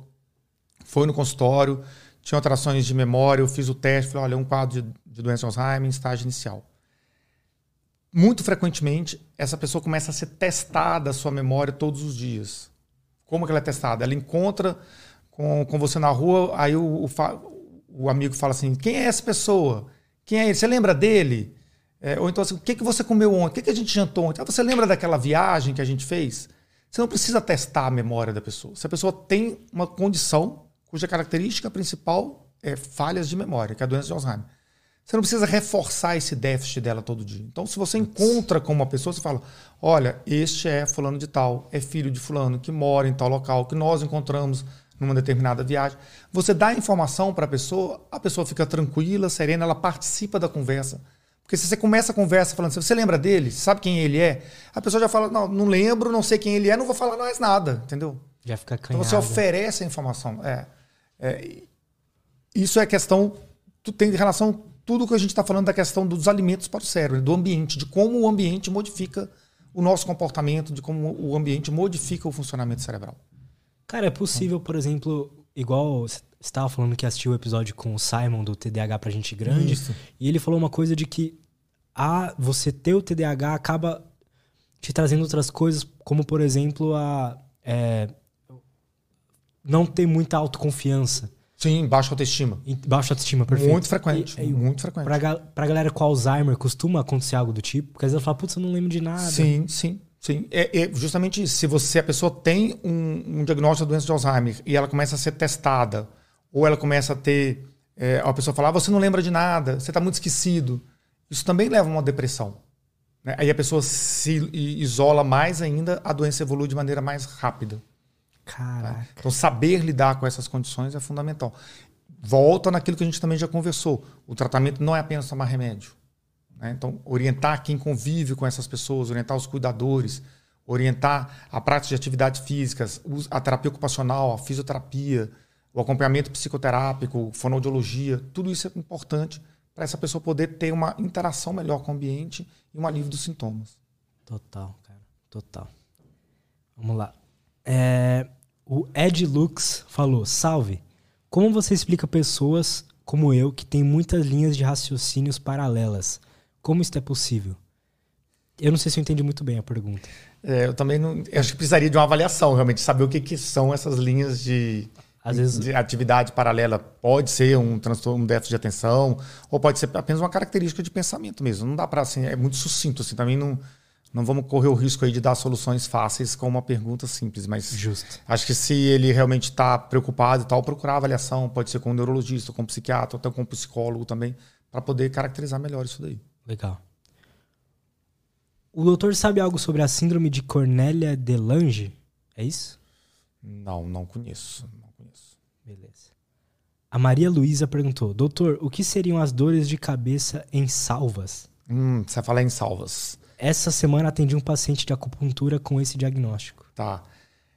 [SPEAKER 2] foi no consultório, tinha alterações de memória, eu fiz o teste, falei, olha, é um quadro de, de doença Alzheimer em estágio inicial. Muito frequentemente, essa pessoa começa a ser testada a sua memória todos os dias. Como que ela é testada? Ela encontra com, com você na rua, aí o, o, o amigo fala assim, quem é essa pessoa? Quem é ele? Você lembra dele? É, ou então assim, o que, que você comeu ontem? O que, que a gente jantou ontem? Ah, você lembra daquela viagem que a gente fez? Você não precisa testar a memória da pessoa. Se a pessoa tem uma condição cuja característica principal é falhas de memória, que é a doença de Alzheimer. Você não precisa reforçar esse déficit dela todo dia. Então, se você encontra com uma pessoa, você fala: olha, este é fulano de tal, é filho de fulano que mora em tal local, que nós encontramos numa determinada viagem. Você dá informação para a pessoa, a pessoa fica tranquila, serena, ela participa da conversa. Porque se você começa a conversa falando assim, você lembra dele? Sabe quem ele é? A pessoa já fala: não, não lembro, não sei quem ele é, não vou falar mais nada, entendeu?
[SPEAKER 1] Já fica canhada.
[SPEAKER 2] Então você oferece a informação. É. É, isso é questão, tem relação tudo que a gente está falando da questão dos alimentos para o cérebro, do ambiente, de como o ambiente modifica o nosso comportamento, de como o ambiente modifica o funcionamento cerebral.
[SPEAKER 1] Cara, é possível, por exemplo, igual você estava falando que assistiu o episódio com o Simon do TDAH para gente grande, Isso. e ele falou uma coisa de que a você ter o TDAH acaba te trazendo outras coisas, como por exemplo a é, não ter muita autoconfiança.
[SPEAKER 2] Sim, baixa autoestima.
[SPEAKER 1] Baixa autoestima, perfeito.
[SPEAKER 2] Muito frequente. E, muito frequente.
[SPEAKER 1] Pra, pra galera com Alzheimer, costuma acontecer algo do tipo? Porque às vezes ela fala, putz, eu não lembro de nada.
[SPEAKER 2] Sim, sim. Sim, é, é, justamente isso. Se você a pessoa tem um, um, diagnóstico da doença de Alzheimer e ela começa a ser testada, ou ela começa a ter. É, a pessoa falar, ah, você não lembra de nada, você está muito esquecido. Isso também leva a uma depressão. Né? Aí a pessoa se isola mais ainda, a doença evolui de maneira mais rápida.
[SPEAKER 1] Caraca.
[SPEAKER 2] Então, saber lidar com essas condições é fundamental. Volta naquilo que a gente também já conversou. O tratamento não é apenas tomar remédio. Né? Então, orientar quem convive com essas pessoas, orientar os cuidadores, orientar a prática de atividades físicas, a terapia ocupacional, a fisioterapia, o acompanhamento psicoterápico, fonoaudiologia, tudo isso é importante para essa pessoa poder ter uma interação melhor com o ambiente e um alívio dos sintomas.
[SPEAKER 1] Total, cara. Total. Vamos lá. É, o Ed Lux falou: Salve. Como você explica pessoas como eu que têm muitas linhas de raciocínios paralelas? Como isso é possível? Eu não sei se eu entendi muito bem a pergunta.
[SPEAKER 2] É, eu também não. Eu acho que precisaria de uma avaliação, realmente, saber o que, que são essas linhas de, Às vezes... de atividade paralela. Pode ser um transtorno, um déficit de atenção, ou pode ser apenas uma característica de pensamento mesmo. Não dá para assim, é muito sucinto assim, também não não vamos correr o risco aí de dar soluções fáceis com uma pergunta simples, mas
[SPEAKER 1] Justo.
[SPEAKER 2] acho que se ele realmente está preocupado e tal, procurar avaliação, pode ser com um neurologista, com um psiquiatra, até com um psicólogo também, para poder caracterizar melhor isso daí.
[SPEAKER 1] Legal. O doutor sabe algo sobre a síndrome de Cornélia de Lange? É isso?
[SPEAKER 2] Não, não conheço. Não conheço.
[SPEAKER 1] Beleza. A Maria Luísa perguntou: Doutor, o que seriam as dores de cabeça em salvas?
[SPEAKER 2] Hum, você falar em salvas.
[SPEAKER 1] Essa semana atendi um paciente de acupuntura com esse diagnóstico.
[SPEAKER 2] Tá.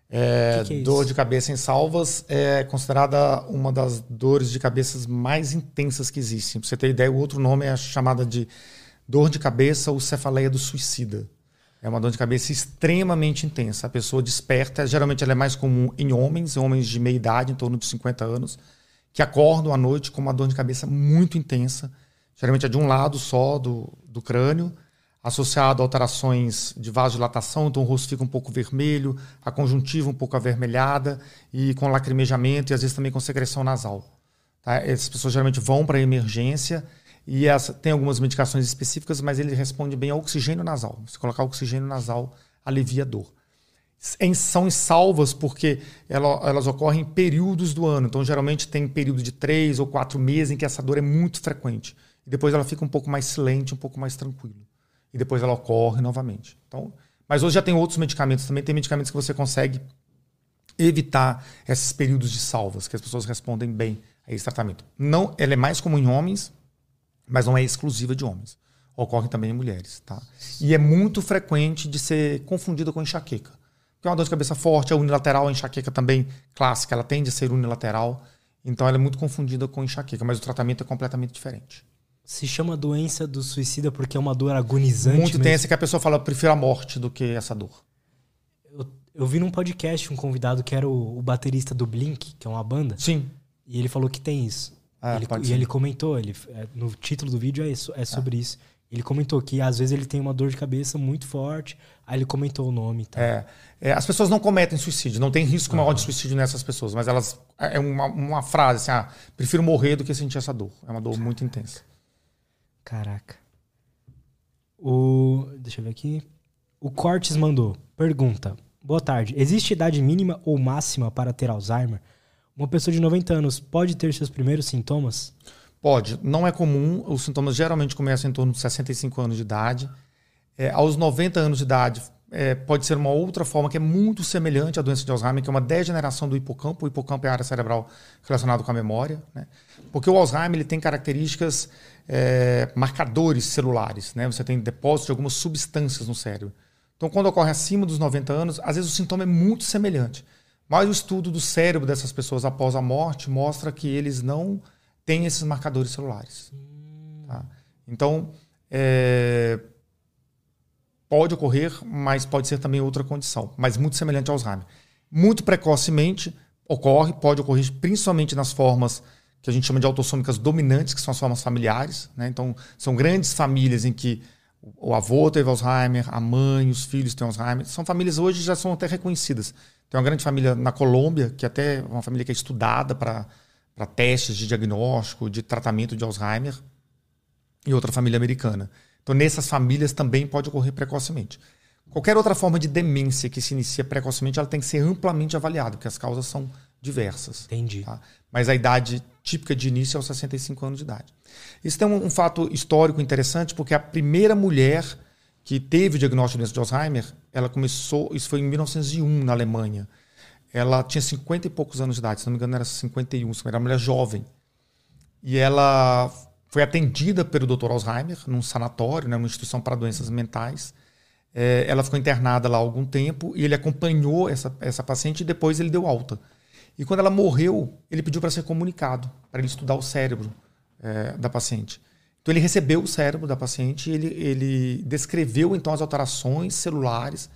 [SPEAKER 2] É,
[SPEAKER 1] Que que é
[SPEAKER 2] dor de cabeça em salvas é considerada uma das dores de cabeças mais intensas que existem. Pra você ter ideia, o outro nome é chamada de dor de cabeça ou cefaleia do suicida. É uma dor de cabeça extremamente intensa. A pessoa desperta, geralmente ela é mais comum em homens, em homens de meia idade, em torno de 50 anos, que acordam à noite com uma dor de cabeça muito intensa. Geralmente é de um lado só do, do crânio, associado a alterações de vasodilatação, então o rosto fica um pouco vermelho, a conjuntiva um pouco avermelhada e com lacrimejamento e às vezes também com secreção nasal. Tá? Essas pessoas geralmente vão para a emergência e tem algumas medicações específicas, mas ele responde bem ao oxigênio nasal. Se colocar oxigênio nasal, alivia a dor. Em- são salvas porque ela- elas ocorrem em períodos do ano. Então, geralmente tem período de três ou quatro meses em que essa dor é muito frequente. E depois ela fica um pouco mais silente, um pouco mais tranquila. E depois ela ocorre novamente. Então, mas hoje já tem outros medicamentos também. Tem medicamentos que você consegue evitar esses períodos de salvas, que as pessoas respondem bem a esse tratamento. Não, ela é mais comum em homens, mas não é exclusiva de homens. Ocorre também em mulheres, tá? E é muito frequente de ser confundida com enxaqueca. Porque é uma dor de cabeça forte, é unilateral, a enxaqueca também clássica, ela tende a ser unilateral, então ela é muito confundida com enxaqueca, mas o tratamento é completamente diferente.
[SPEAKER 1] Se chama doença do suicida porque é uma dor agonizante.
[SPEAKER 2] muito
[SPEAKER 1] mesmo.
[SPEAKER 2] tensa que a pessoa fala, prefiro a morte do que essa dor.
[SPEAKER 1] Eu, eu vi num podcast um convidado que era o, o baterista do Blink, que é uma banda,
[SPEAKER 2] Sim.
[SPEAKER 1] e ele falou que tem isso.
[SPEAKER 2] Ah,
[SPEAKER 1] Ele- e
[SPEAKER 2] ser.
[SPEAKER 1] ele comentou, ele, é, no título do vídeo é, isso, é sobre isso. Ele comentou que às vezes ele tem uma dor de cabeça muito forte, aí ele comentou o nome e tal.
[SPEAKER 2] É, é, as pessoas não cometem suicídio, não tem risco maior de suicídio nessas pessoas, mas elas. É uma, uma frase assim: ah, prefiro morrer do que sentir essa dor. É uma dor muito intensa.
[SPEAKER 1] Caraca. O. Deixa eu ver aqui. O Cortes mandou. Pergunta. Boa tarde. Existe idade mínima ou máxima para ter Alzheimer? Uma pessoa de 90 anos pode ter seus primeiros sintomas?
[SPEAKER 2] Pode, não é comum, os sintomas geralmente começam em torno de 65 anos de idade. É, aos 90 anos de idade, é, pode ser uma outra forma que é muito semelhante à doença de Alzheimer, que é uma degeneração do hipocampo. O hipocampo é a área cerebral relacionada com a memória. Né? Porque o Alzheimer ele tem características, é, marcadores celulares. Né? Você tem depósito de algumas substâncias no cérebro. Então, quando ocorre acima dos 90 anos, às vezes o sintoma é muito semelhante. Mas o estudo do cérebro dessas pessoas após a morte mostra que eles não têm esses marcadores celulares. Tá? Então, é, pode ocorrer, mas pode ser também outra condição, mas muito semelhante ao Alzheimer. Muito precocemente ocorre, pode ocorrer principalmente nas formas que a gente chama de autossômicas dominantes, que são as formas familiares. Né? Então, são grandes famílias em que o avô teve Alzheimer, a mãe, os filhos têm Alzheimer. São famílias hoje já são até reconhecidas. Tem uma grande família na Colômbia, que até é uma família que é estudada para testes de diagnóstico, de tratamento de Alzheimer, e outra família americana. Então, nessas famílias também pode ocorrer precocemente. Qualquer outra forma de demência que se inicia precocemente, ela tem que ser amplamente avaliada, porque as causas são diversas.
[SPEAKER 1] Entendi.
[SPEAKER 2] Tá? Mas a idade típica de início é aos 65 anos de idade. Isso tem um, um fato histórico interessante, porque a primeira mulher que teve o diagnóstico de doença de Alzheimer, ela começou, isso foi em 1901 na Alemanha. Ela tinha 50 e poucos anos de idade, se não me engano era 51, era uma mulher jovem. E ela foi atendida pelo Dr. Alzheimer num sanatório, né, numa instituição para doenças mentais. É, ela ficou internada lá há algum tempo e ele acompanhou essa, essa paciente e depois ele deu alta. E quando ela morreu, ele pediu para ser comunicado, para ele estudar o cérebro é, da paciente. Então ele recebeu o cérebro da paciente e ele, ele descreveu então as alterações celulares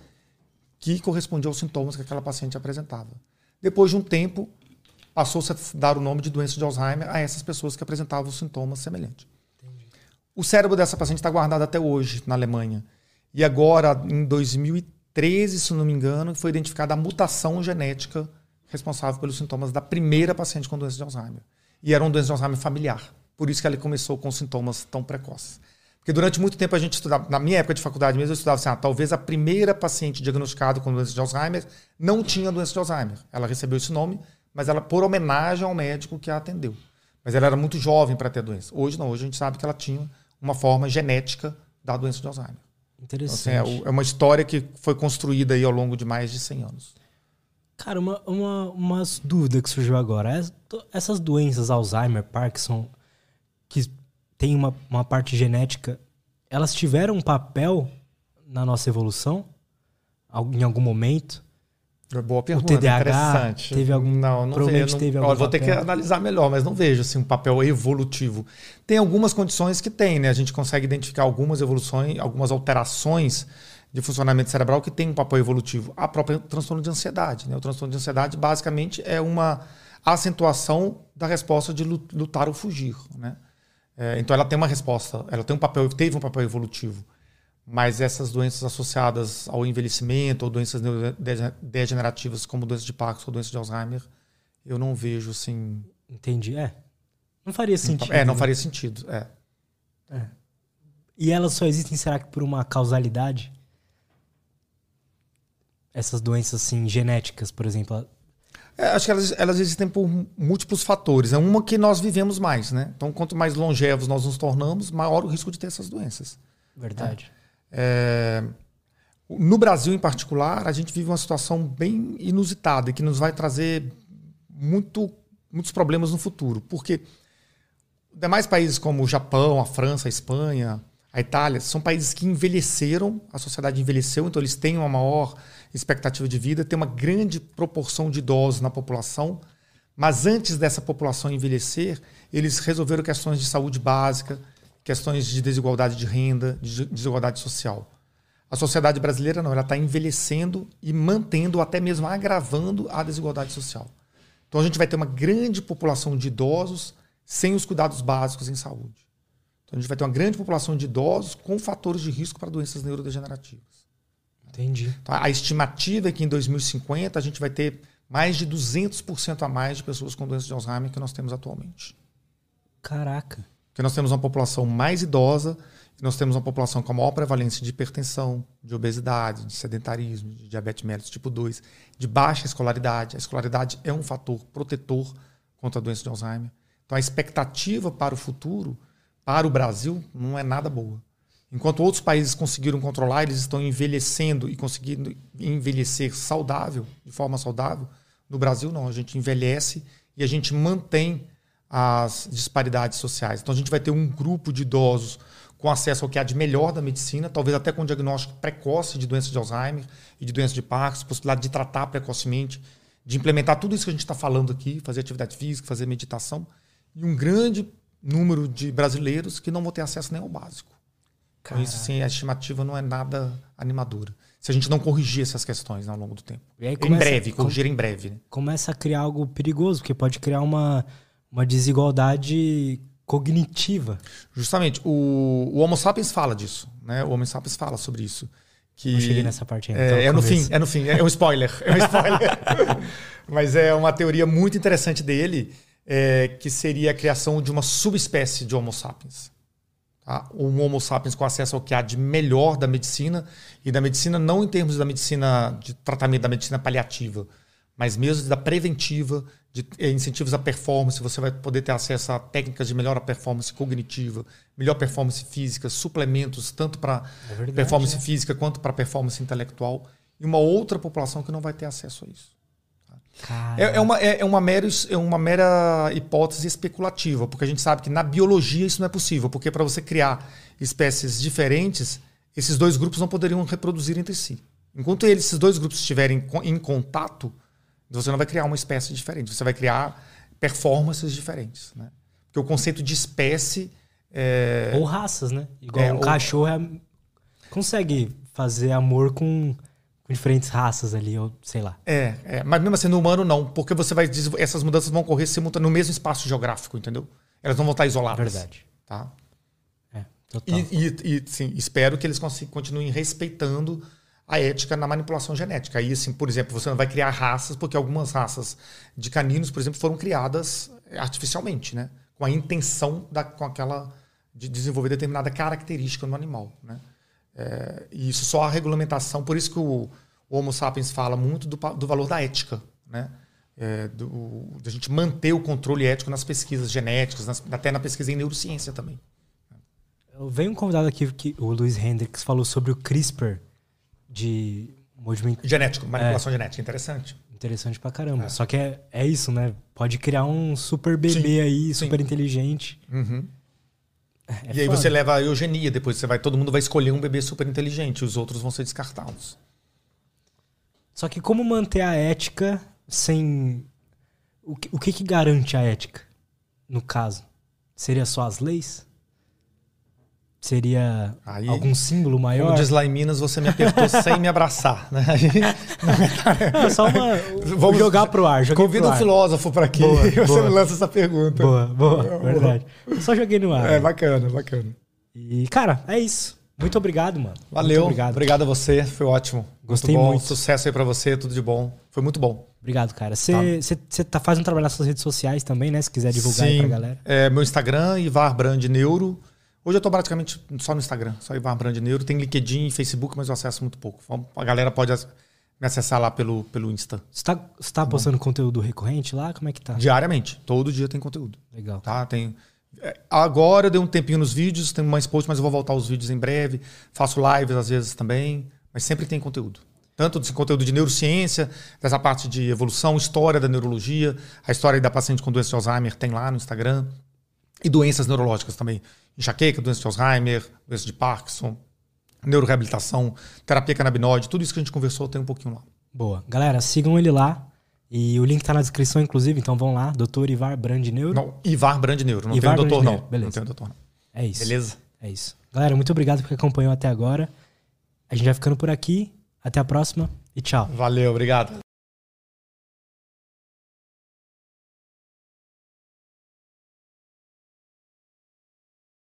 [SPEAKER 2] que correspondiam aos sintomas que aquela paciente apresentava. Depois de um tempo, passou-se a dar o nome de doença de Alzheimer a essas pessoas que apresentavam sintomas semelhantes. O cérebro dessa paciente está guardado até hoje na Alemanha. E agora, em 2013, se não me engano, foi identificada a mutação genética responsável pelos sintomas da primeira paciente com doença de Alzheimer. E era uma doença de Alzheimer familiar. Por isso que ela começou com sintomas tão precoces. Porque durante muito tempo a gente estudava, na minha época de faculdade mesmo, eu estudava assim, ah, talvez a primeira paciente diagnosticada com doença de Alzheimer não tinha doença de Alzheimer. Ela recebeu esse nome, mas ela por homenagem ao médico que a atendeu. Mas ela era muito jovem para ter a doença. Hoje não, hoje a gente sabe que ela tinha uma forma genética da doença de Alzheimer.
[SPEAKER 1] Interessante.
[SPEAKER 2] Então, assim, é, é, uma história que foi construída aí ao longo de mais de 100 anos.
[SPEAKER 1] Cara, uma, uma umas dúvidas que surgiu agora. Essas doenças Alzheimer, Parkinson, que tem uma, uma parte genética, elas tiveram um papel na nossa evolução? Em algum momento?
[SPEAKER 2] Boa pergunta, o TDAH interessante.
[SPEAKER 1] Teve algum,
[SPEAKER 2] não, não provavelmente
[SPEAKER 1] não, teve algum
[SPEAKER 2] Vou ter que analisar melhor, mas não vejo assim, um papel evolutivo. Tem algumas condições que tem, né? A gente consegue identificar algumas evoluções, algumas alterações de funcionamento cerebral que tem um papel evolutivo. A própria transtorno de ansiedade. Né? O transtorno de ansiedade, basicamente, é uma acentuação da resposta de lutar ou fugir. Né? É, então, ela tem uma resposta, ela tem um papel, teve um papel evolutivo. Mas essas doenças associadas ao envelhecimento ou doenças degenerativas como doença de Parkinson ou doença de Alzheimer, eu não vejo assim.
[SPEAKER 1] Entendi. É. Não faria sentido.
[SPEAKER 2] É, não né? faria sentido. É.
[SPEAKER 1] é. E elas só existem, será que por uma causalidade? Essas doenças assim, genéticas, por exemplo.
[SPEAKER 2] É, acho que elas, elas existem por múltiplos fatores. É uma que nós vivemos mais, né? Então, quanto mais longevos nós nos tornamos, maior o risco de ter essas doenças.
[SPEAKER 1] Verdade.
[SPEAKER 2] É. No Brasil, em particular, a gente vive uma situação bem inusitada que nos vai trazer muito, muitos problemas no futuro. Porque demais países como o Japão, a França, a Espanha, a Itália, são países que envelheceram, a sociedade envelheceu, então eles têm uma maior expectativa de vida, tem uma grande proporção de idosos na população. Mas antes dessa população envelhecer, eles resolveram questões de saúde básica, questões de desigualdade de renda, de desigualdade social. A sociedade brasileira não, ela está envelhecendo e mantendo, até mesmo agravando a desigualdade social. Então a gente vai ter uma grande população de idosos sem os cuidados básicos em saúde. Então a gente vai ter uma grande população de idosos com fatores de risco para doenças neurodegenerativas.
[SPEAKER 1] Entendi.
[SPEAKER 2] Então, a estimativa é que em 2050 a gente vai ter mais de 200% a mais de pessoas com doença de Alzheimer que nós temos atualmente.
[SPEAKER 1] Caraca.
[SPEAKER 2] Porque nós temos uma população mais idosa nós temos uma população com a maior prevalência de hipertensão, de obesidade, de sedentarismo, de diabetes mellitus tipo 2, de baixa escolaridade. A escolaridade é um fator protetor contra a doença de Alzheimer. Então a expectativa para o futuro, para o Brasil, não é nada boa. Enquanto outros países conseguiram controlar, eles estão envelhecendo e conseguindo envelhecer saudável, de forma saudável. No Brasil, não. A gente envelhece e a gente mantém as disparidades sociais. Então a gente vai ter um grupo de idosos com acesso ao que há de melhor da medicina, talvez até com diagnóstico precoce de doença de Alzheimer e de doença de Parkinson, possibilidade de tratar precocemente, de implementar tudo isso que a gente está falando aqui, fazer atividade física, fazer meditação, e um grande número de brasileiros que não vão ter acesso nem ao básico. Então, isso, sim, a estimativa não é nada animadora. Se a gente não corrigir essas questões né, ao longo do tempo. Começa, em breve, corrigir em breve. Né?
[SPEAKER 1] Começa a criar algo perigoso, porque pode criar uma uma desigualdade cognitiva.
[SPEAKER 2] Justamente. O, o Homo sapiens fala disso. Né? O Homo sapiens fala sobre isso. Que,
[SPEAKER 1] Não cheguei nessa parte ainda.
[SPEAKER 2] É, é no fim, é no fim. É um spoiler. É um spoiler. Mas é uma teoria muito interessante dele, é, que seria a criação de uma subespécie de Homo sapiens. Tá? Um Homo sapiens com acesso ao que há de melhor da medicina, e da medicina não em termos da medicina de tratamento, da medicina paliativa, mas mesmo da preventiva, de eh, incentivos à performance, você vai poder ter acesso a técnicas de melhor performance cognitiva, melhor performance física, suplementos tanto para é performance é. física quanto para performance intelectual, e uma outra população que não vai ter acesso a isso. É, é, uma, é, é, uma mera, é uma mera hipótese especulativa, porque a gente sabe que na biologia isso não é possível, porque para você criar espécies diferentes, esses dois grupos não poderiam reproduzir entre si. Enquanto eles, esses dois grupos estiverem em contato, você não vai criar uma espécie diferente, você vai criar performances diferentes. Né? Porque o conceito de espécie. É...
[SPEAKER 1] Ou raças, né? Igual é, um ou... cachorro é... consegue fazer amor com, com, diferentes raças ali, ou sei lá.
[SPEAKER 2] É, é, mas mesmo assim, no humano não, porque você vai. Essas mudanças vão ocorrer no mesmo espaço geográfico, entendeu? Elas não vão estar isoladas.
[SPEAKER 1] Verdade.
[SPEAKER 2] Tá?
[SPEAKER 1] É.
[SPEAKER 2] E, e, e sim, espero que eles continuem respeitando a ética na manipulação genética. Aí, assim, por exemplo, você não vai criar raças, porque algumas raças de caninos, por exemplo, foram criadas artificialmente, né? Com a intenção da, com aquela de desenvolver determinada característica no animal. Né? É, e isso só a regulamentação, por isso que o, o Homo sapiens fala muito do, do valor da ética, né? É, do, da gente manter o controle ético nas pesquisas genéticas, nas, até na pesquisa em neurociência também.
[SPEAKER 1] Veio um convidado aqui, que o Luiz Hendricks, falou sobre o CRISPR de movimento.
[SPEAKER 2] Genético, manipulação é. genética, interessante.
[SPEAKER 1] Interessante pra caramba. É. Só que é, é isso, né? Pode criar um super bebê sim, aí, super sim. inteligente.
[SPEAKER 2] Uhum. É e aí você leva a eugenia, depois você vai, todo mundo vai escolher um bebê super inteligente, os outros vão ser descartados.
[SPEAKER 1] Só que como manter a ética sem. O que, o que, que garante a ética, no caso? Seria só as leis? Seria Aí, algum símbolo maior?
[SPEAKER 2] Como diz lá em Minas, você me apertou sem me abraçar. Né?
[SPEAKER 1] Não, é só uma. Vamos jogar pro ar.
[SPEAKER 2] Convida um filósofo para aqui boa, e você boa. me lança essa pergunta.
[SPEAKER 1] Boa, boa, verdade. só joguei no ar.
[SPEAKER 2] É, bacana, bacana.
[SPEAKER 1] E, cara, é isso. Muito obrigado, mano.
[SPEAKER 2] Valeu. Muito obrigado. obrigado a você, foi ótimo.
[SPEAKER 1] Gostei
[SPEAKER 2] muito,
[SPEAKER 1] muito.
[SPEAKER 2] Sucesso aí para você, tudo de bom. Foi muito bom.
[SPEAKER 1] Obrigado, cara. Você tá. tá fazendo um trabalho nas suas redes sociais também, né? Se quiser divulgar
[SPEAKER 2] Sim.
[SPEAKER 1] aí pra galera.
[SPEAKER 2] É, meu Instagram, Ivar Brand Neuro. Hoje eu tô praticamente só no Instagram, só Ivar Brand Neuro. Tem LinkedIn e Facebook, mas eu acesso muito pouco. A galera pode me acessar lá pelo, pelo Insta.
[SPEAKER 1] Você tá, você tá postando bom. conteúdo recorrente lá? Como é que tá?
[SPEAKER 2] Diariamente. Todo dia tem conteúdo.
[SPEAKER 1] Legal.
[SPEAKER 2] Tá? Tem... É, agora eu dei um tempinho nos vídeos, tem mais posts, mas eu vou voltar aos vídeos em breve. Faço lives às vezes também, mas sempre tem conteúdo. Tanto desse conteúdo de neurociência, dessa parte de evolução, história da neurologia, a história da paciente com doença de Alzheimer tem lá no Instagram. E doenças neurológicas também enxaqueca, doença de Alzheimer, doença de Parkinson, neuroreabilitação, terapia canabinoide, tudo isso que a gente conversou tem um pouquinho lá.
[SPEAKER 1] Boa. Galera, sigam ele lá. E o link tá na descrição, inclusive, então vão lá, Dr. Ivar Brand Neuro.
[SPEAKER 2] Não, Ivar Brand Neuro, não Ivar tem o doutor, não.
[SPEAKER 1] Beleza.
[SPEAKER 2] Não tem o doutor, não.
[SPEAKER 1] É isso.
[SPEAKER 2] Beleza?
[SPEAKER 1] É isso. Galera, muito obrigado por acompanhou até agora. A gente vai ficando por aqui. Até a próxima e tchau.
[SPEAKER 2] Valeu, obrigado.